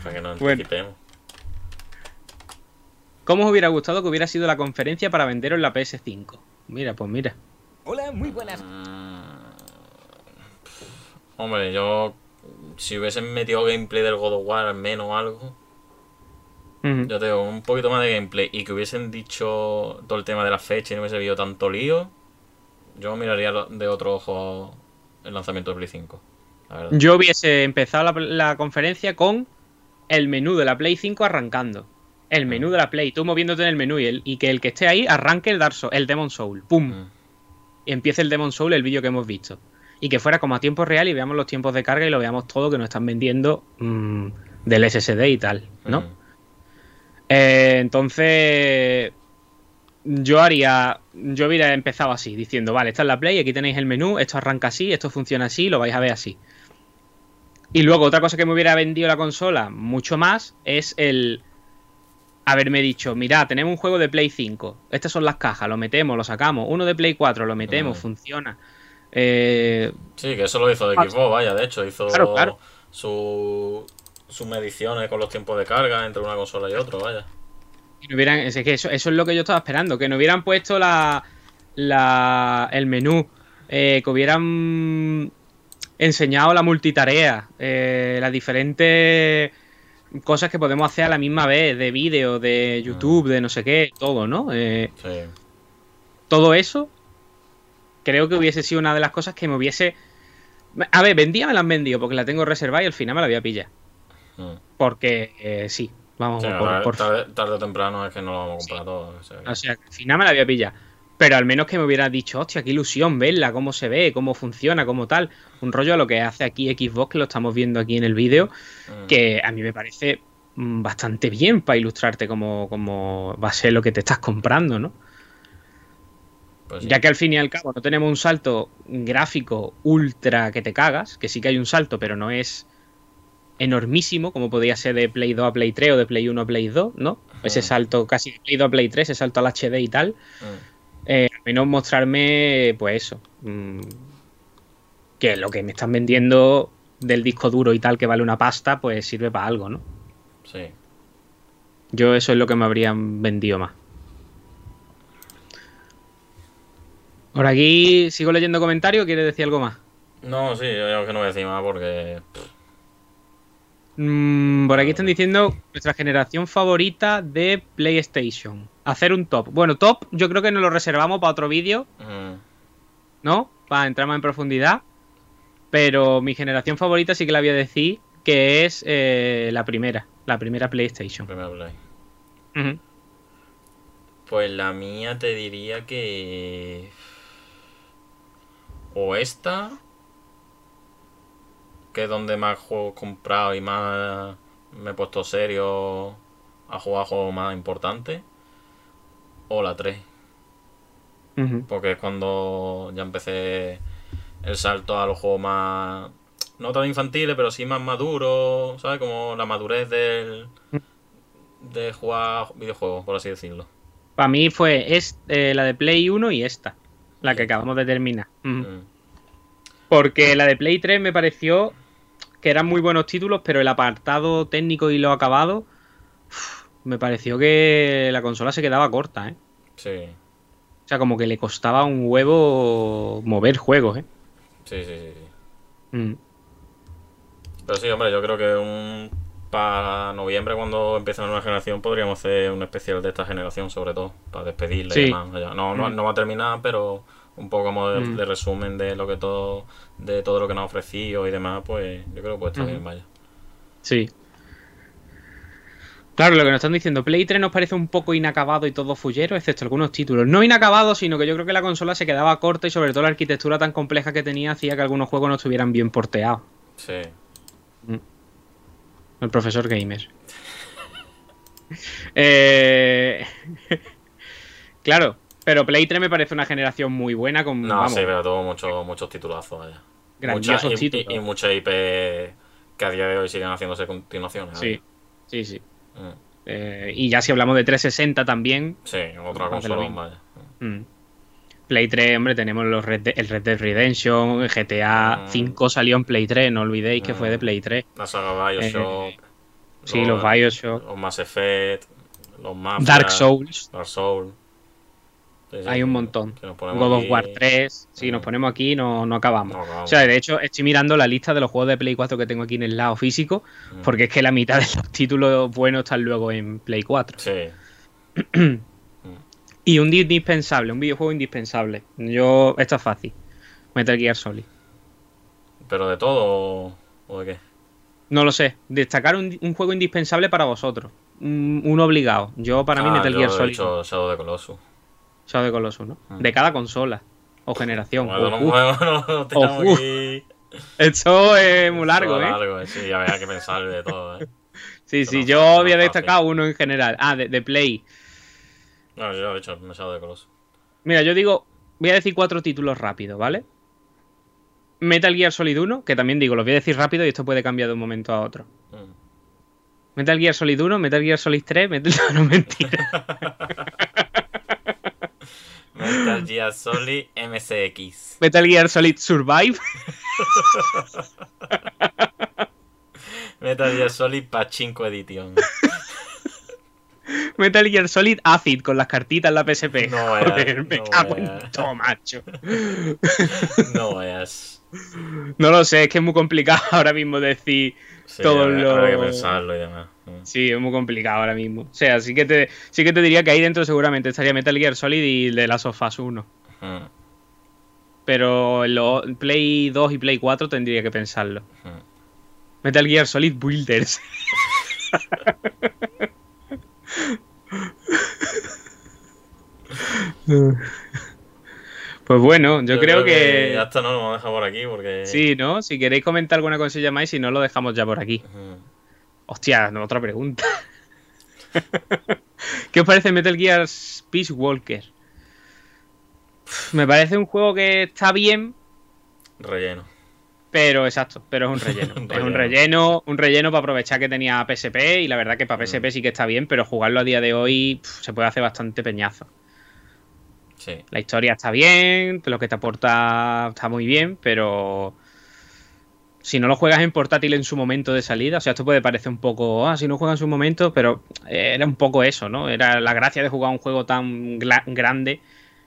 Para que no Bueno. ¿Cómo os hubiera gustado que hubiera sido la conferencia para venderos la PS5? Mira, pues mira. Hola, muy buenas. Mm. Hombre, yo. Si hubiesen metido gameplay del God of War al menos o algo. Ujú. Yo tengo un poquito más de gameplay y que hubiesen dicho todo el tema de la fecha y no hubiese habido tanto lío. Yo miraría de otro ojo el lanzamiento de Play 5. La verdad. Yo hubiese empezado la, la conferencia con el menú de la Play 5 arrancando. El menú de la Play, tú moviéndote en el menú y, el- y que el que esté ahí arranque el, Dark el Demon Soul. ¡Pum! Y empiece el Demon Soul, el vídeo que hemos visto. Y que fuera como a tiempo real y veamos los tiempos de carga y lo veamos todo que nos están vendiendo mm, del SSD y tal, ¿no? Mm. Eh, entonces, yo haría, yo hubiera empezado así, diciendo, vale, esta es la Play, aquí tenéis el menú, esto arranca así, esto funciona así, lo vais a ver así. Y luego otra cosa que me hubiera vendido la consola mucho más es el haberme dicho, mira, tenemos un juego de Play 5, estas son las cajas, lo metemos, lo sacamos, uno de Play 4, lo metemos, Mm. funciona. Eh, Sí, que eso lo hizo de. Xbox, vaya, de hecho, hizo Claro, claro. su sus mediciones con los tiempos de carga entre una consola y otra, vaya. que no hubieran, es que eso, eso es lo que yo estaba esperando, que no hubieran puesto la, la el menú, eh, que hubieran enseñado la multitarea, eh, las diferentes cosas que podemos hacer a la misma vez, de vídeo, de YouTube, de no sé qué, todo, ¿no? Eh, Sí. todo eso, creo que hubiese sido una de las cosas que me hubiese... A ver, vendía me la han vendido porque la tengo reservada y al final me la voy a pillar. Mm. Porque eh, sí, vamos Sí, por, ahora, por- tarde, tarde o temprano es que no lo vamos a comprar todo. o sea que- O sea, que al final me la voy a pillar. Pero al menos que me hubiera dicho, hostia, qué ilusión verla, cómo se ve, cómo funciona, cómo tal. Un rollo a lo que hace aquí Xbox, que lo estamos viendo aquí en el vídeo, Mm. que a mí me parece mm, bastante bien para ilustrarte cómo, cómo va a ser lo que te estás comprando, ¿no? Pues sí. Ya que al fin y al cabo no tenemos un salto gráfico ultra que te cagas, que sí que hay un salto, pero no es enormísimo, como podría ser de Play 2 a Play 3 o de Play 1 a Play 2, ¿no? Ese salto casi de Play 2 a Play 3, ese salto al HD y tal. Mm. Eh, al menos mostrarme, pues eso, mm, que lo que me están vendiendo del disco duro y tal, que vale una pasta, pues sirve para algo, ¿no? Sí. Yo eso es lo que me habrían vendido más. Por aquí sigo leyendo comentarios, ¿quieres decir algo más? No, sí, yo creo que no voy a decir más porque. pff, Mm, por aquí están diciendo nuestra generación favorita de PlayStation. Hacer un top. Bueno, top yo creo que nos lo reservamos para otro vídeo, mm, ¿no? Para entrar más en profundidad. Pero mi generación favorita sí que la voy a decir que es eh, la primera, la primera PlayStation. play. Pues la mía te diría que. O esta. Que es donde más juegos he comprado y más me he puesto serio a jugar juegos más importantes. O la 3. Ujú. Porque es cuando ya empecé el salto a los juegos más. No tan infantiles, pero sí más maduros. ¿Sabes? Como la madurez del. De jugar videojuegos, por así decirlo. Para mí fue es, eh, la de Play 1 y esta, la que acabamos de terminar. Mm. Porque la de Play 3 me pareció que eran muy buenos títulos, pero el apartado técnico y lo acabado, uf, me pareció que la consola se quedaba corta, ¿eh? Sí. O sea, como que le costaba un huevo mover juegos, ¿eh? Sí, sí, sí. sí. Mm. Pero sí, hombre, yo creo que un para noviembre, cuando empiece la nueva generación, podríamos hacer un especial de esta generación, sobre todo, para despedirla Sí. y demás. No, Mm. no va a terminar, pero un poco como de, Mm. de resumen de lo que todo, de todo lo que nos ha ofrecido y demás, pues yo creo que puede estar bien, vaya. Sí. Claro, lo que nos están diciendo, Play 3 nos parece un poco inacabado y todo fullero, excepto algunos títulos. No inacabados, sino que yo creo que la consola se quedaba corta y sobre todo la arquitectura tan compleja que tenía hacía que algunos juegos no estuvieran bien porteados. Sí. El profesor gamer. Eh, claro, pero Play 3 me parece una generación muy buena con No, vamos, sí, pero tuvo muchos muchos titulazos, vaya. grandiosos Muchas- y, títulos. y, y muchas IP que a día de hoy siguen haciéndose continuaciones. Sí, sí, sí. Mm. Eh, y ya si hablamos de 360 también, Sí, otra consola, vaya. mm, Play 3, hombre, tenemos los Red De- el Red Dead Redemption, el GTA Mm. 5 salió en Play 3, no olvidéis que fue de Mm. Play 3. La saga Bioshock. Eh, Sí, los Bioshock, Los Mass Effect. Los Mafia, Dark Souls, Dark Souls. Hay un montón. God of War 3, si nos Mm. ponemos aquí no, no acabamos. no acabamos. O sea, de hecho, estoy mirando la lista de los juegos de Play 4 que tengo aquí en el lado físico, Mm. porque es que la mitad de los títulos buenos están luego en Play 4. Sí. Y un indispensable, un videojuego indispensable. Yo, esto es fácil. Metal Gear Solid. ¿Pero de todo o- de qué? No lo sé. Destacar un, un juego indispensable para vosotros. Un, un obligado. Yo, para mí, Ah, Metal yo Gear he Solid. dicho Shadow of the Colossus. Shadow de Colossus, ¿no? Mm. De cada consola. O generación. Bueno, no, no, no, no. Esto es muy largo, ¿eh? largo, sí, había que pensar de todo, ¿eh? Sí, Pero sí. no Yo no había destacado uno en general. Ah, de, de Play. No, yo he Shadow of the Colossus. Mira, yo digo, voy a decir cuatro títulos rápidos, ¿vale? Metal Gear Solid 1, que también digo, los voy a decir rápido y esto puede cambiar de un momento a otro. Mm. Metal Gear Solid 1, Metal Gear Solid 3, Metal... No, mentira. Metal Gear Solid MCX. Metal Gear Solid Survive. Metal Gear Solid Pachinko Edition. Metal Gear Solid Acid con las cartitas en la PSP. No Joder, me no cago en todo, macho. No veas. No lo sé, es que es muy complicado ahora mismo decir. Sí, Todo habrá, lo- que pensarlo y demás. Sí, es muy complicado ahora mismo. O sea, sí que te, sí que te diría que ahí dentro seguramente estaría Metal Gear Solid y The Last of Us 1. Mm, Pero en los Play 2 y Play 4 tendría que pensarlo. mm. Metal Gear Solid Builders. pues bueno, yo, creo, que, Ya está, no, lo vamos a dejar por aquí porque. sí, ¿no? Si queréis comentar alguna cosilla más y si no, lo dejamos ya por aquí. Mm. Hostia, no, otra pregunta. ¿Qué os parece Metal Gear Peace Walker? Me parece un juego que está bien, Relleno. pero exacto, pero es un relleno. Un es un relleno. un relleno para aprovechar que tenía PSP y la verdad que para PSP sí que está bien, pero jugarlo a día de hoy se puede hacer bastante peñazo. Sí. La historia está bien, lo que te aporta está muy bien, pero si no lo juegas en portátil en su momento de salida, o sea, esto puede parecer un poco, ah, si no juegas en su momento, pero era un poco eso, ¿no? Era la gracia de jugar un juego tan grande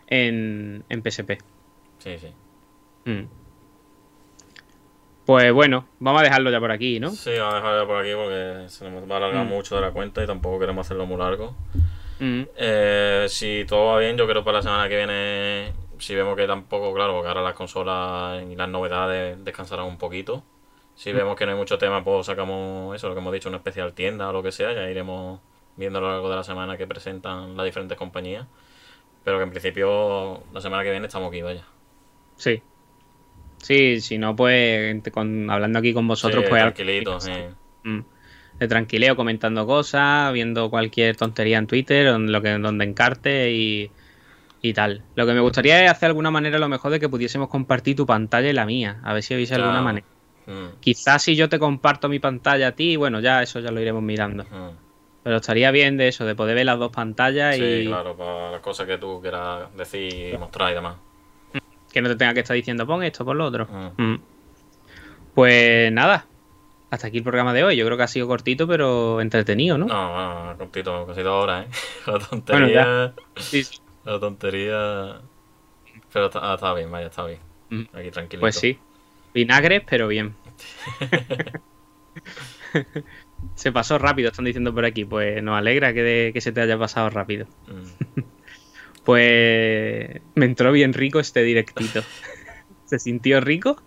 en, en PSP. Sí, sí. Mm. Pues bueno, vamos a dejarlo ya por aquí, ¿no? Sí, vamos a dejarlo por aquí porque se nos va a alargar Mm. mucho de la cuenta y tampoco queremos hacerlo muy largo. Eh, si todo va bien, yo creo para la semana que viene, si vemos que tampoco, claro, porque ahora las consolas y las novedades descansarán un poquito. Si vemos que no hay mucho tema, pues sacamos eso, lo que hemos dicho, una especial tienda o lo que sea, ya iremos viendo a lo largo de la semana que presentan las diferentes compañías. Pero que en principio la semana que viene estamos aquí, vaya. Sí. Sí, si no, pues con- hablando aquí con vosotros, Sí, pues tranquilito, sí. Mm. De tranquileo comentando cosas, viendo cualquier tontería en Twitter, donde, lo que, donde encarte y, y tal. Lo que me gustaría es hacer alguna manera lo mejor de que pudiésemos compartir tu pantalla y la mía, a ver si habéis alguna Claro. manera. Mm, Quizás si yo te comparto mi pantalla a ti, bueno, ya eso ya lo iremos mirando. mm. Pero estaría bien de eso, de poder ver las dos pantallas Sí, y claro, para las cosas que tú quieras decir y mostrar y demás. que no te tenga que estar diciendo pon esto, pon lo otro. Mm. Pues nada, hasta aquí el programa de hoy. Yo creo que ha sido cortito, pero entretenido, ¿no? No, no, cortito, casi dos horas, ¿eh? La tontería. Sí, sí. la tontería. Pero está, ah, está bien, vaya, está bien. Mm. Aquí tranquilo. Pues sí. Vinagres, pero bien. se pasó rápido, están diciendo por aquí. Pues nos alegra que, de- que se te haya pasado rápido. Mm. Pues me entró bien rico este directito. ¿Se sintió rico?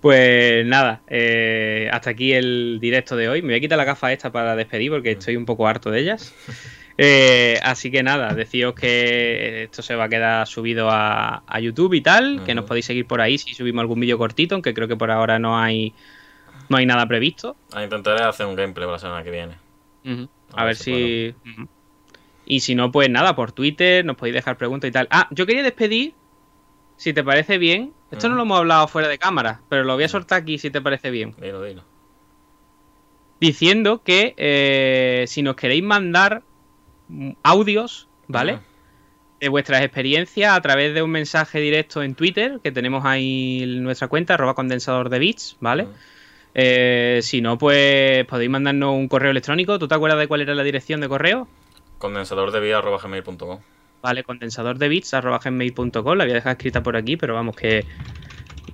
Pues nada, eh, hasta aquí el directo de hoy. Me voy a quitar la gafa esta para despedir porque estoy un poco harto de ellas. Eh, así que nada, deciros que esto se va a quedar subido a, a YouTube y tal, que nos podéis seguir por ahí si subimos algún vídeo cortito, aunque creo que por ahora no hay no hay nada previsto. Ah, intentaré hacer un gameplay para la semana que viene. A A, ver ver si. Y si no, pues nada, por Twitter nos podéis dejar preguntas y tal. Ah, yo quería despedir, si te parece bien. Esto no lo hemos hablado fuera de cámara, pero lo voy a soltar aquí si te parece bien. Dilo, dilo. Diciendo que eh, si nos queréis mandar audios, ¿vale? De vuestras experiencias a través de un mensaje directo en Twitter, que tenemos ahí en nuestra cuenta, arroba condensador de bits, ¿ale? Ujú. Eh, si no, pues podéis mandarnos un correo electrónico. ¿Tú te acuerdas de cuál era la dirección de correo? Condensador de vida arroba gmail.com. Vale, condensador de bits arroba gmail.com. La voy a dejar escrita por aquí, pero vamos que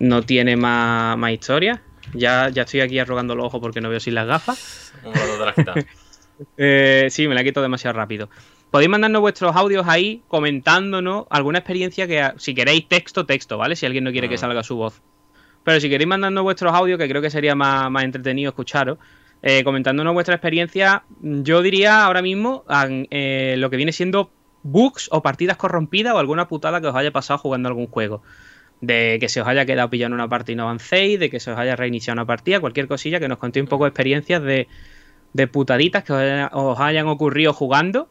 no tiene más, más historia. Ya, ya estoy aquí arrugando los ojos porque no veo sin las gafas. Eh, sí, me la quito demasiado rápido. Podéis mandarnos vuestros audios ahí comentándonos alguna experiencia que, si queréis texto, texto, ¿vale? Si alguien no quiere que Ah. salga su voz. Pero si queréis mandarnos vuestros audios, que creo que sería más, más entretenido escucharos, eh, comentándonos vuestra experiencia, yo diría ahora mismo eh, lo que viene siendo bugs o partidas corrompidas o alguna putada que os haya pasado jugando algún juego. De que se os haya quedado pillando una partida y no avancéis, de que se os haya reiniciado una partida, cualquier cosilla que nos contéis un poco de experiencias de, de putaditas que os, haya- os hayan ocurrido jugando.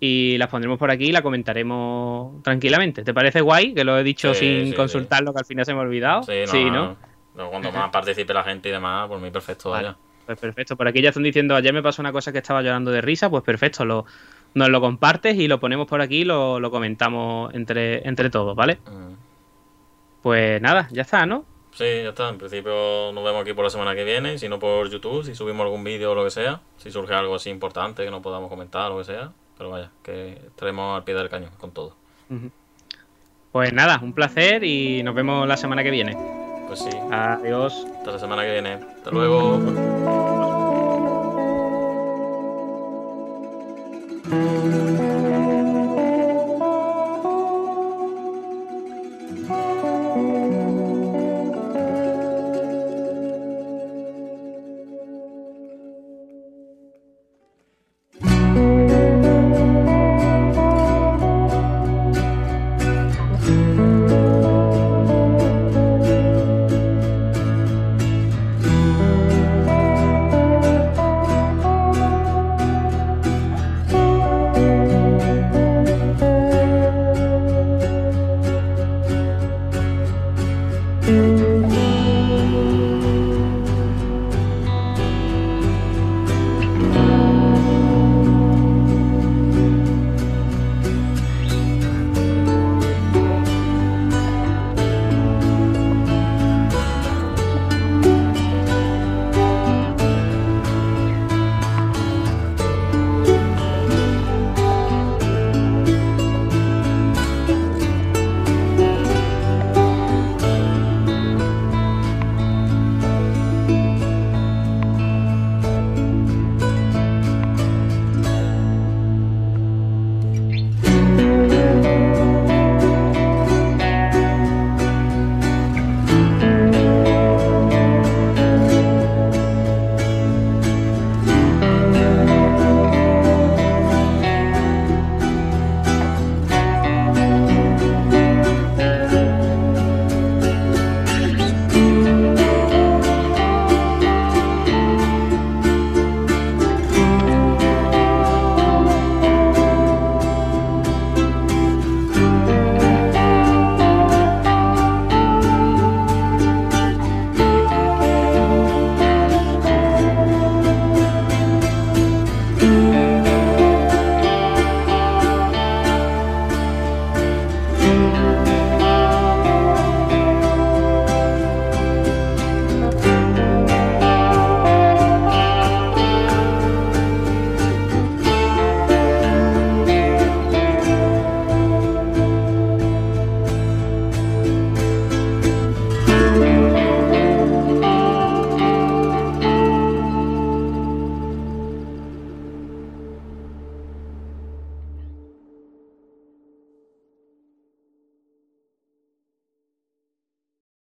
Y las pondremos por aquí y la comentaremos tranquilamente. ¿Te parece guay? Que lo he dicho Sí, sin sí, consultarlo, que al final se me ha olvidado. Sí, no, no, Cuando más participe la gente y demás, por mí perfecto, Vale. vaya. Pues perfecto. Por aquí ya están diciendo, ayer me pasó una cosa que estaba llorando de risa, pues perfecto, lo, nos lo compartes y lo ponemos por aquí y lo, lo comentamos entre, entre todos, ¿vale? Mm. Pues nada, ya está, ¿no? Sí, ya está. En principio nos vemos aquí por la semana que viene, si no por YouTube, si subimos algún vídeo o lo que sea, si surge algo así importante que no podamos comentar o lo que sea. Pero vaya, que estaremos al pie del cañón con todo. Pues nada, un placer y nos vemos la semana que viene. Pues sí, Adiós. hasta la semana que viene. Hasta luego. Música